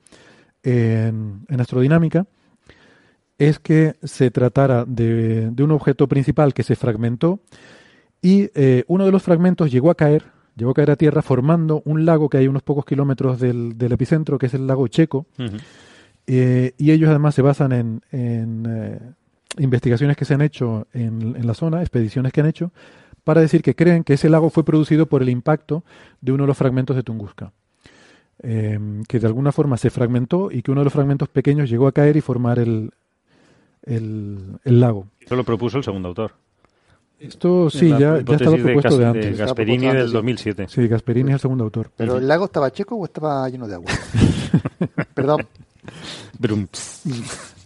en, en astrodinámica es que se tratara de, de un objeto principal que se fragmentó y uno de los fragmentos llegó a caer, llegó a caer a tierra formando un lago que hay unos pocos kilómetros del, epicentro, que es el lago Checo. Eh, y ellos además se basan en, en, eh, investigaciones que se han hecho en, en la zona, expediciones que han hecho, para decir que creen que ese lago fue producido por el impacto de uno de los fragmentos de Tunguska. Eh, que de alguna forma se fragmentó y que uno de los fragmentos pequeños llegó a caer y formar el, el, el lago. Eso lo propuso el segundo autor. Esto sí, ya, ya estaba propuesto de de antes. Gasperini del propuesto 2007. Sí, Gasperini es el segundo autor. ¿Pero el lago estaba checo o estaba lleno de agua? Perdón.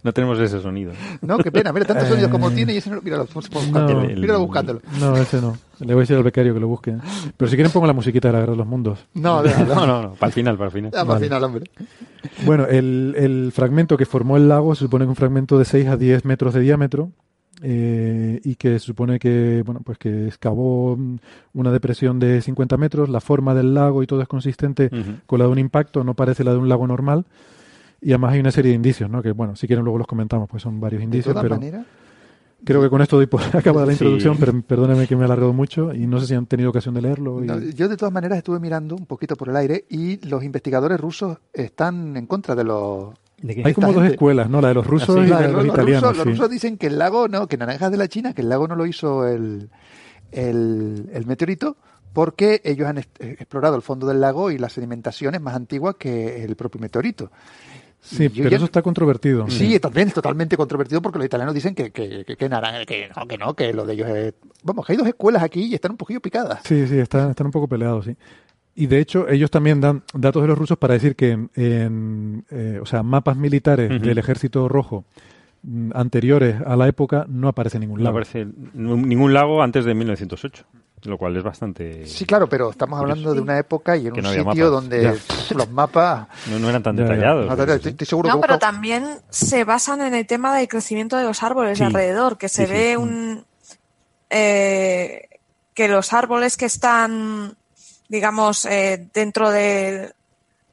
No tenemos ese sonido. No, qué pena. Mira, tantos Eh, sonidos como tiene y ese no... Míralo, buscándolo. No. Míralo buscándolo. No, ese no. Le voy a decir al becario que lo busque. Pero si quieren pongo la musiquita de la Guerra de los Mundos. No, No, nada. no, no. Para el final, para el final. Ya, para Vale. el final, hombre. Bueno, el, el fragmento que formó el lago se supone que es un fragmento de 6 a 10 metros de diámetro eh, y que se supone que, bueno, pues que excavó una depresión de 50 metros. La forma del lago y todo es consistente con la de un impacto, no parece la de un lago normal. Y además hay una serie de indicios, ¿no? Que, bueno, si quieren luego los comentamos, pues son varios De indicios, todas pero maneras, creo que con esto doy por acabada la Sí. introducción, pero perdónenme que me he alargado mucho y no sé si han tenido ocasión de leerlo. y- no, yo de todas maneras estuve mirando un poquito por el aire y los investigadores rusos están en contra de los... ¿De? Hay como esta dos gente- escuelas, ¿no? La de los rusos Ah, sí. y la de los, los, italianos. rusos, los sí. rusos dicen que el lago, no, que naranjas de la China, que el lago no lo hizo el, el, el meteorito, porque ellos han eh, explorado el fondo del lago y la sedimentación es más antigua que el propio meteorito. Sí, Yo pero ya- eso está controvertido. Sí, también es totalmente controvertido porque los italianos dicen que, que, que, que naranja- que no, que no, que lo de ellos es... Vamos, que hay dos escuelas aquí y están un poquillo picadas. Sí, sí, están, están un poco peleados, sí. Y de hecho, ellos también dan datos de los rusos para decir que en, en, eh, o sea, mapas militares del ejército rojo mm, anteriores a la época no aparece ningún No lago. aparece ningún lago antes de 1908, lo cual es bastante... Sí, claro, pero estamos hablando de una época y en Que un no sitio mapas. donde Ya. los mapas... No, no eran tan detallados. no, pero estoy, seguro No, que pero también se basan en el tema del crecimiento de los árboles Sí. de alrededor, que se Sí, sí. ve un eh, que los árboles que están, digamos, eh, dentro de,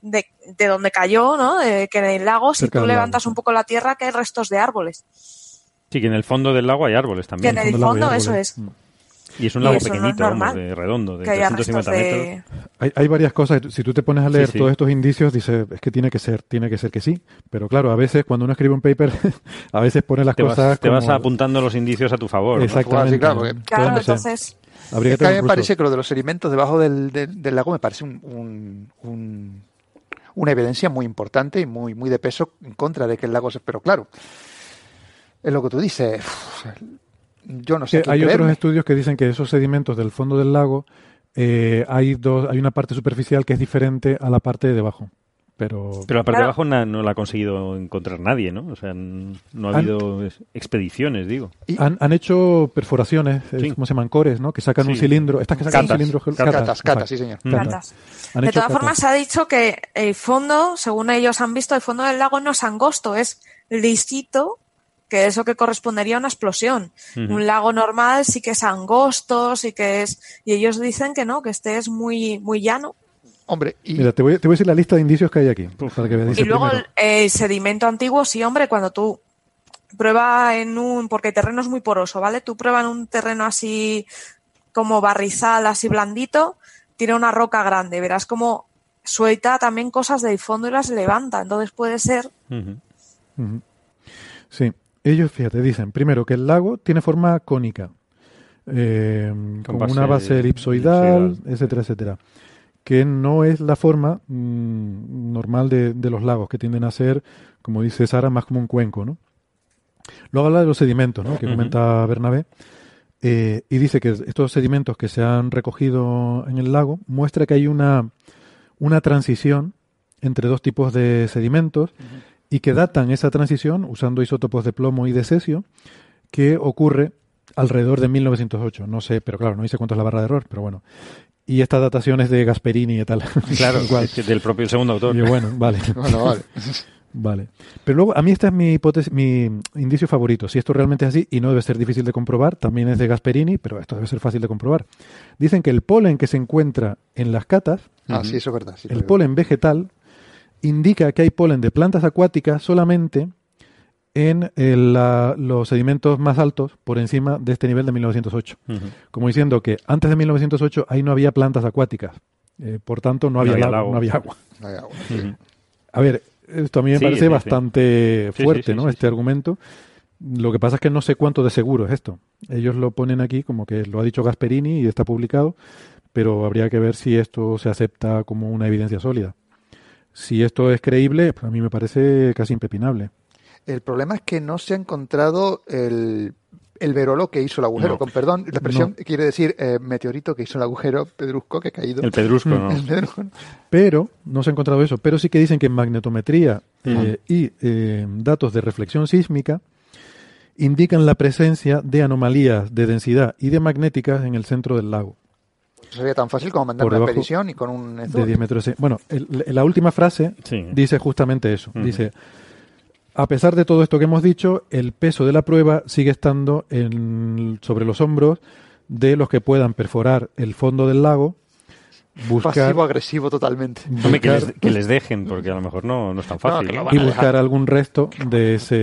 de, de donde cayó, ¿no? De- que en el lago, si Cerca tú lago, levantas un poco la tierra, que hay restos de árboles. Sí, que en el fondo del lago hay árboles Que también. en el fondo, eso es. Mm. Y es un lago eso no pequeñito, vamos, de redondo, de Que haya 350 restos metros. Hay, hay varias cosas. Si tú te pones a leer Sí, sí. todos estos indicios, dices, es que tiene que ser, tiene que ser que sí. Pero claro, a veces cuando uno escribe un paper, a veces pone las Te vas, cosas te vas apuntando los indicios a tu favor. ¿no? Exactamente. Claro, porque- Claro, Entonces. Habría Es que que a mí me parece que lo de los sedimentos debajo del, del- del lago me parece un, un- un- una evidencia muy importante y muy, muy de peso en contra de que el lago se... Pero claro, es lo que tú dices. Yo no sé Que qué hay otros estudios que dicen que esos sedimentos del fondo del lago eh, hay dos, hay una parte superficial que es diferente a la parte de debajo. Pero, Pero la parte de abajo na- no la ha conseguido encontrar nadie, ¿no? O sea, no ha Han- habido es- expediciones, digo. Y- han, han hecho perforaciones, es Sí. como se llaman cores, ¿no? Que sacan un cilindro. Estas que sacan un Catas. cilindro. gel- Catas, Catas, catas, exacto. sí, señor. Catas. De todas catas. formas, se ha dicho que el fondo, según ellos han visto, el fondo del lago no es angosto, es lisito, que eso que correspondería a una explosión. Un lago normal sí que es angosto, sí que es... Y ellos dicen que no, que este es muy, muy llano. Hombre, y Mira, te voy, te voy a decir la lista de indicios que hay aquí. para que y luego primero- el, el sedimento antiguo, sí, hombre, cuando tú prueba en un... Porque el terreno es muy poroso, ¿vale? Tú prueba en un terreno así como barrizal, así blandito, tira una roca grande, verás como suelta también cosas del fondo y las levanta. Entonces puede ser. Sí, ellos, fíjate, dicen primero que el lago tiene forma cónica, eh, con, base una base elipsoidal, elipsoidal. etcétera, etcétera, que no es la forma mm, normal de, de los lagos, que tienden a ser, como dice Sara, más como un cuenco, ¿no? Luego habla de los sedimentos, ¿no? Que comenta Bernabé, eh, y dice que estos sedimentos que se han recogido en el lago muestra que hay una, una transición entre dos tipos de sedimentos y que datan esa transición usando isótopos de plomo y de cesio que ocurre alrededor de 1908. No sé, pero claro, no dice cuánto es la barra de error, pero bueno. Y esta datación es de Gasperini y tal. Claro, es del propio segundo autor. Y bueno, vale. Bueno, vale. Vale. Pero luego, a mí esta es mi hipótesis, mi indicio favorito. Si esto realmente es así, y no debe ser difícil de comprobar, también es de Gasperini, pero esto debe ser fácil de comprobar. Dicen que el polen que se encuentra en las catas, Ah, sí, eso es verdad. sí, el polen vegetal, indica que hay polen de plantas acuáticas solamente en el, la- los sedimentos más altos por encima de este nivel de 1908. Ujú. Como diciendo que antes de 1908 ahí no había plantas acuáticas. Eh, por tanto, no No había, lago, lago. no había agua. Agua. A ver, esto a mí me Sí, parece sí, sí. bastante Sí, sí, fuerte, sí, ¿no? sí, este sí. argumento. Lo que pasa es que no sé cuánto de seguro es esto. Ellos lo ponen aquí como que lo ha dicho Gasperini y está publicado, pero habría que ver si esto se acepta como una evidencia sólida. Si esto es creíble, pues a mí me parece casi impepinable. El problema es que no se ha encontrado el el verolo que hizo el agujero, No. con perdón, la expresión No. quiere decir eh, meteorito que hizo el agujero pedrusco que ha caído. El pedrusco, no. El pedrusco. Pero no se ha encontrado eso, pero sí que dicen que en magnetometría eh, y eh, datos de reflexión sísmica indican la presencia de anomalías de densidad y de magnéticas en el centro del lago. Sería tan fácil como mandar una expedición y con un... de 10 metros. Bueno, el- la última frase Sí. dice justamente eso. Dice, a pesar de todo esto que hemos dicho, el peso de la prueba sigue estando en- sobre los hombros de los que puedan perforar el fondo del lago, buscar Pasivo-agresivo totalmente. Hombre, que, buscar- les, que les dejen, porque a lo mejor no, no es tan fácil. van y buscar algún resto de ese,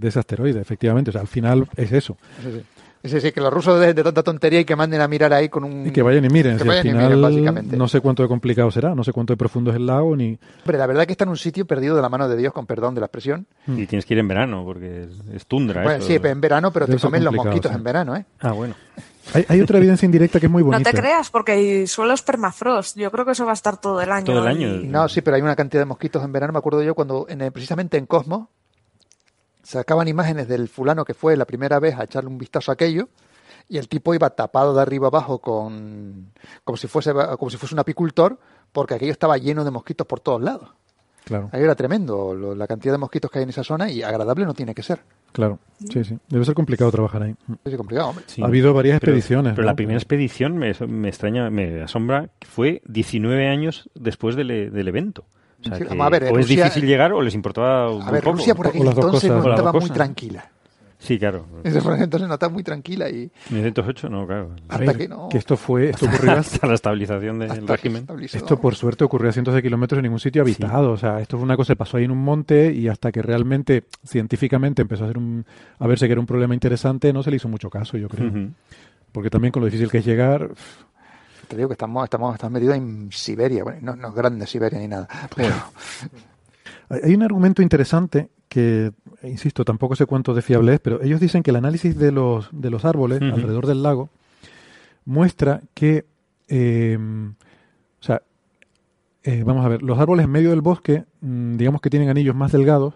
de ese asteroide, efectivamente. O sea, al final es eso. Sí, sí. Sí, sí, que los rusos dejen de tanta tontería y que manden a mirar ahí con un... Y que vayan y miren. Que si al vayan y miren, básicamente. no sé cuánto de complicado será, no sé cuánto de profundo es el lago, ni... Hombre, la verdad que está en un sitio perdido de la mano de Dios, con perdón de la expresión. Y tienes que ir en verano, porque es, es tundra. Bueno, eso. sí, en verano, pero Debe te comen los mosquitos sí. en verano, ¿eh? Ah, bueno. Hay, hay otra evidencia indirecta que es muy No bonita. te creas, porque hay suelos permafrost. Yo creo que eso va a estar todo el año. Todo el año. y- No, sí, pero hay una cantidad de mosquitos en verano. Me acuerdo yo cuando, en el- precisamente en Cosmos, sacaban imágenes del fulano que fue la primera vez a echarle un vistazo a aquello y el tipo iba tapado de arriba abajo con como si fuese como si fuese un apicultor porque aquello estaba lleno de mosquitos por todos lados. Claro, Ahí era tremendo lo- la cantidad de mosquitos que hay en esa zona y agradable no tiene que ser. claro. Sí, sí. Debe ser complicado trabajar ahí. Es complicado, hombre. Sí. Ha habido varias Pero- expediciones. Pero ¿no? la primera expedición me, me extraña, me asombra, que fue 19 años después del, del evento. O, sea Sí, que a ver, o Rusia- es difícil llegar o les importaba A muy ver, poco. Rusia por aquel entonces cosas. no estaba muy tranquila. Sí, claro. Por entonces no estaba muy tranquila y 1908, no, claro. A hasta ver, que no... que esto fue, esto ocurrió hasta- la estabilización del régimen. Esto por suerte ocurrió a cientos de kilómetros en ningún sitio habitado. O sea, esto fue una cosa que pasó ahí en un monte y hasta que realmente científicamente empezó a, ser un, a verse que era un problema interesante, no se le hizo mucho caso, yo creo. Ujú. Porque también con lo difícil que es llegar, Te digo que estamos, estamos, estamos metidos en Siberia, bueno, no, no es grande Siberia ni nada, pero Hay un argumento interesante que, insisto, tampoco sé cuánto de fiable es, pero ellos dicen que el análisis de los, de los árboles alrededor del lago muestra que, eh, o sea, eh, vamos a ver, los árboles en medio del bosque, mm, digamos que tienen anillos más delgados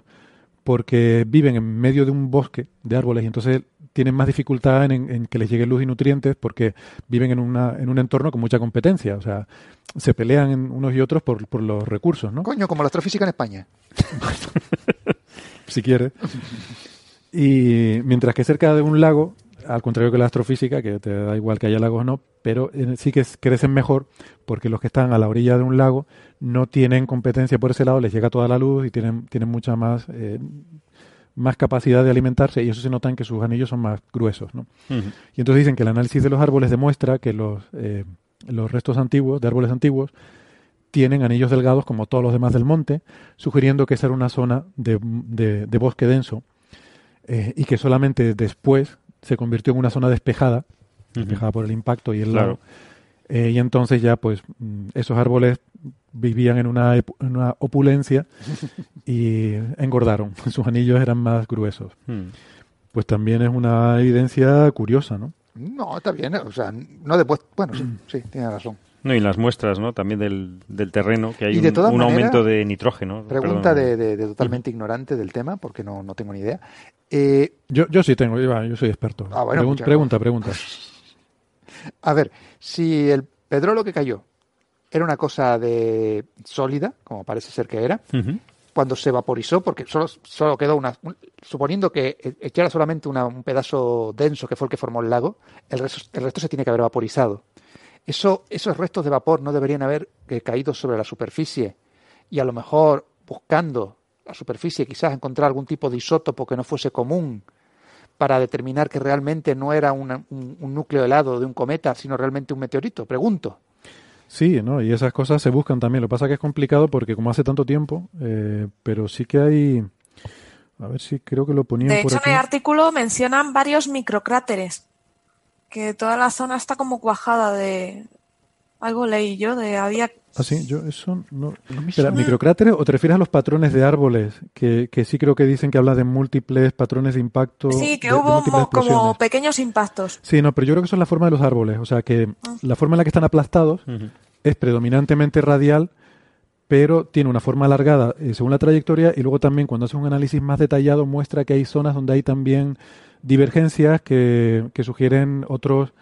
porque viven en medio de un bosque de árboles y entonces tienen más dificultad en, en que les llegue luz y nutrientes porque viven en, una, en un entorno con mucha competencia. O sea, se pelean unos y otros por, por los recursos, ¿no? coño, como la astrofísica en España. si quieres. Y mientras que cerca de un lago, al contrario que la astrofísica, que te da igual que haya lagos o no, pero eh, sí que crecen mejor porque los que están a la orilla de un lago no tienen competencia por ese lado, les llega toda la luz y tienen, tienen mucha más, eh, más capacidad de alimentarse y eso se nota en que sus anillos son más gruesos. ¿no? Y entonces dicen que el análisis de los árboles demuestra que los, eh, los restos antiguos, de árboles antiguos, tienen anillos delgados como todos los demás del monte, sugiriendo que esa era una zona de, de- de bosque denso eh, y que solamente después se convirtió en una zona despejada, despejada por el impacto y el Claro. lago. Eh, y entonces ya pues mm, esos árboles vivían en una, epu- en una opulencia y engordaron, sus anillos eran más gruesos. Mm. Pues también es una evidencia curiosa, ¿no? No, está bien, o sea, no después, bueno, sí, sí, tiene razón. No, y las muestras, ¿no? También del, del terreno, que hay un, aumento de nitrógeno. Pregunta de, de- de totalmente ignorante del tema, porque no, no tengo ni idea. Eh, Yo, yo sí tengo, yo, yo soy experto. Ah, bueno, Pregun- muchas pregunta, pregunta. a ver, si el pedrolo que cayó era una cosa de sólida, como parece ser que era, cuando se vaporizó, porque solo, solo quedó una, un- suponiendo que e- echara solamente una- un pedazo denso que fue el que formó el lago, el resto, el resto se tiene que haber vaporizado. Eso, esos restos de vapor no deberían haber eh, caído sobre la superficie y a lo mejor buscando la superficie quizás encontrar algún tipo de isótopo que no fuese común para determinar que realmente no era una- un, un núcleo helado de un cometa, sino realmente un meteorito. Pregunto. Sí, ¿no? Y esas cosas se buscan también. Lo que pasa es que es complicado porque como hace tanto tiempo, eh, pero sí que hay... A ver si creo que lo ponían De por hecho, aquí. en el artículo mencionan varios microcráteres. Que toda la zona está como cuajada de. Algo leí yo, de había. Ah, sí, yo eso no... me Espera. ¿microcráteres o te refieres a los patrones de árboles? Que, que sí creo que dicen que habla de múltiples patrones de impacto. Sí, que de- hubo como pequeños impactos. Sí, no, pero yo creo que eso es la forma de los árboles. O sea, que Ah. la forma en la que están aplastados es predominantemente radial, pero tiene una forma alargada eh, según la trayectoria y luego también cuando hace un análisis más detallado muestra que hay zonas donde hay también divergencias que, que sugieren otros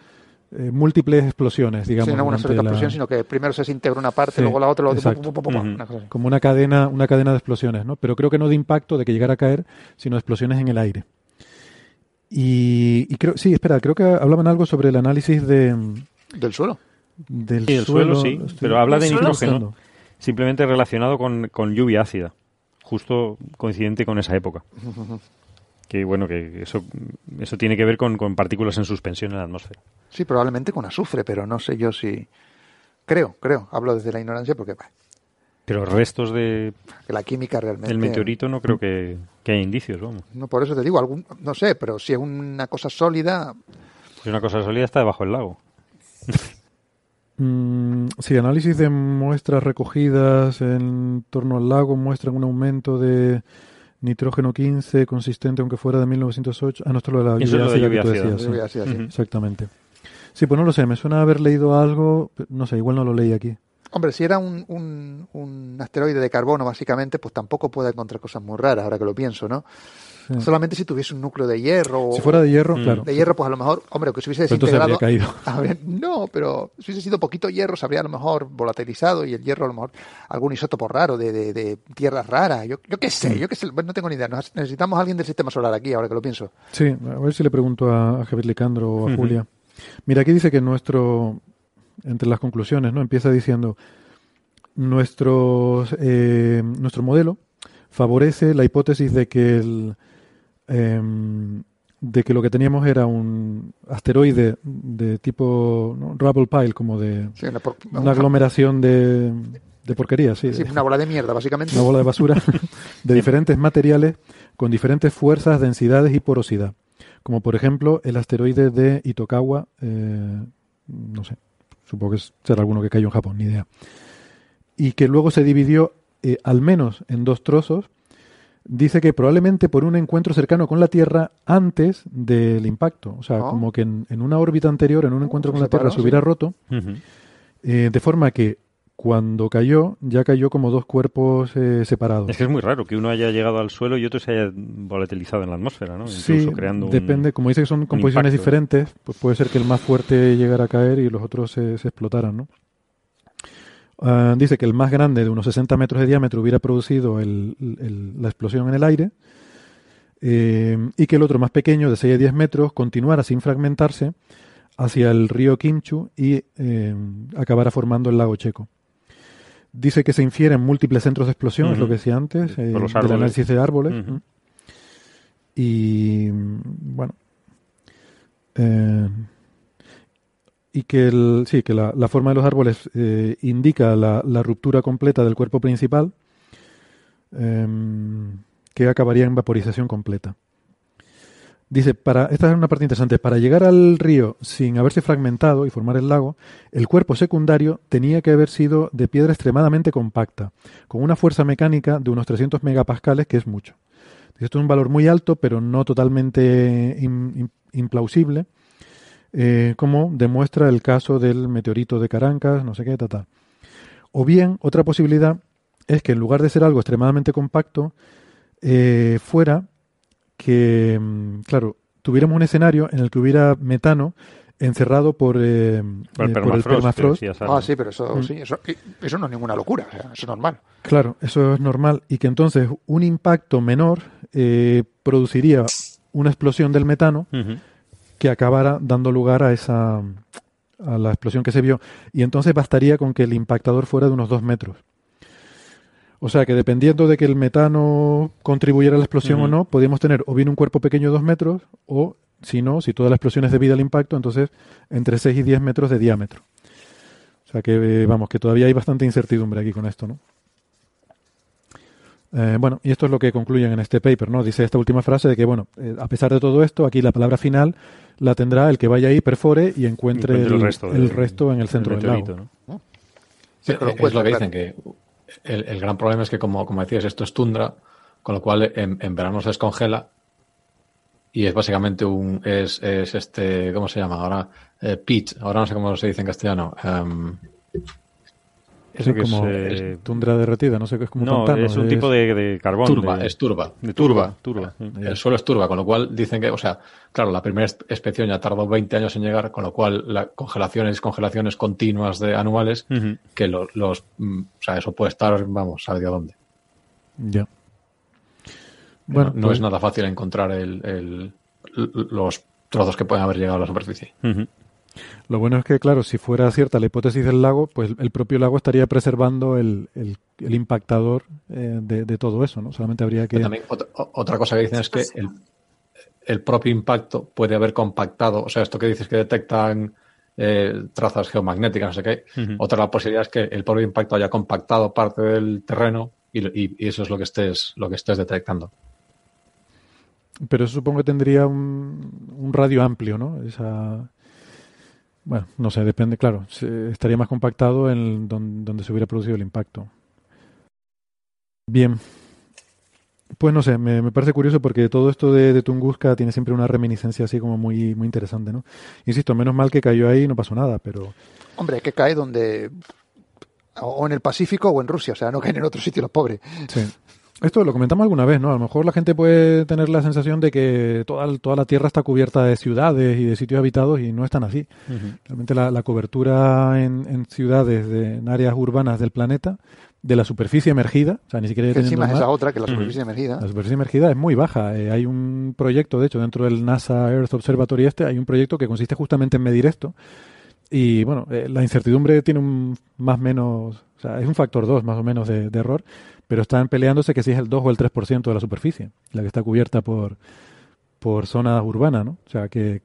eh, múltiples explosiones, digamos. Sí, no una sola explosión, sino que primero se desintegra una parte, luego la otra, luego una Como una cadena, una cadena de explosiones, ¿no? Pero creo que no de impacto, de que llegara a caer, sino de explosiones en el aire. Y, creo, sí, espera, creo que hablaban algo sobre el análisis de... Del suelo. Del suelo, sí, pero habla de nitrógeno, simplemente relacionado con, con lluvia ácida, justo coincidente con esa época que bueno, que eso, eso tiene que ver con, partículas en suspensión en la atmósfera. Sí, probablemente con azufre, pero no sé yo si... Creo, creo, hablo desde la ignorancia porque... Pero restos de... La química realmente... El meteorito no creo que, que haya indicios, vamos. No, por eso te digo, algún, no sé, pero si es una cosa sólida... Si una cosa sólida está debajo del lago. Mm, sí, análisis de muestras recogidas en torno al lago muestran un aumento de nitrógeno 15 consistente aunque fuera de 1908. Ah, no, esto lo de la lluvia, ácida, sí. Exactamente. Sí, pues no lo sé, me suena haber leído algo, no sé, igual no lo leí aquí. Hombre, si era un, un, un asteroide de carbono, básicamente, pues tampoco puede encontrar cosas muy raras, ahora que lo pienso, ¿no? Solamente si tuviese un núcleo de hierro. Si fuera de hierro, mm. claro. De hierro, pues a lo mejor, hombre, que si hubiese desintegrado. no, pero si hubiese sido poquito hierro, se habría a lo mejor volatilizado y el hierro a lo mejor algún isótopo raro de, de, de tierras raras. Yo, yo qué sé, mm. yo qué sé, no tengo ni idea. necesitamos a alguien del sistema solar aquí, ahora que lo pienso. Sí, a ver si le pregunto a, Javier Licandro o a Julia. Mira, aquí dice que nuestro, entre las conclusiones, ¿no? Empieza diciendo, nuestro, eh, nuestro modelo favorece la hipótesis de que el Em, de que lo que teníamos era un asteroide de tipo rubble pile, como de una, aglomeración de, de porquería, sí, una bola de mierda, básicamente. Una bola de basura de diferentes materiales con diferentes fuerzas, densidades y porosidad. Como por ejemplo el asteroide de Itokawa, eh, no sé, supongo que será alguno que cayó en Japón, ni idea. Y que luego se dividió eh, al menos en dos trozos dice que probablemente por un encuentro cercano con la Tierra antes del impacto. O sea, ah. como que en, una órbita anterior, en un encuentro con la Tierra, se hubiera roto. Eh, de forma que cuando cayó, ya cayó como dos cuerpos eh, separados. Es que es muy raro que uno haya llegado al suelo y otro se haya volatilizado en la atmósfera, ¿no? sí, depende. como dice que son composiciones diferentes, pues puede ser que el más fuerte llegara a caer y los otros se, se explotaran, ¿no? Ah, dice que el más grande, de unos 60 metros de diámetro, hubiera producido la explosión en el aire eh, y que el otro más pequeño, de 6 a 10 metros, continuara sin fragmentarse hacia el río Kimchu y eh, acabara formando el lago Checo. Dice que se infieren múltiples centros de explosión, es lo que decía antes, eh, del análisis de árboles. Y bueno, y que, el, sí, que la, forma de los árboles eh, indica la, ruptura completa del cuerpo principal, em, que acabaría en vaporización completa. Dice, para, esta es una parte interesante, para llegar al río sin haberse fragmentado y formar el lago, el cuerpo secundario tenía que haber sido de piedra extremadamente compacta, con una fuerza mecánica de unos 300 megapascales, que es mucho. Esto es un valor muy alto, pero no totalmente implausible eh, como demuestra el caso del meteorito de Carancas, no sé qué, tal, O bien, otra posibilidad es que en lugar de ser algo extremadamente compacto, eh, fuera que, mm, claro, tuviéramos un escenario en el que hubiera metano encerrado por, eh, por el permafrost. ah, sí, pero eso, mm. sí, eso, eso, no es ninguna locura, eso es normal. Claro, eso es normal y que entonces un impacto menor produciría una explosión del metano que acabara dando lugar a esa a la explosión que se vio. Y entonces bastaría con que el impactador fuera de unos dos metros. O sea que dependiendo de que el metano contribuyera a la explosión o no, podríamos tener o bien un cuerpo pequeño de dos metros, o si no, si toda la explosión es debida al impacto, entonces entre 6 y 10 metros de diámetro. O sea que, eh, vamos, que todavía hay bastante incertidumbre aquí con esto, ¿no? Eh, bueno, y esto es lo que concluyen en este paper, ¿no? Dice esta última frase de que, bueno, eh, a pesar de todo esto, aquí la palabra final la tendrá el que vaya ahí, perfore y encuentre, el, resto, en el centro del lago. ¿no? es lo que dicen, que el, gran problema es que, como, como decías, esto es tundra, con lo cual en, verano se descongela y es básicamente un, es, es este, ¿cómo se llama ahora? Eh, ahora no sé cómo se dice en castellano. Em, es como tundra derretida, no sé qué es como no, es un tipo de, carbón. Turba, es turba. De turba, turba. El suelo es turba, con lo cual dicen que, o sea, claro, la primera inspección ya tardó 20 años en llegar, con lo cual la congelaciones, congelaciones continuas de anuales, que los, mm, o sea, eso puede estar, vamos, sabe de dónde. Ya. Bueno, no, es pues nada fácil encontrar el, los trozos que pueden haber llegado a la superficie. Lo bueno es que, claro, si fuera cierta la hipótesis del lago, pues el propio lago estaría preservando el, el, impactador eh, de, todo eso, ¿no? Solamente habría que... también otra, cosa que dicen es que el, el, propio impacto puede haber compactado, o sea, esto que dices que detectan eh, trazas geomagnéticas, no sé qué, otra la posibilidad es que el propio impacto haya compactado parte del terreno y, y, eso es lo que estés, lo que estés detectando. Pero eso supongo que tendría un, un radio amplio, ¿no? Esa bueno, no sé, depende, claro. estaría más compactado en donde, se hubiera producido el impacto. Bien. Pues no sé, me, parece curioso porque todo esto de, Tunguska tiene siempre una reminiscencia así como muy, muy interesante, ¿no? Insisto, menos mal que cayó ahí y no pasó nada, pero... Hombre, que cae donde... O en el Pacífico o en Rusia, o sea, no caen en otro sitio los pobres. Sí. Esto lo comentamos alguna vez, ¿no? A lo mejor la gente puede tener la sensación de que toda, toda la Tierra está cubierta de ciudades y de sitios habitados y no es tan así. Realmente la, cobertura en, ciudades, de, en áreas urbanas del planeta, de la superficie emergida, o sea, ni siquiera... encima es esa otra, que la superficie emergida. La superficie emergida es muy baja. Eh, hay un proyecto, de hecho, dentro del NASA Earth Observatory este, hay un proyecto que consiste justamente en medir esto. Y bueno, eh, la incertidumbre tiene un más menos, o sea, es un factor 2 más o menos de error pero están peleándose que si es el 2 o el 3% de la superficie, la que está cubierta por, por zonas urbanas, ¿no? O sea, que,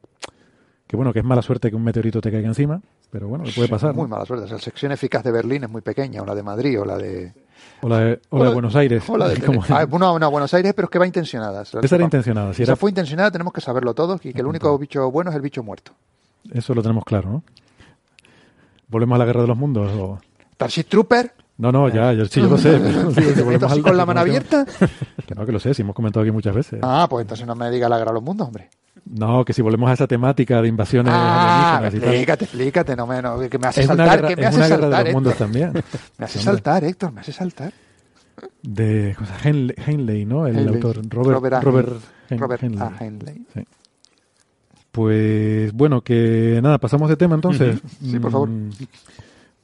que bueno, que es mala suerte que un meteorito te caiga encima, pero bueno, puede pasar. Muy mala suerte. la sección eficaz de Berlín es muy pequeña, o la de Madrid, o la de... O la de, Buenos Aires. O la de, ah, Buenos Aires, pero es que va intencionada. Esa era intencionada. Si, fue intencionada, tenemos que saberlo todos y que el único bicho bueno es el bicho muerto. Eso lo tenemos claro, ¿no? ¿Volvemos a la guerra de los mundos? O... Starship Trooper, no, no, ya, yo, sí, yo lo sé. así con la mano abierta? Que no, que lo sé, si hemos comentado aquí muchas veces. Ah, pues entonces no me diga la guerra de los mundos, hombre. No, que si volvemos a esa temática de invasiones ah, explícate, explícate, no me, no, que me hace saltar, que me hace saltar, de los mundos también. me hace saltar, Héctor, me hace saltar. De Henley, ¿no? El autor Robert Robert, Robert, Henley. Sí. Pues bueno, que nada, pasamos de tema entonces. Sí, por favor. Mm,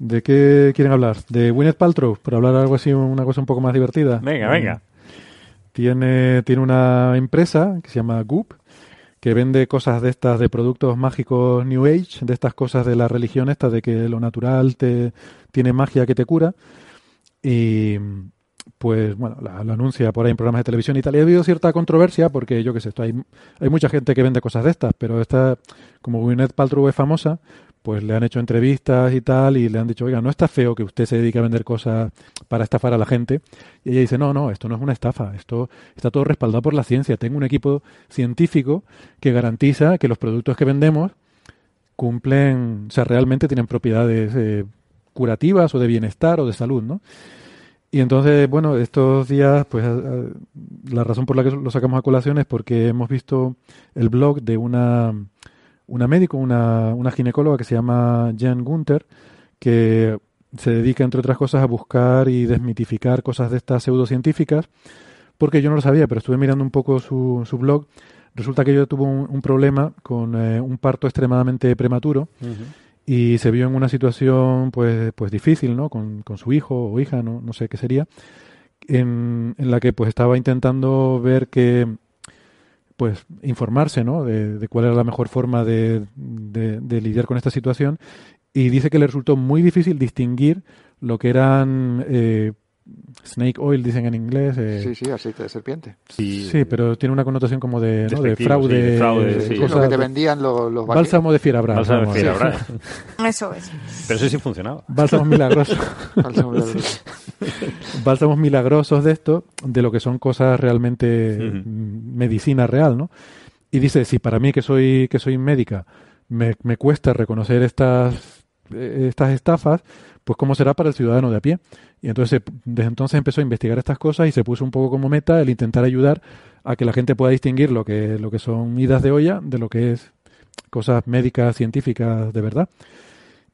¿De qué quieren hablar? ¿De Gwyneth Paltrow? Para hablar algo así, una cosa un poco más divertida. Venga, venga. Tiene, tiene una empresa que se llama Goop, que vende cosas de estas, de productos mágicos New Age, de estas cosas de la religión esta, de que lo natural te tiene magia que te cura. Y pues bueno, la, anuncia por ahí en programas de televisión y tal. Y ha habido cierta controversia porque yo qué sé, esto, hay, hay mucha gente que vende cosas de estas, pero esta, como Gwyneth Paltrow es famosa, pues le han hecho entrevistas y tal y le han dicho, oiga, no está feo que usted se dedique a vender cosas para estafar a la gente. Y ella dice, no, no, esto no es una estafa, esto está todo respaldado por la ciencia. Tengo un equipo científico que garantiza que los productos que vendemos cumplen, o sea, realmente tienen propiedades eh, curativas o de bienestar o de salud, ¿no? Y entonces, bueno, estos días, pues la razón por la que lo sacamos a colación es porque hemos visto el blog de una una médico, una, una ginecóloga que se llama Jen Gunther, que se dedica, entre otras cosas, a buscar y desmitificar cosas de estas pseudocientíficas, porque yo no lo sabía, pero estuve mirando un poco su, su blog. Resulta que ella tuvo un, problema con eh, un parto extremadamente prematuro y se vio en una situación pues, pues difícil, ¿no? Con, con su hijo o hija, no, no sé qué sería, en, en la que pues estaba intentando ver que pues informarse ¿no? de, cuál era la mejor forma de, de, lidiar con esta situación y dice que le resultó muy difícil distinguir lo que eran eh, snake oil, dicen en inglés. Eh, sí, sí, aceite de serpiente. Sí, sí, pero tiene una connotación como de, ¿no? de fraude. Sí, lo que te vendían los, los Bálsamo de fiera Bálsamo de fiera Eso es. Pero eso sí funcionaba. Bálsamos milagrosos. Bálsamos milagrosos. bálsamos milagrosos de esto, de lo que son cosas realmente medicina real, ¿no? Y dice, si para mí que soy, que soy médica me, me cuesta reconocer estas, eh, estas estafas, pues cómo será para el ciudadano de a pie. Y entonces desde entonces empezó a investigar estas cosas y se puso un poco como meta el intentar ayudar a que la gente pueda distinguir lo que, lo que son idas de olla de lo que es cosas médicas, científicas de verdad.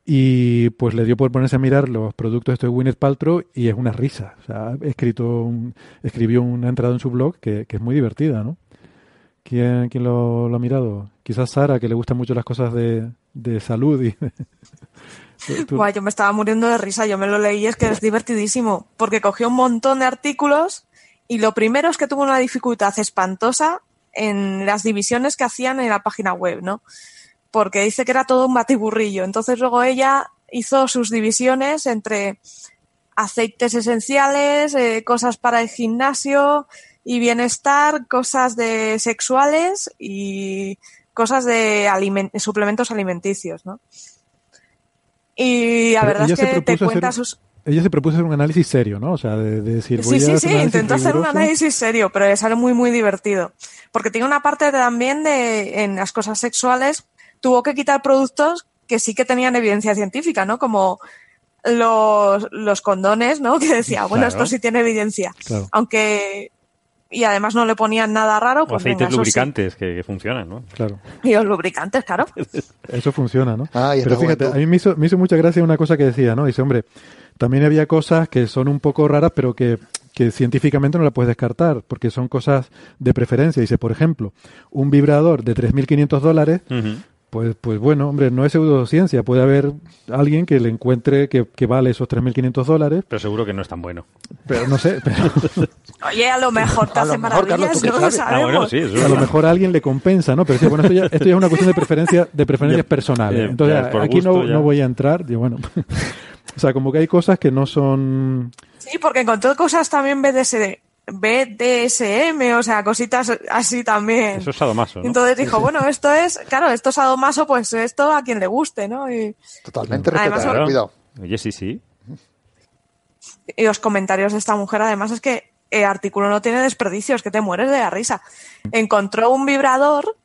Y pues le dio por ponerse a mirar los productos de Gwyneth Paltrow y es una risa. Escrito escribió una entrada en su blog que, que es muy divertida, ¿no? ¿Quién, quién lo, lo ha mirado? Quizás Sara, que le gustan mucho las cosas de, de salud. Y Yo me estaba muriendo de risa, yo me lo leí, es que es divertidísimo, porque cogió un montón de artículos y lo primero es que tuvo una dificultad espantosa en las divisiones que hacían en la página web, ¿no? Porque dice que era todo un batiburrillo. Entonces luego ella hizo sus divisiones entre aceites esenciales, eh, cosas para el gimnasio y bienestar, cosas de sexuales y cosas de suplementos alimenticios, ¿no? Y la Pero verdad es que te cuenta hacer- sus... ella se propuso hacer un análisis serio, ¿no? O sea, de, de decir, voy Sí, a sí, sí, intentó hacer un análisis serio, pero le sale muy, muy divertido. Porque tiene una parte también de, en las cosas sexuales, tuvo que quitar productos que sí que tenían evidencia científica, ¿no? Como los, los condones, ¿no? Que decía, bueno, Claro. esto sí tiene evidencia. Claro. Aunque, y además no le ponían nada raro, O pues aceites venga, eso sí. lubricantes que, que funcionan, ¿no? Claro. Y los lubricantes, claro. Eso funciona, ¿no? Ay, Pero fíjate, a mí me hizo, me hizo mucha gracia una cosa que decía, ¿no? Dice, hombre, también había cosas que son un poco raras, pero que, que científicamente no la puedes descartar, porque son cosas de preferencia. Dice, por ejemplo, un vibrador de 3.500 dólares, pues, pues bueno, hombre, no es pseudociencia. Puede haber alguien que le encuentre que, que vale esos 3.500 dólares, Pero seguro que no es tan bueno. pero no sé, pero Oye, a lo mejor te hace maravillas, ¿tú qué no lo sabemos. Ah, bueno, sí, eso es a lo mejor a alguien le compensa, ¿no? Pero sí, bueno, esto ya, esto ya es una cuestión de preferencia, de preferencias Ya, personales. ya, Entonces, aquí no, gusto no voy a entrar. Yo, bueno, o sea, como que hay cosas que no son Sí, porque encontró cosas también BDS, BDSM, o sea, cositas así también. Eso es sadomaso, ¿no? Entonces dijo, bueno, esto es, claro, esto es sadomaso, pues esto a quien le guste, ¿no? Y, Totalmente Además, respetable. Claro. Cuidado. Oye, sí, sí. y los comentarios de esta mujer, además, es que el artículo no tiene desperdicios, que te mueres de la risa. Encontró un vibrador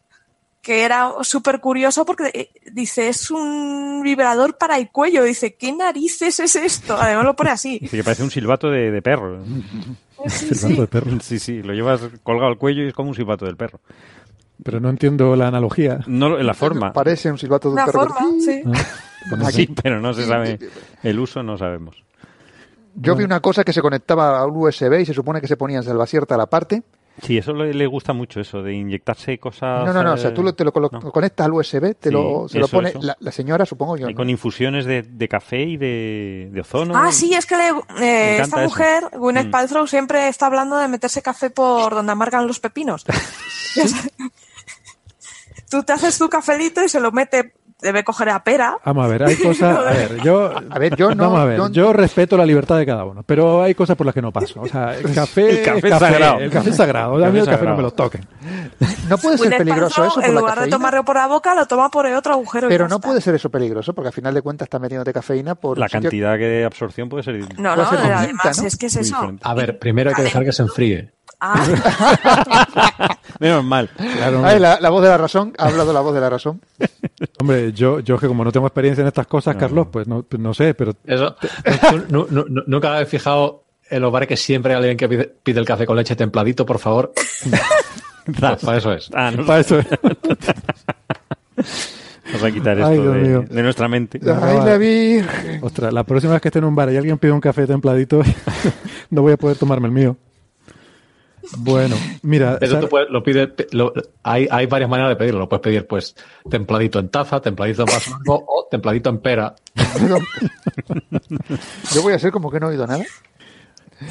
que era súper curioso porque eh, dice, es un vibrador para el cuello. Dice, ¿qué narices es esto? Además lo pone así. Dice que parece un silbato de, de perro. Sí, silbato de perro. Sí, sí, lo llevas colgado al cuello y es como un silbato del perro. Pero no entiendo la analogía. No la forma. Parece un silbato de un Una perro. forma, sí. Ah, Sí, pero no se sabe el uso, no sabemos. Yo vi una cosa que se conectaba a un USB y se supone que se ponía en salvacierta la parte. Sí, eso le, le gusta mucho, eso de inyectarse cosas. No, no, no, o sea, tú lo- te lo colo- no. conectas al USB, te Sí, lo, se lo pone. La, la señora, supongo yo. Y ¿no? con infusiones de, de café y de, de ozono. Ah, sí, es que le- eh, esta eso. mujer, Gwyneth Mm. Paltrow, siempre está hablando de meterse café por donde amargan los pepinos. Tú te haces tu cafelito y se lo mete, debe coger a pera. Vamos a ver, hay cosas. A ver, yo. A ver, yo no- Vamos a ver, yo- yo respeto la libertad de cada uno, pero hay cosas por las que no paso. O sea, el café. El café es sagrado. El café es sagrado. A mí El el café no me lo toquen. No puede ser peligroso eso por en la lugar de tomarlo por la boca, lo toma por el otro agujero. Pero no está. puede ser eso peligroso, porque al final de cuentas está metiéndote cafeína por La cantidad de absorción puede ser. No, puede no, ser distinta, además ¿no? es que es Muy eso. diferente. A ver, primero hay que dejar que se enfríe. Ah, Menos mal. Claro, Ay, hombre, la, la voz de la razón, ha hablado la voz de la razón. Hombre, yo, yo que como no tengo experiencia en estas cosas, Carlos, pues no, pues no sé, pero Eso. ¿Tú nu- nu- nu- nunca habéis fijado en los bares que siempre hay alguien que pide, pide el café con leche templadito, por favor? Pues para eso es. Ah, no, para eso Vamos a quitar esto Ay, Dios de, mío. de nuestra mente. Ay, la Virgen. Ostras, la próxima vez que esté en un bar y alguien pide un café templadito, no voy a poder tomarme el mío. Bueno, mira, Eso Sara- tú puedes- lo pides, lo- hay, hay varias maneras de pedirlo. Lo puedes pedir, pues, templadito en taza, templadito en vaso largo o templadito en pera. Yo voy a hacer como que no he oído nada.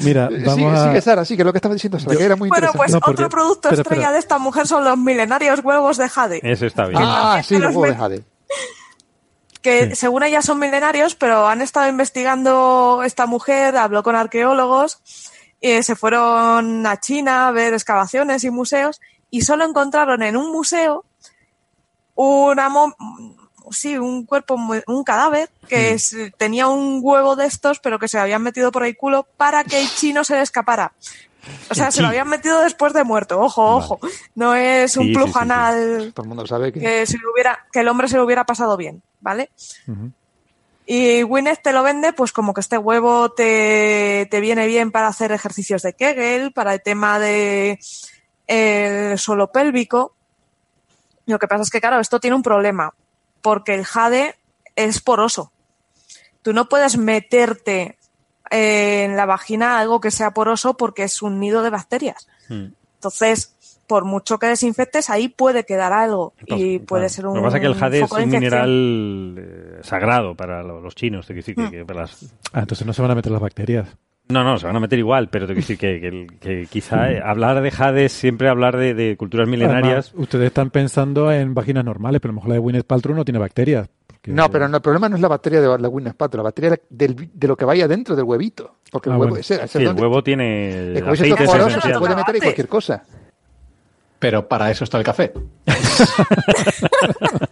mira, Eh, vamos sigue, a... sigue, Sara, sí, que es lo que estaba diciendo Sara, que era muy bueno, interesante. pues No, porque- otro producto espera, estrella espera. de esta mujer son los milenarios huevos de jade. Ese está bien. ah, sí, Pero los huevos de Jade. que según ella son milenarios, pero han estado investigando esta mujer, habló con arqueólogos, y se fueron a China a ver excavaciones y museos, y solo encontraron en un museo una sí, un cuerpo, un cadáver que es- tenía un huevo de estos, pero que se habían metido por el culo para que el chino se le escapara. O sea, se lo habían metido después de muerto. Ojo, ojo. No es un Sí, sí, pluj sí, que... que, se hubiera, que el hombre se lo hubiera pasado bien, ¿vale? Y Gwyneth te lo vende, pues como que este huevo te, te viene bien para hacer ejercicios de Kegel, para el tema de el suelo pélvico. Lo que pasa es que, claro, esto tiene un problema, porque el jade es poroso. Tú no puedes meterte eh, en la vagina algo que sea poroso porque es un nido de bacterias. Mm. Entonces, por mucho que desinfectes, ahí puede quedar algo y puede ser un Lo que pasa es que el jade es un mineral eh, sagrado para lo- los chinos. Te quiero decir que, Mm. que para las- Ah, entonces no se van a meter las bacterias. No, no, se van a meter igual, pero te quiero decir que, que el- que quizá eh, hablar de jade es siempre hablar de, de culturas milenarias. Además, ustedes están pensando en vaginas normales, pero a lo mejor la de Gwyneth Paltrow no tiene bacterias. porque- No, pero no, el problema no es la bacteria de la Windows Pato, la bacteria del- de lo que vaya dentro del huevito. Porque Ah, el huevo, bueno. ese, ese Sí, es el huevo tiene el es poroso, se puede meter ahí cualquier cosa. Pero para eso está el café.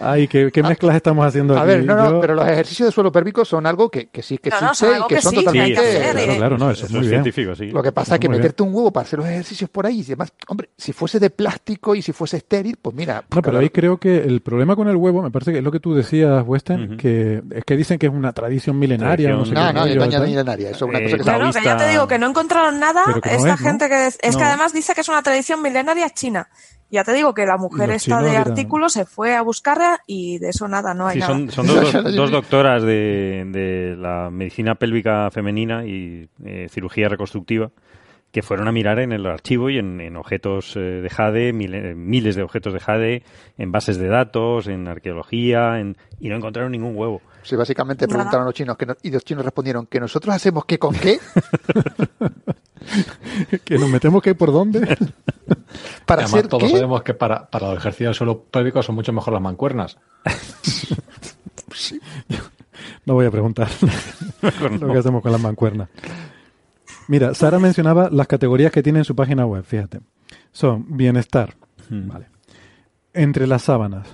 Ay, ¿qué, qué mezclas estamos haciendo aquí? A ver, no, no, Yo- pero los ejercicios de suelo pélvico son algo que, que sí que No, no, existe y que, que son sí, totalmente... Claro, eh. claro, no, eso, Eso es muy bien. científico, sí. Lo que pasa es que bien. meterte un huevo para hacer los ejercicios por ahí y demás, hombre, si fuese de plástico y si fuese estéril, pues mira. No, pero ahí creo que el problema con el huevo, me parece que es lo que tú decías, Western, Ujú. que es que dicen que es una tradición milenaria. No, sé Tradición- qué No, no, milenaria, eso es una Eh, cosa que claro. Claro, que ya te digo que no encontraron nada. No Esta es, ¿no? gente que es, es No. que además dice que es una tradición milenaria china. Ya te digo que la mujer esta de dirán- artículos se fue a buscarla y de eso nada, no hay Sí, nada. son, son dos, dos doctoras de, de la medicina pélvica femenina y eh, cirugía reconstructiva que fueron a mirar en el archivo y en, en objetos eh, de Jade, mil- miles de objetos de Jade, en bases de datos, en arqueología, en, y no encontraron ningún huevo. Sí, básicamente Nada. preguntaron a los chinos que no- y los chinos respondieron que nosotros hacemos qué con qué que nos metemos que por dónde. para Además, hacer todos qué. sabemos que para, para el ejercicio del suelo pélvico son mucho mejor las mancuernas. No voy a preguntar lo que hacemos con las mancuernas. Mira, Sara mencionaba las categorías que tiene en su página web, fíjate. Son bienestar, Hmm. vale. Entre las sábanas.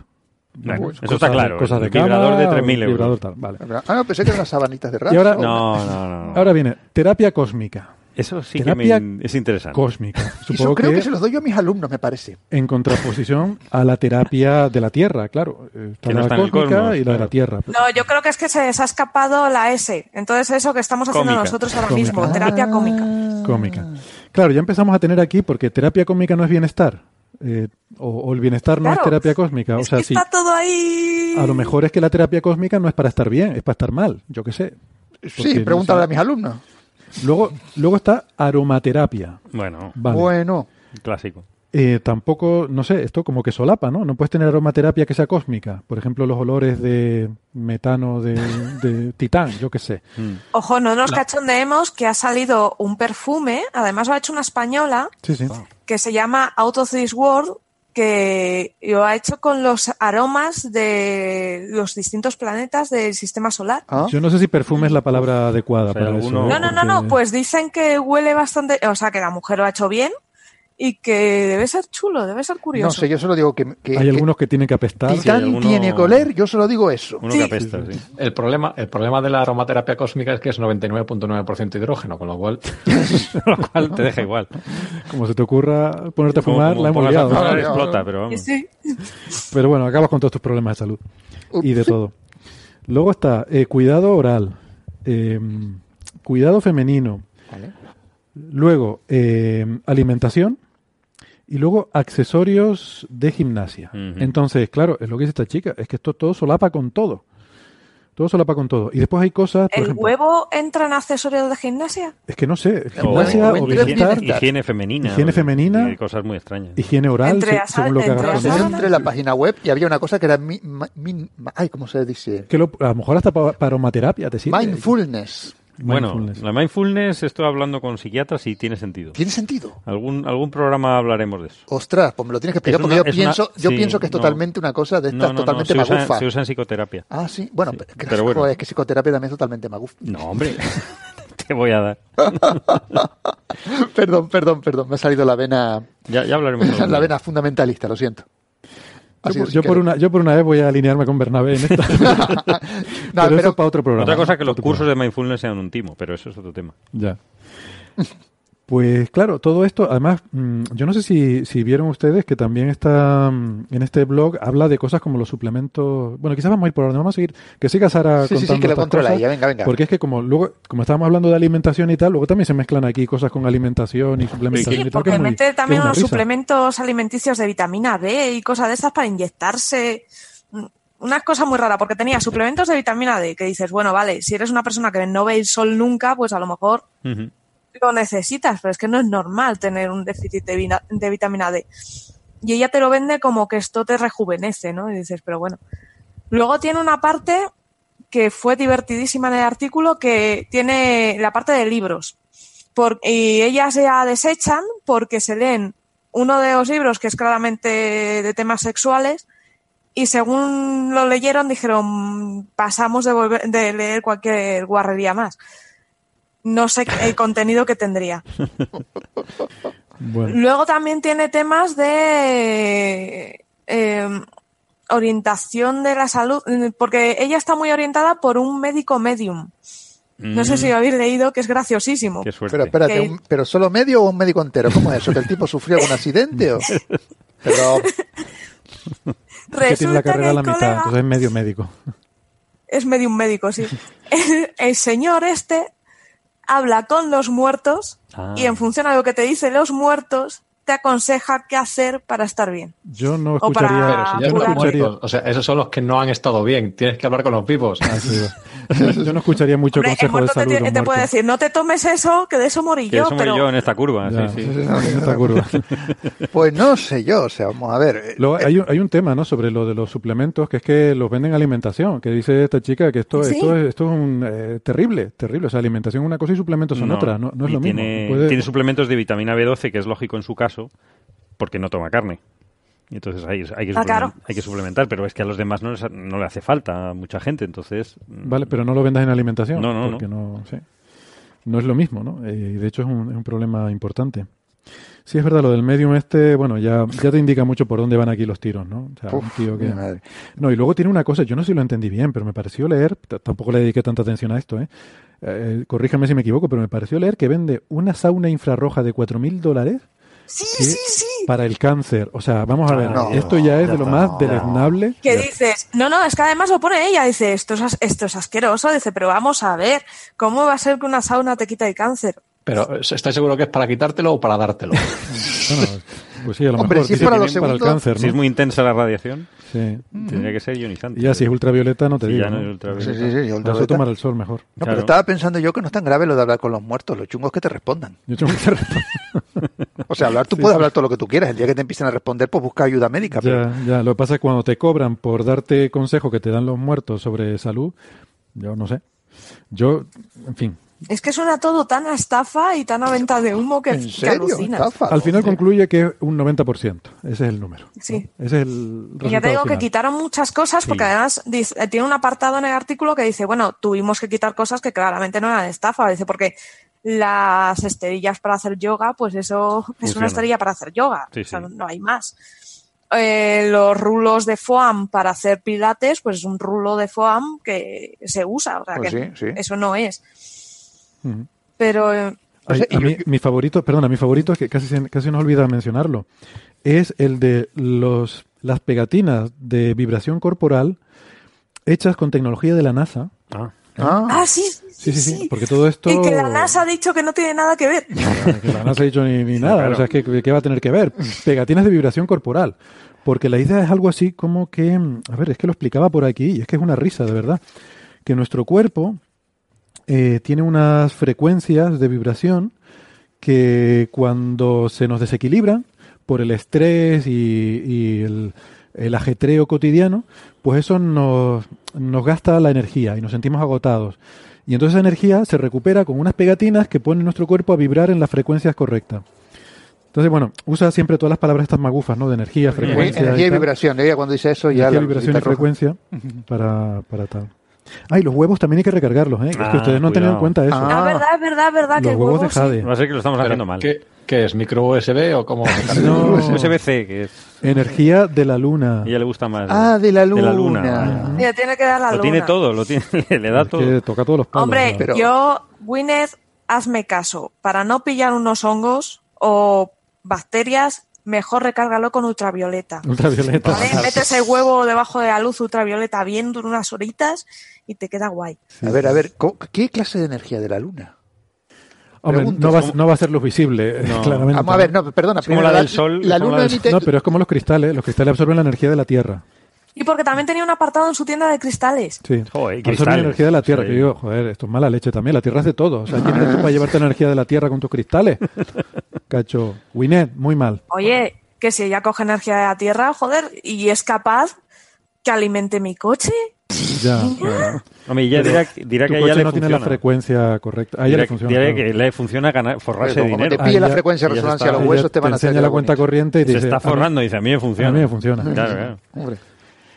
Bueno, Pues, eso está claro, Cosas de vibrador cama, de 3.000 euros. vibrador tal, vale. Ah, no, pensé que eran las sabanitas de raso. Y ahora- No, no, no. no. Ahora viene terapia cósmica. Eso sí terapia que me- es interesante. Cósmica. Eso Supongo creo que... que se los doy yo a mis alumnos, me parece. en contraposición a la terapia de la Tierra, claro. Eh, Está Que no la está en el cósmica cosmos, y la de la. Tierra. No, yo creo que es que se, se ha escapado la S. Entonces eso que estamos haciendo Cómica. nosotros ahora Cómica. mismo, terapia cómica. Cómica. Claro, ya empezamos a tener aquí, porque terapia cómica no es bienestar. Eh, o, o el bienestar no es terapia cósmica. O Es sea, que sí. está todo ahí. A lo mejor es que la terapia cósmica no es para estar bien, es para estar mal, yo qué sé. Sí, no pregúntale sé. a mis alumnos. Luego, luego está aromaterapia. Bueno, Vale. Bueno, clásico. Eh, tampoco, no sé, esto como que solapa, ¿no? No puedes tener aromaterapia que sea cósmica. Por ejemplo, los olores de metano de, de titán, yo qué sé. Mm. Ojo, no nos cachondeemos que ha salido un perfume, además lo ha hecho una española, Sí, sí. Que se llama Out of This World, que lo ha hecho con los aromas de los distintos planetas del sistema solar. ¿ah? Yo no sé si perfume es la palabra adecuada O sea, para alguno- eso. No, no, no, no, porque- pues dicen que huele bastante, o sea, que la mujer lo ha hecho bien y que debe ser chulo, debe ser no curioso. sé, yo solo digo que, que- Hay que algunos que tienen que apestar. Titán alguno- tiene que oler, yo solo digo eso. Uno Sí. que apesta, sí. El problema, el problema de la aromaterapia cósmica es que es 99.9% hidrógeno, con lo cual Lo cual te deja igual. Como se te ocurra ponerte a Como- fumar, como la hemos liado. explota, pero Sí, vamos. sí. Pero bueno, acabas con todos tus problemas de salud y de todo. Luego está eh, cuidado oral, eh, cuidado femenino, Vale. luego eh, alimentación y luego accesorios de gimnasia. Entonces, claro, es lo que dice esta chica, es que esto todo solapa con todo. Todo solapa con todo. Y después hay cosas, por ¿El ejemplo, huevo entra en accesorios de gimnasia? es que no sé, O, gimnasia o o entre bienestar, bienestar. higiene femenina. Higiene femenina. y cosas muy extrañas. higiene oral, Entre se- asa- según lo que entre hagas la página web y había una cosa que era mi, ay, ¿cómo se dice? Que lo- a lo mejor hasta para, para aromaterapia te sirve. Mindfulness. Bueno, la mindfulness estoy hablando con psiquiatras y tiene sentido. ¿Tiene sentido? Algún, algún programa hablaremos de eso. Ostras, pues me lo tienes que explicar porque una- yo una- pienso, yo sí, pienso que es no. totalmente una cosa de estas no, no, totalmente se usa, se usa en psicoterapia. Ah, sí. Bueno, Sí, pero, pero bueno. es que psicoterapia también es totalmente magufa. No, hombre, te voy a dar. perdón, perdón, perdón. Me ha salido la vena, Ya, ya hablaremos. la vena fundamentalista, lo siento. Yo, por- yo una, yo por una vez voy a alinearme con Bernabé en esta. No, pero, pero- es para otro programa. Otra cosa que Para los cursos de mindfulness sean un timo, pero eso es otro tema. Ya. Pues claro, todo esto, además, mm, yo no sé si, si vieron ustedes que también está mm, en este blog, habla de cosas como los suplementos. Bueno, quizás vamos a ir por orden, vamos a seguir. Que siga Sara Sí, sí, sí, contando que lo controla cosas, ella, venga, venga. Porque es que como luego, como estábamos hablando de alimentación y tal, luego también se mezclan aquí cosas con alimentación y suplementación Sí, y tal. que porque mete también unos risa. suplementos alimenticios de vitamina B y cosas de estas para inyectarse. Mm, una cosa muy rara, porque tenía suplementos de vitamina D, que dices, bueno, vale, si eres una persona que no ve el sol nunca, pues a lo mejor. Lo necesitas, pero es que no es normal tener un déficit de, vina- de vitamina D. Y ella te lo vende como que esto te rejuvenece, ¿no? Y dices, pero bueno. Luego tiene una parte que fue divertidísima en el artículo, que tiene la parte de libros. Por- y ellas ya desechan porque se leen uno de los libros que es claramente de temas sexuales y según lo leyeron dijeron pasamos de, volver- de leer cualquier guarrería más. No sé el contenido que tendría. Bueno, Luego también tiene temas de eh, orientación de la salud, porque ella está muy orientada por un médico medium. No sé si lo habéis leído, que es graciosísimo. Qué suerte. Pero espérate, Que- un- ¿pero solo medio o un médico entero? ¿Cómo es eso? ¿Que el tipo sufrió algún accidente? O... Pero, es que tiene la carrera a la mitad, colega- entonces es medio médico. es medium médico, sí. El, el señor este habla con los muertos Ah. y en función a lo que te dicen los muertos, te aconseja qué hacer para estar bien. Yo no O para- escucharía... Pero si ya no escucharía-. O sea, esos son los que no han estado bien. Tienes que hablar con los vivos. Ah. yo no escucharía mucho Hombre, consejo de salud. de te- te puede decir, no te tomes eso, que de eso morí Que yo, eso morí pero yo en esta curva. Ya, sí, sí. en esta curva. pues no sé yo, o sea, vamos a ver. eh, Luego, hay, un, hay un tema ¿no? sobre lo de los suplementos, que es que los venden en alimentación, que dice esta chica que esto, Sí. esto, es, esto es un, eh, terrible, terrible. O sea, alimentación es una cosa y suplementos son otra, no, no es lo mismo. Puede- tiene suplementos de vitamina B12, que es lógico en su caso, porque no toma carne. Y entonces hay, hay, que, Ah, claro. hay que suplementar, pero es que a los demás no, les- no le hace falta a mucha gente, entonces... mm, Vale, pero no lo vendas en alimentación. No, no, porque no. sí. No es lo mismo, ¿no? Eh, y de hecho es un, es un problema importante. Sí, es verdad, lo del medium este, bueno, ya, ya te indica mucho por dónde van aquí los tiros, ¿no? O sea, un tío que... madre. No, y luego tiene una cosa, yo no sé si lo entendí bien, pero me pareció leer, tampoco le dediqué tanta atención a esto, ¿eh? Eh, corríjame si me equivoco, pero me pareció leer que vende una sauna infrarroja de 4.000 dólares sí, sí, sí. para el cáncer. O sea, vamos a ver, No, esto ya es de lo más deleznable. Que dices, no, no, es que además lo pone ella, dice, esto es, as- esto es asqueroso, dice, pero vamos a ver, ¿cómo va a ser que una sauna te quita el cáncer? Pero ¿estás seguro que es para quitártelo o para dártelo? Bueno, pues sí, a lo Hombre, mejor si es para los para el cáncer, Si es muy intensa la radiación, Sí. tendría que ser ionizante. Y ya si es ultravioleta no te Si digo. ya no ¿no? es Sí, ultravioleta. sí, sí, eso ultravioleta. tomar el sol mejor. No, Claro. pero estaba pensando yo que no es tan grave lo de hablar con los muertos. Lo chungo es que te respondan. Yo tengo que hacer- O sea, hablar, tú puedes hablar todo lo que tú quieras. El día que te empiecen a responder, pues busca ayuda médica. pero- Ya, ya, lo que pasa es que cuando te cobran por darte consejos que te dan los muertos sobre salud, yo no sé. Yo, en fin, Es que suena todo tan a estafa y tan a venta de humo que, ¿En que serio? alucinas. ¿Estafa? al final concluye que es un 90%. Ese es el número. ¿no? Sí. Ese es el Y ya te resultado digo que quitaron muchas cosas porque Sí. además dice- eh, tiene un apartado en el artículo que dice, bueno, tuvimos que quitar cosas que claramente no eran estafa, dice, porque las esterillas para hacer yoga, pues eso es una esterilla para hacer yoga, Sí, o sea, sí. no, no hay más. Eh, los rulos de foam para hacer pilates, pues es un rulo de foam que se usa, o sea, Pues que sí, sí. eso no es. Pero eh, sea, yo- mí, mi favorito, perdona, mi favorito es que casi, se- casi nos olvida mencionarlo. Es el de los las pegatinas de vibración corporal hechas con tecnología de la NASA. Ah, Ah, ah, sí, Sí, sí, sí, porque todo esto... Y que la NASA ha dicho que no tiene nada que ver. Ah, que la NASA ha dicho ni, ni nada, claro. o sea, ¿qué, ¿qué va a tener que ver? Pegatinas de vibración corporal. Porque la idea es algo así como que, a ver, es que lo explicaba por aquí, y es que es una risa, de verdad, que nuestro cuerpo eh, tiene unas frecuencias de vibración que cuando se nos desequilibran por el estrés y, y el, el ajetreo cotidiano, pues eso nos, nos gasta la energía y nos sentimos agotados. Y entonces esa energía se recupera con unas pegatinas que ponen nuestro cuerpo a vibrar en las frecuencias correctas. Entonces, bueno, usa siempre todas las palabras estas magufas, ¿no? De energía, frecuencia. energía y tal. vibración. Ella cuando dice eso ya Energía, la vibración y frecuencia para, para tal. Ah, y los huevos también hay que recargarlos, ¿eh? Que es que Ah, ustedes no han tenido en cuenta eso. Ah. Ah, verdad, verdad, verdad, que los el huevos huevo de jade. a ser que lo estamos Pero, haciendo mal. ¿qué, qué es? ¿Micro USB o cómo? No. USB-C, que es, Energía de la luna. a ella le gusta más. Ah, de la De luna. la luna, vaya. Mira, tiene que dar la Lo luna. tiene todo, lo tiene, le da Es todo. que toca todos los palos. Hombre, ¿no? Pero- yo, Gwyneth, hazme caso. Para no pillar unos hongos o bacterias, mejor recárgalo con ultravioleta. Ultravioleta. ¿Vale? Metes el huevo debajo de la luz ultravioleta bien durante unas horitas y te queda guay. A ver, a ver, ¿co- ¿qué clase de energía de la luna? Hombre, no va, no va a ser luz visible, eh, No. claramente. Vamos a ver, no, perdona. Es como primero, la del sol, La luna la del- emite... No, pero es como los cristales. Los cristales absorben la energía de la Tierra. Y porque también tenía un apartado en su tienda de cristales. Sí. Joder, cristales. energía de la Tierra. Sí. Que digo, joder, esto es mala leche también. La Tierra es de todo. O sea, ¿quién eres tú para llevarte la energía de la Tierra con tus cristales? Cacho. Winnet, muy mal. Oye, que si ella coge energía de la Tierra, joder, y es capaz que alimente mi coche. Ya. bueno. Hombre, y ella dirá, dirá que a ella coche le no tiene la funciona. frecuencia correcta. A ella dirá, le funciona. dirá claro. que le funciona ganar, forrarse Pero como dinero. te pille la frecuencia de resonancia a está- los huesos, te van a hacer la cuenta bonito. corriente y te Se dice, está "A mí- forrando y dice, a mí me funciona. A mí me funciona. Claro, claro. Hombre.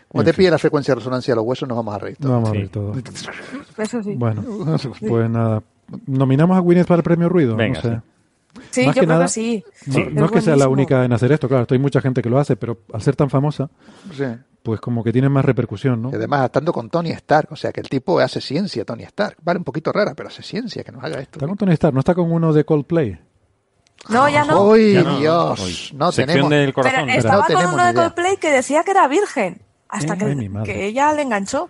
Como te pille la frecuencia de resonancia a los huesos, nos vamos a reír. No todos. vamos a Sí. ver todo. Eso sí. Bueno, pues nada. ¿Nominamos a Gwyneth para el premio Ruido? Venga, no sé. Sí, Más yo que creo nada- que sí. No, Sí. no es que sea la única en hacer esto, claro, esto hay mucha gente que lo hace, pero al ser tan famosa, Sí. pues como que tiene más repercusión, ¿no? Y además, estando con Tony Stark, o sea, que el tipo hace ciencia, Tony Stark. Vale, un poquito rara, pero hace ciencia, que nos haga esto. Está con Tony Stark, no está con uno de Coldplay. No, ya no. ¡Uy, Ya no, Dios! No Sección tenemos... del corazón. Pero estaba no con tenemos uno de idea. Coldplay que decía que era virgen. Hasta Ay, que, que ella le enganchó.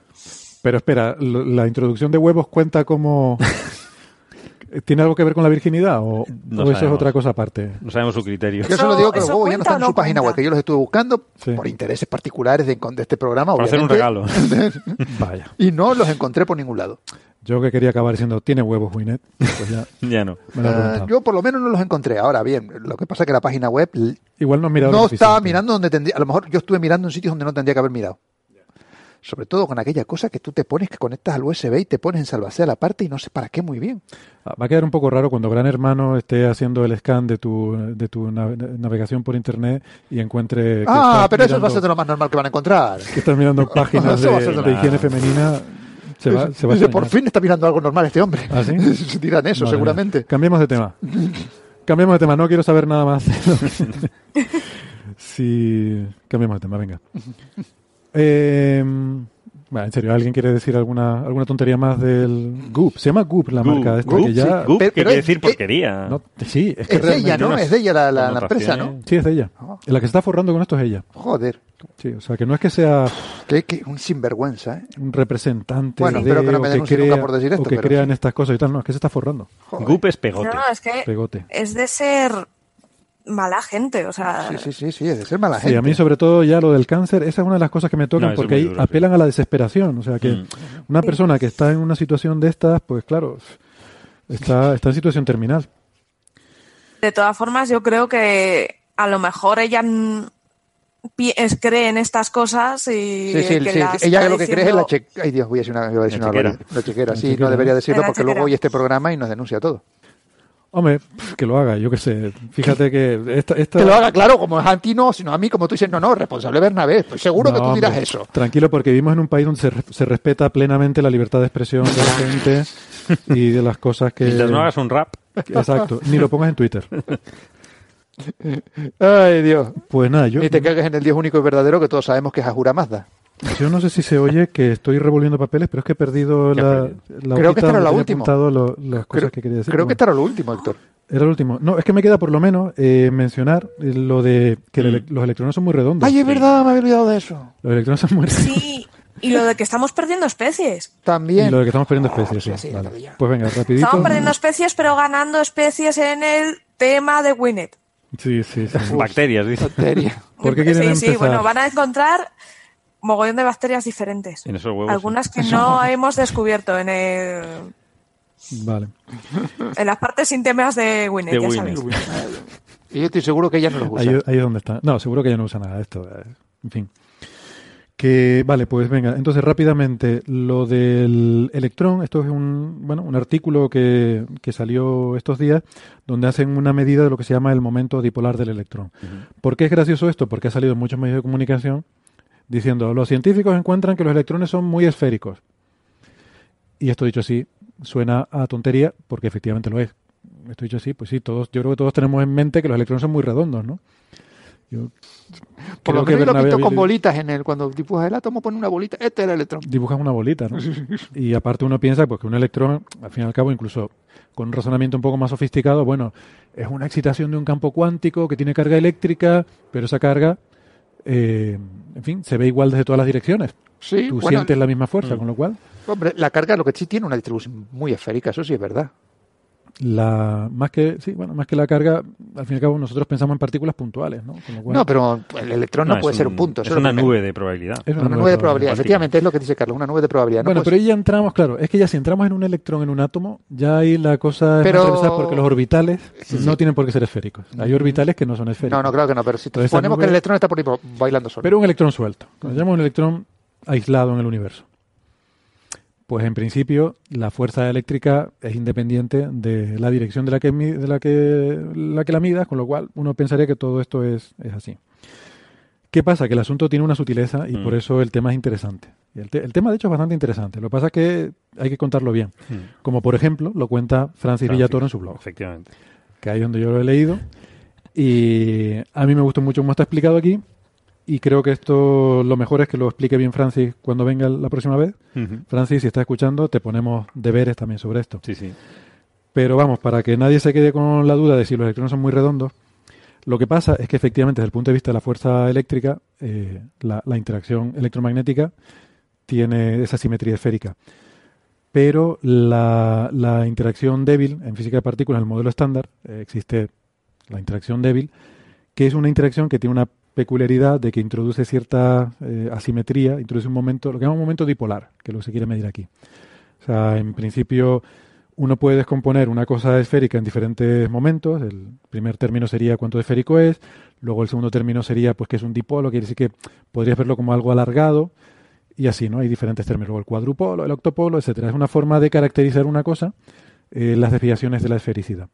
Pero espera, ¿la introducción de huevos cuenta como... ¿Tiene algo que ver con la virginidad o, No o eso es otra cosa aparte? No sabemos su criterio. Yo solo digo que los huevos ya no están en su no página web, que yo los estuve buscando Sí. por intereses particulares de, de este programa, Para hacer un obviamente, regalo. Vaya. Y no los encontré por ningún lado. Yo que quería acabar diciendo, ¿tiene huevos, Winnet? Pues ya ya no. me lo he Ah, yo por lo menos no los encontré. Ahora bien, lo que pasa es que la página web Igual no no estaba mirando donde tendría. A lo mejor yo estuve mirando en sitios donde no tendría que haber mirado. Sobre todo con aquella cosa que tú te pones, que conectas al USB y te pones en salvacea la parte y no sé para qué muy bien. Ah, Va a quedar un poco raro cuando Gran Hermano esté haciendo el scan de tu, de tu nav- navegación por internet y encuentre que Ah, pero eso va a ser de lo más normal que van a encontrar. que estás mirando páginas de, a higiene femenina. Se va, se va a por fin está mirando algo normal este hombre. ¿Ah, sí? Dirán eso, seguramente. Cambiemos de tema. Cambiemos de tema, no quiero saber nada más. sí, cambiemos de tema, venga. Eh, bueno, en serio, ¿alguien quiere decir alguna alguna tontería más del Goop? Se llama Goop la marca de esta, Goop, que ya... sí, Goop, Pero- que pero quiere es- decir porquería. No, sí, es que Es de ella, ¿no? unas Es de ella la, la- la empresa, ¿no? Sí, es de ella. Ah. La que está forrando con esto es ella. Joder, Sí, o sea, que no es que sea que, que un sinvergüenza, ¿eh? un representante Bueno, de, espero que no o me que denuncie nunca crea, por decir esto, o que pero crean sí. estas cosas y tal. No, es que se está forrando. Joder. Goop es pegote. No, es que Pegote. es de ser mala gente. O sea, Sí, sí, sí, sí, es de ser mala Sí, gente. a mí sobre todo ya lo del cáncer, esa es una de las cosas que me tocan No, porque ahí duro, apelan a la desesperación. O sea, que Mm. una persona que está en una situación de estas, pues claro, está, está en situación terminal. de todas formas, yo creo que a lo mejor ella cree en estas cosas y Sí, sí, que sí. las Ella lo que cree es la chequera. Ay, Dios, voy a decir una, voy a decir La una chequera. barbaridad. La chequera, La sí, chequera. no debería decirlo porque luego oye este programa y nos denuncia todo. Hombre, que lo haga, yo qué sé. Fíjate que esta... esta Que lo haga claro, como es a ti no, sino a mí, como tú dices, no, no, responsable Bernabé. Pues seguro que tú dirás hombre, eso. Tranquilo, porque vivimos en un país donde se respeta plenamente la libertad de expresión de la gente y de las cosas que... Mientras no hagas un rap, Exacto, ni lo pongas en Twitter. Ay, Dios. Pues nada, yo, Ni te cagues en el Dios único y verdadero que todos sabemos que es Ahura Mazda. Yo no sé si se oye que estoy revolviendo papeles, pero es que he perdido ¿Qué la, la Creo que esta era última. apuntado lo- las cosas Creo, que quería decir. creo que Bueno, este era lo último, Héctor. Era el último. No, es que me queda por lo menos eh, mencionar eh, lo de que ele- los electrones son muy redondos. Ay, es verdad, me había olvidado de eso. Los electrones son muy redondos. Sí, y lo de que estamos perdiendo especies. Y También. lo de que estamos perdiendo especies, sí. sí, vale. Pues venga, rapidito. Estamos perdiendo especies, pero ganando especies en el tema de Winnet. Sí, sí, sí. bacterias, dice. Bacteria. ¿Por qué quieren sí, empezar? sí, bueno, van a encontrar mogollón de bacterias diferentes. En esos huevos. Algunas que no hemos descubierto en, el, Vale. en las partes íntimas de Winnet, De ya Winnet. sabéis. Y yo estoy seguro que ella no los usa. Ahí, ahí es donde está. No, seguro que ella no usa nada de esto. eh, En fin. Que, vale, pues venga. Entonces, rápidamente, lo del electrón, esto es un, bueno, un artículo que, que salió estos días, donde hacen una medida de lo que se llama el momento dipolar del electrón. ¿Por qué es gracioso esto? Porque ha salido en muchos medios de comunicación diciendo, los científicos encuentran que los electrones son muy esféricos. Y esto dicho así, suena a tontería, porque efectivamente lo es. Esto dicho así, pues sí, todos, yo creo que todos tenemos en mente que los electrones son muy redondos, ¿no? Yo Por lo que menos lo visto con bolitas en el. Cuando dibujas el átomo, pone una bolita. Este era el electrón. dibujas una bolita, ¿no? Y aparte uno piensa pues, que un electrón, al fin y al cabo, incluso con un razonamiento un poco más sofisticado, bueno, es una excitación de un campo cuántico que tiene carga eléctrica, pero esa carga, eh, en fin, se ve igual desde todas las direcciones. Sí, Tú bueno, sientes la misma fuerza, Mm. con lo cual... hombre, la carga lo que sí tiene una distribución muy esférica, eso sí es verdad. La más que sí bueno más que la carga al fin y al cabo nosotros pensamos en partículas puntuales no no pero el electrón no, puede ser un punto es una nube de probabilidad. Es una, nube, de probabilidad, efectivamente es lo que dice Carlos una nube de probabilidad bueno pero ahí ya entramos claro es que ya si entramos en un electrón en un átomo ya ahí la cosa es pero... más porque los orbitales no tienen por qué ser esféricos. Hay orbitales que no son esféricos. No no claro que no pero si suponemos que el electrón está por ahí bailando solo. Pero un electrón suelto. Cuando llamamos un electrón aislado en el universo pues en principio la fuerza eléctrica es independiente de la dirección de la que, de la que, la, que la midas, con lo cual uno pensaría que todo esto es, es así. ¿Qué pasa? Que el asunto tiene una sutileza y por mm. eso el tema es interesante. El, el, tema, de hecho, es bastante interesante. Lo que pasa es que hay que contarlo bien. Mm. Como, por ejemplo, lo cuenta Francis, Villatoro en su blog. Efectivamente. Que ahí es donde yo lo he leído. Y a mí me gustó mucho cómo está explicado aquí. Y creo que esto lo mejor es que lo explique bien Francis cuando venga la próxima vez. Francis, si estás escuchando, te ponemos deberes también sobre esto. Sí, sí. Pero vamos, para que nadie se quede con la duda de si los electrones son muy redondos, lo que pasa es que efectivamente desde el punto de vista de la fuerza eléctrica, eh, la, interacción electromagnética tiene esa simetría esférica. Pero la, interacción débil en física de partículas, en el modelo estándar, eh, existe la interacción débil, que es una interacción que tiene una peculiaridad de que introduce cierta eh, asimetría, introduce un momento, lo que llamamos momento dipolar, que es lo que se quiere medir aquí. O sea, en principio uno puede descomponer una cosa esférica en diferentes momentos. El primer término sería cuánto esférico es, luego el segundo término sería pues que es un dipolo, quiere decir que podrías verlo como algo alargado y así, ¿no? Hay diferentes términos, luego el cuadrupolo, el octopolo, etcétera. Es una forma de caracterizar una cosa, eh, las desviaciones de la esfericidad.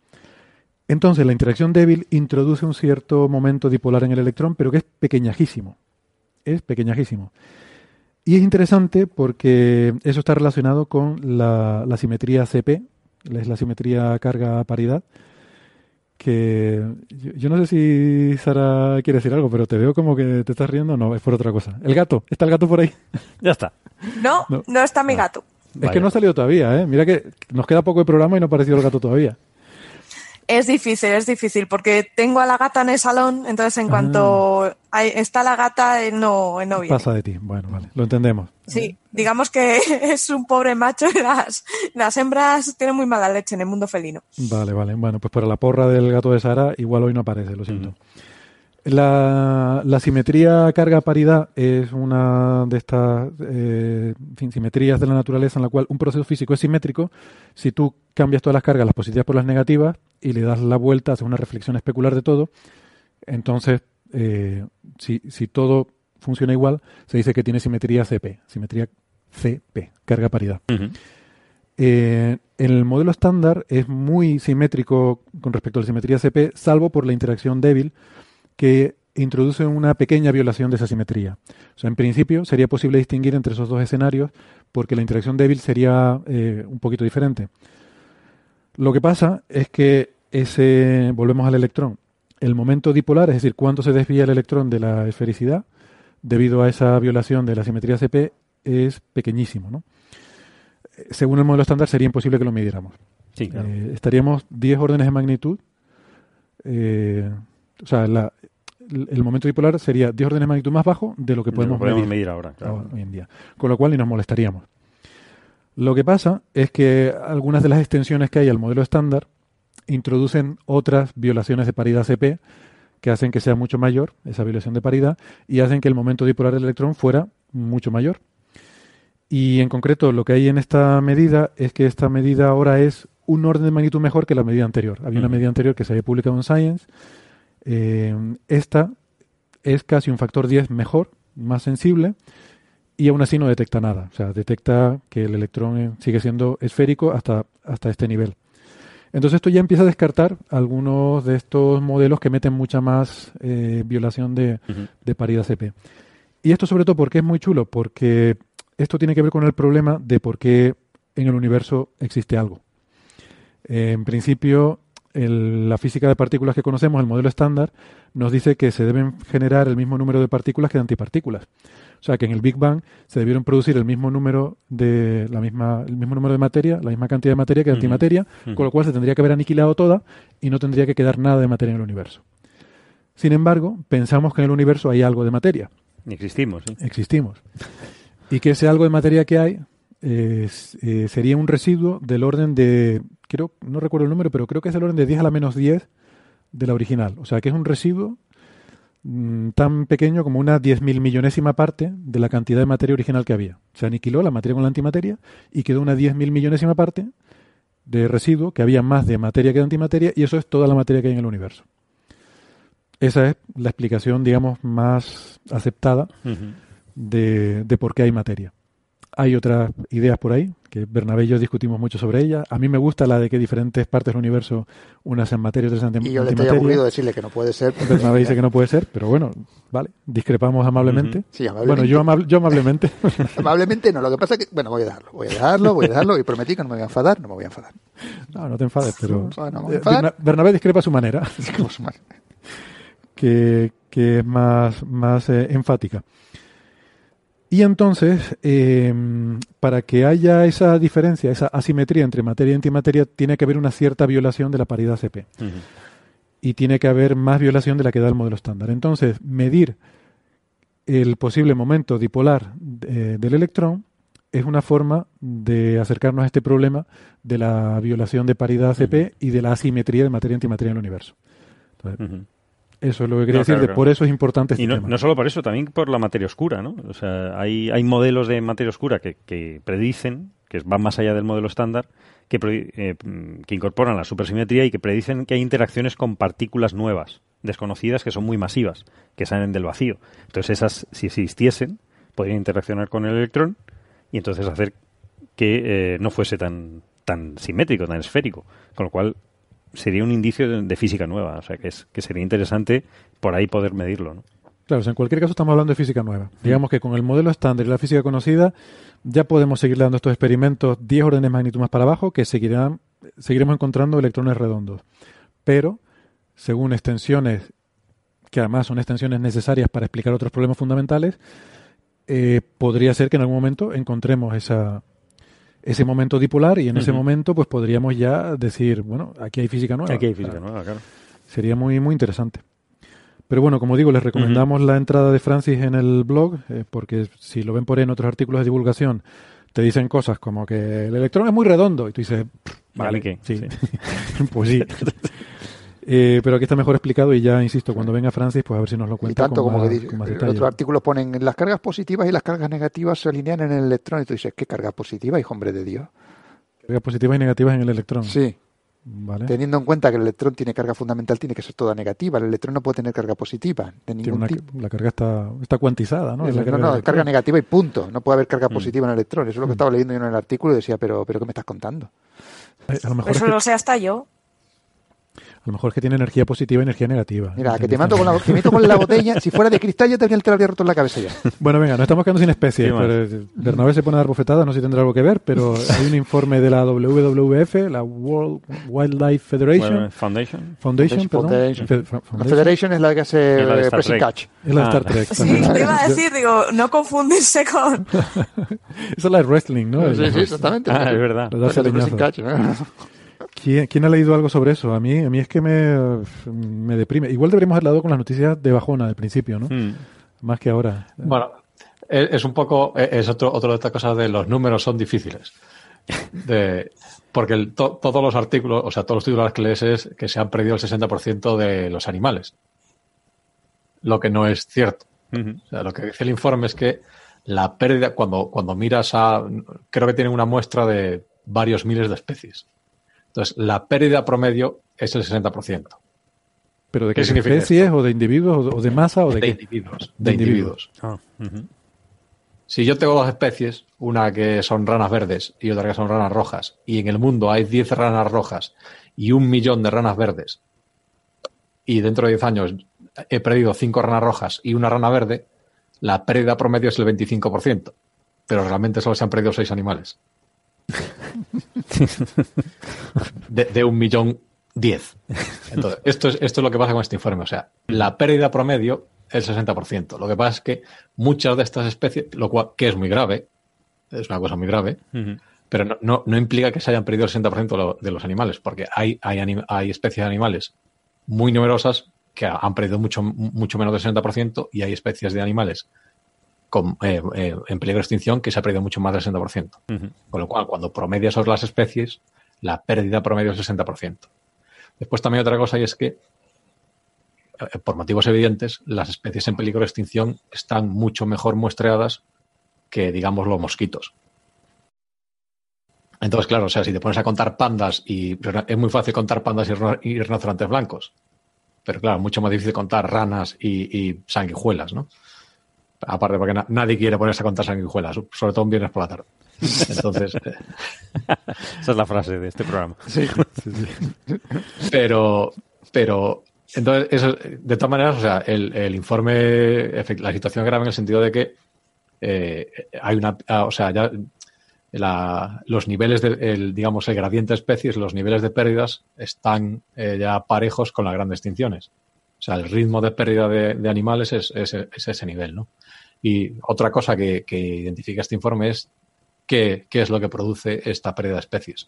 Entonces, la interacción débil introduce un cierto momento dipolar en el electrón, pero que es pequeñajísimo. Es pequeñajísimo. Y es interesante porque eso está relacionado con la, simetría CP, es la simetría carga-paridad, que yo, no sé si Sara quiere decir algo, pero te veo como que te estás riendo, no, es por otra cosa. El gato, ¿está el gato por ahí? ya está. No, no, está mi gato. Es que no ha salido todavía, ¿eh? Mira que nos queda poco de programa y no ha aparecido el gato todavía. Es difícil, es difícil, porque tengo a la gata en el salón, entonces en cuanto ah. está la gata, no, no viene. Pasa de ti, bueno, vale, lo entendemos. Sí, digamos que es un pobre macho y las, las hembras tienen muy mala leche en el mundo felino. Vale, vale, bueno, pues para la porra del gato de Sara igual hoy no aparece, lo siento. La, simetría carga-paridad es una de estas eh, simetrías de la naturaleza en la cual un proceso físico es simétrico si tú cambias todas las cargas, las positivas por las negativas, y le das la vuelta, haces una reflexión especular de todo, entonces eh, si, si, todo funciona igual, se dice que tiene simetría CP, simetría CP, carga-paridad. Eh, el modelo estándar es muy simétrico con respecto a la simetría CP, salvo por la interacción débil que introduce una pequeña violación de esa simetría. O sea, en principio sería posible distinguir entre esos dos escenarios porque la interacción débil sería eh, un poquito diferente. Lo que pasa es que ese, volvemos al electrón, el momento dipolar, es decir, cuánto se desvía el electrón de la esfericidad, debido a esa violación de la simetría CP, es pequeñísimo. ¿no? Según el modelo estándar sería imposible que lo midiéramos. Sí, eh, estaríamos 10 órdenes de magnitud. Eh, o sea, el momento dipolar sería 10 órdenes de magnitud más bajo de lo que podemos, medir, ahora, hoy en día. Con lo cual ni nos molestaríamos. Lo que pasa es que algunas de las extensiones que hay al modelo estándar introducen otras violaciones de paridad CP que hacen que sea mucho mayor esa violación de paridad y hacen que el momento dipolar del electrón fuera mucho mayor. Y en concreto lo que hay en esta medida es que esta medida ahora es un orden de magnitud mejor que la medida anterior. Había una medida anterior que se había publicado en Science eh, esta es casi un factor 10 mejor, más sensible, y aún así no detecta nada. O sea, detecta que el electrón sigue siendo esférico hasta, hasta este nivel. Entonces esto ya empieza a descartar algunos de estos modelos que meten mucha más eh, violación de, de, paridad CP. Y esto sobre todo porque es muy chulo, porque esto tiene que ver con el problema de por qué en el universo existe algo. en principio, la física de partículas que conocemos, el modelo estándar, nos dice que se deben generar el mismo número de partículas que de antipartículas. O sea que en el Big Bang se debieron producir el mismo número de la misma, el mismo número de materia, la misma cantidad de materia que de antimateria, con lo cual se tendría que haber aniquilado toda y no tendría que quedar nada de materia en el universo. Sin embargo, pensamos que en el universo hay algo de materia. Existimos. Existimos. Y que ese algo de materia que hay eh, sería un residuo del orden de creo, no recuerdo el número, pero creo que es del orden de 10 a la menos 10 de la original. O sea, que es un residuo mm, tan pequeño como una 10.000 millonésima parte de la cantidad de materia original que había. Se aniquiló la materia con la antimateria y quedó una 10.000 millonésima parte de residuo, que había más de materia que de antimateria, y eso es toda la materia que hay en el universo. Esa es la explicación, digamos, más aceptada de, de por qué hay materia. Hay otras ideas por ahí, que Bernabé y yo discutimos mucho sobre ellas. A mí me gusta la de que diferentes partes del universo, unas en materia, otras en antimateria. Y yo le estoy aburrido decirle que no puede ser. Bernabé dice que no puede ser, pero bueno, vale, discrepamos amablemente. Sí, amablemente. Bueno, yo, amable, yo amablemente. amablemente no, lo que pasa es que, bueno, voy a dejarlo, voy a dejarlo, voy a dejarlo y prometí que no me voy a enfadar, no me voy a enfadar. No, no te enfades, pero... No, no me voy a enfadar. Bernabé discrepa a su manera. Discrepa a su manera. Que, que es más, más eh, enfática. Y entonces, eh, para que haya esa diferencia, esa asimetría entre materia y antimateria, tiene que haber una cierta violación de la paridad CP. Uh -huh. Y tiene que haber más violación de la que da el modelo estándar. Entonces, medir el posible momento dipolar de, del electrón es una forma de acercarnos a este problema de la violación de paridad CP uh -huh. y de la asimetría de materia y antimateria en el universo. Entonces, uh -huh. Eso es lo que quería No, decir, claro, de claro. por eso es importante este Y no, tema. no solo por eso, también por la materia oscura, ¿no? O sea, hay, hay modelos de materia oscura que, que predicen, que van más allá del modelo estándar, que, eh, que incorporan la supersimetría y que predicen que hay interacciones con partículas nuevas, desconocidas, que son muy masivas, que salen del vacío. Entonces esas, si existiesen, podrían interaccionar con el electrón y entonces hacer que eh, no fuese tan, tan simétrico, tan esférico. Con lo cual sería un indicio de, física nueva. O sea, que, es, que sería interesante por ahí poder medirlo, ¿no? Claro, o sea, en cualquier caso estamos hablando de física nueva. Digamos que con el modelo estándar y la física conocida ya podemos seguir dando estos experimentos 10 órdenes de magnitud más para abajo que seguirán, seguiremos encontrando electrones redondos. Pero, según extensiones, que además son extensiones necesarias para explicar otros problemas fundamentales, eh, podría ser que en algún momento encontremos esa, ese momento dipolar y en ese momento pues podríamos ya decir, bueno, aquí hay física nueva. Aquí hay física nueva, claro. Sería muy, muy interesante. Pero bueno, como digo, les recomendamos la entrada de Francis en el blog, eh, porque si lo ven por ahí en otros artículos de divulgación, te dicen cosas como que el electrón es muy redondo, y tú dices, "Pff, vale, ¿qué? sí, pues sí. Eh, pero aquí está mejor explicado y ya, insisto, cuando venga Francis, pues a ver si nos lo Y cuenta tanto con como más, que dice, con más otros artículos ponen las cargas positivas y las cargas negativas se alinean en el electrón y tú dices, ¿qué carga positiva, hijo hombre de Dios? Cargas positivas y negativas en el electrón. Sí. Vale. Teniendo en cuenta que el electrón tiene carga fundamental, tiene que ser toda negativa. El electrón no puede tener carga positiva de ningún una- tipo. la carga está, está cuantizada, ¿no? No, carga no, electrón. carga negativa y punto. No puede haber carga Mm. positiva en el electrón. Eso es lo que Mm. estaba leyendo yo en el artículo y decía, pero, pero ¿qué me estás contando? Eh, A lo mejor es Eso que- lo sé hasta yo. A lo mejor es que tiene energía positiva y energía negativa. Mira, que te mato con la, te meto con la botella. Si fuera de cristal, ya te, te lo habría roto en la cabeza ya. Bueno, venga, nos estamos quedando sin especies. Pero, eh, Bernabé se pone a dar bofetadas, no sé si tendrá algo que ver, pero hay un informe de la WWF, la World Wildlife Federation, Foundation. Foundation, perdón. La. Federation es la que hace Es la de eh, Pressing Trek. Catch. Es la de Ah, Star Trek. Sí, te iba a decir, digo, no confundirse con... Esa es la de wrestling, ¿no? Sí, sí, exactamente. Ah, es verdad. La de Pressing. Catch, ¿no? ¿Quién, quién ha leído algo sobre eso? A mí, a mí es que me, me deprime. Igual deberíamos haber dado con las noticias de bajona del principio, ¿no? Mm. Más que ahora. Bueno, es es un poco, es otro, otro de estas cosas de los números son difíciles. De, porque el- to- todos los artículos, o sea, todos los titulares que lees es que se han perdido el 60% de los animales. Lo que no es cierto. O sea, lo que dice el informe es que la pérdida, cuando, cuando miras a, creo que tienen una muestra de varios miles de especies. Entonces, la pérdida promedio es el 60%. ¿Pero de ¿Qué qué significa especies? ¿O de individuos? ¿O de, masa? ¿O de, De qué? individuos. De De individuos. Ah. Si yo tengo dos especies, una que son ranas verdes y otra que son ranas rojas, y en el mundo hay 10 ranas rojas y un millón de ranas verdes, y dentro de 10 años he perdido 5 ranas rojas y una rana verde, la pérdida promedio es el 25%, pero realmente solo se han perdido 6 animales. De, de un millón 10. Entonces, esto es, esto es lo que pasa con este informe. O sea, la pérdida promedio es el 60%. Lo que pasa es que muchas de estas especies, lo cual, que es muy grave, es una cosa muy grave, pero no, no, no implica que se hayan perdido el 60% de, lo- de los animales, porque hay, hay, anim- hay especies de animales muy numerosas que ha- han perdido mucho, mucho menos del 60% y hay especies de animales con, eh, eh, en peligro de extinción que se ha perdido mucho más del 60%. Ujú. Con lo cual, cuando promedias sobre las especies, la pérdida promedio es el 60%. Después también otra cosa y es que, eh, por motivos evidentes, las especies en peligro de extinción están mucho mejor muestreadas que, digamos, los mosquitos. Entonces, claro, o sea, si te pones a contar pandas y es muy fácil contar pandas y, rinocerontes blancos, pero claro, mucho más difícil contar ranas y, sanguijuelas, ¿no? Aparte, porque nadie quiere ponerse a contar sanguijuelas, sobre todo un viernes por la tarde. Entonces. Eh, Esa es la frase de este programa. Sí, Pero, pero, entonces, eso, de todas maneras, o sea, el, informe, la situación es grave en el sentido de que eh, hay una, o sea, ya los niveles de, digamos, el gradiente de especies, los niveles de pérdidas están eh, ya parejos con las grandes extinciones. O sea, el ritmo de pérdida de, animales es, ese nivel, ¿no? Y otra cosa que, identifica este informe es qué, es lo que produce esta pérdida de especies.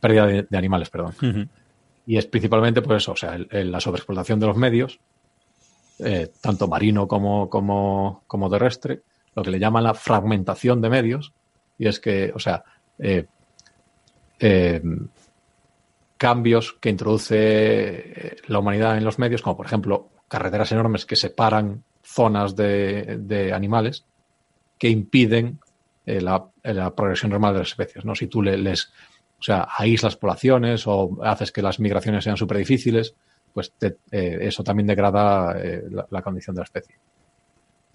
Pérdida de, animales, perdón. Y es principalmente por eso, o sea, la sobreexplotación de los medios, eh, tanto marino como, como, como terrestre, lo que le llaman la fragmentación de medios, y es que, o sea, eh, eh, cambios que introduce eh, la humanidad en los medios, como por ejemplo carreteras enormes que separan zonas de, animales, que impiden la, progresión normal de las especies. ¿no? Si tú les, o sea, aíslas poblaciones o haces que las migraciones sean súper difíciles, pues eso también degrada la, condición de la especie.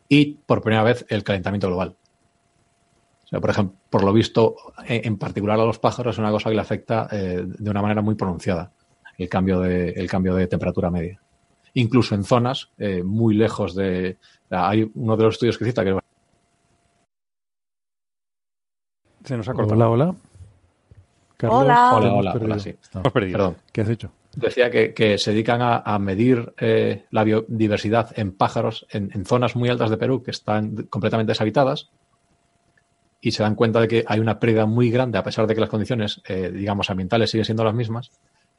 Y por primera vez el calentamiento global por ejemplo, por lo visto, en particular a los pájaros es una cosa que le afecta eh, de una manera muy pronunciada el cambio de, el cambio de temperatura media. Incluso en zonas eh, muy lejos de... Hay uno de los estudios que cita que... Se nos ha cortado. Hola, hola. hola. Hola, hola, hola, sí. Perdón. ¿Qué has hecho? Decía que, se dedican a, medir eh, la biodiversidad en pájaros en, en, zonas muy altas de Perú que están completamente deshabitadas y se dan cuenta de que hay una pérdida muy grande, a pesar de que las condiciones, eh, digamos, ambientales siguen siendo las mismas,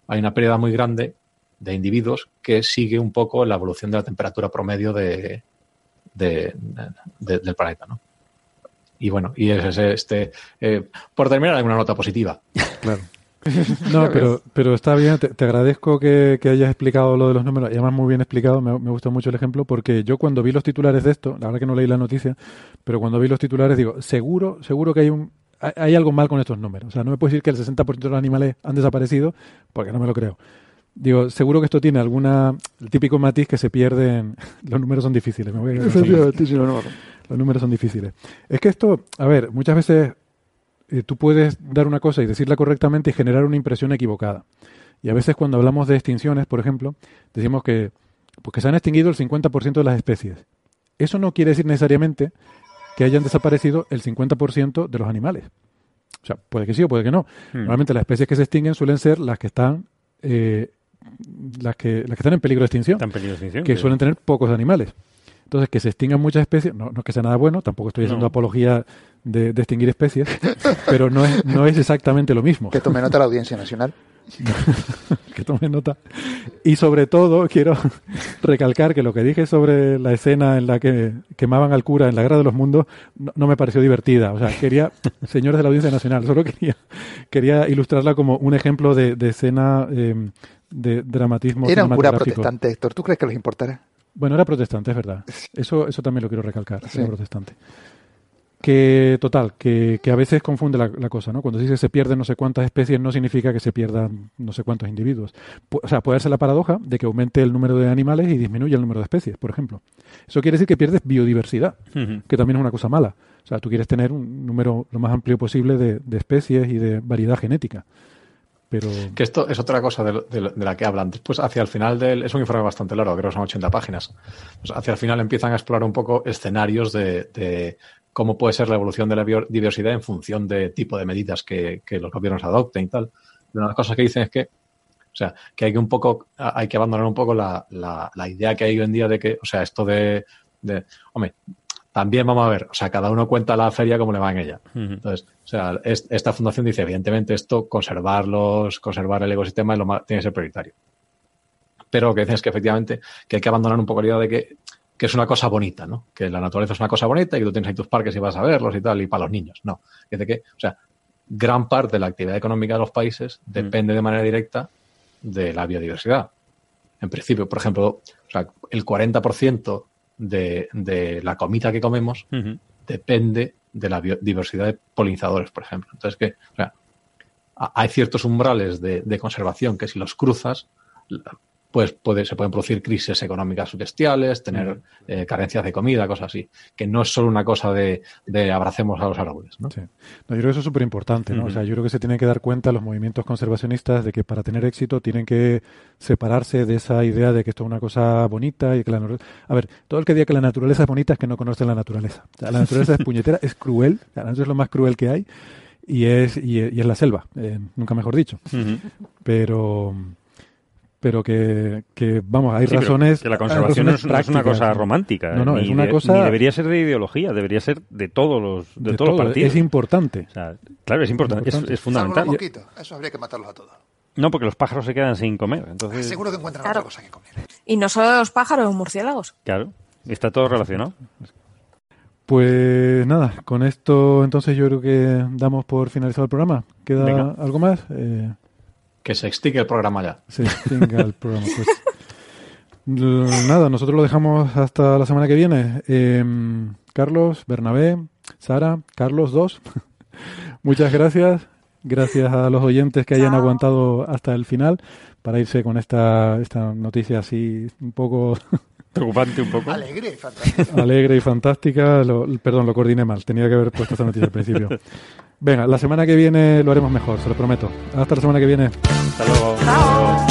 hay una pérdida muy grande de individuos que sigue un poco la evolución de la temperatura promedio de, del planeta, ¿no? Y bueno, y es este, eh, por terminar, alguna nota positiva. Claro. No, pero, pero está bien, te, agradezco que, hayas explicado lo de los números, y además muy bien explicado, me, me, gustó mucho el ejemplo, porque yo cuando vi los titulares de esto, la verdad que no leí la noticia, pero cuando vi los titulares digo, seguro, seguro que hay un hay algo mal con estos números. O sea, no me puedes decir que el 60% de los animales han desaparecido, porque no me lo creo. Digo, seguro que esto tiene alguna, el típico matiz que se pierden, los números son difíciles. Me voy a los números son difíciles. Es que esto, a ver, muchas veces eh, tú puedes dar una cosa y decirla correctamente y generar una impresión equivocada. Y a veces cuando hablamos de extinciones, por ejemplo, decimos que, pues que se han extinguido el 50% de las especies. Eso no quiere decir necesariamente que hayan desaparecido el 50% de los animales. O sea, puede que sí o puede que no. Hmm. Normalmente las especies que se extinguen suelen ser las que están eh, las que las que están en peligro de extinción, que suelen tener pocos animales. Entonces, que se extingan muchas especies, no, no es que sea nada bueno, tampoco estoy haciendo apología de, extinguir especies, pero no es, no es exactamente lo mismo. Que tome nota la Audiencia Nacional. que tome nota. Y sobre todo, quiero recalcar que lo que dije sobre la escena en la que quemaban al cura en la Guerra de los Mundos no, me pareció divertida. O sea, quería, señores de la Audiencia Nacional, solo quería, quería ilustrarla como un ejemplo de, escena eh, de dramatismo. Era un cura protestante, Héctor. ¿Tú crees que les importará? Bueno, era protestante, es verdad. Eso, eso también lo quiero recalcar, era protestante. Que, total, que, que a veces confunde la, cosa, ¿no? Cuando se dice se pierden no sé cuántas especies, no significa que se pierdan no sé cuántos individuos. o sea, puede ser la paradoja de que aumente el número de animales y disminuya el número de especies, por ejemplo. Eso quiere decir que pierdes biodiversidad, que también es una cosa mala. O sea, tú quieres tener un número lo más amplio posible de, de especies y de variedad genética. Que esto es otra cosa de, la que hablan. Después, hacia el final del. Es un informe bastante largo, creo que son 80 páginas. Pues hacia el final empiezan a explorar un poco escenarios de, cómo puede ser la evolución de la biodiversidad en función de tipo de medidas que, los gobiernos adopten y tal. una de las cosas que dicen es que. O sea, que hay que un poco, hay que abandonar un poco la, la, idea que hay hoy en día de que, o sea, esto de, de, hombre, también vamos a ver, o sea, cada uno cuenta la feria como le va en ella. Entonces, o sea, esta fundación dice, evidentemente, esto, conservarlos, conservar el ecosistema tiene que ser prioritario. Pero lo que dicen es que efectivamente que hay que abandonar un poco la idea de que, es una cosa bonita, ¿no? Que la naturaleza es una cosa bonita y que tú tienes ahí tus parques y vas a verlos y tal, y para los niños. No. Dice que, o sea, gran parte de la actividad económica de los países depende de manera directa de la biodiversidad. En principio, por ejemplo, o sea, el 40% de, de, la comida que comemos depende de la diversidad de polinizadores, por ejemplo. Entonces, que o sea, hay ciertos umbrales de, de, conservación que si los cruzas, pues puede, se pueden producir crisis económicas bestiales, tener eh, carencias de comida, cosas así. Que no es solo una cosa de, de abracemos a los árboles. ¿no? Sí. yo creo que eso es súper importante. ¿no? O sea, yo creo que se tienen que dar cuenta los movimientos conservacionistas de que para tener éxito tienen que separarse de esa idea de que esto es una cosa bonita y que la A ver, todo el que diga que la naturaleza es bonita es que no conoce la naturaleza. O sea, la naturaleza es puñetera, es cruel, o sea, es lo más cruel que hay y es, y, y es la selva, eh, nunca mejor dicho. Pero pero que, que vamos, hay razones. Que la conservación no es, una cosa romántica. No, no, es una cosa. Ni debería ser de ideología, debería ser de todos los, de, todos los partidos. Es importante. O sea, claro, es importante, es, importante. es, es fundamental. Eso habría que matarlos a todos. No, porque los pájaros se quedan sin comer. Entonces... Seguro que encuentran claro. otra cosa que comer. Y no solo los pájaros, los murciélagos. Claro, está todo relacionado. Pues nada, con esto entonces yo creo que damos por finalizado el programa. ¿Queda Venga. algo más? Eh... Que se extingue el programa ya. Se extinga el programa. Pues, nada, nosotros lo dejamos hasta la semana que viene. Eh, Carlos, Bernabé, Sara, Carlos 2. Muchas gracias. Gracias a los oyentes que hayan aguantado hasta el final para irse con esta, esta noticia así un poco Preocupante un poco. Alegre y fantástica. Alegre y fantástica. Lo, perdón, lo coordiné mal. Tenía que haber puesto esta noticia al principio. Venga, la semana que viene lo haremos mejor, se lo prometo. Hasta la semana que viene. Hasta luego. Chao. he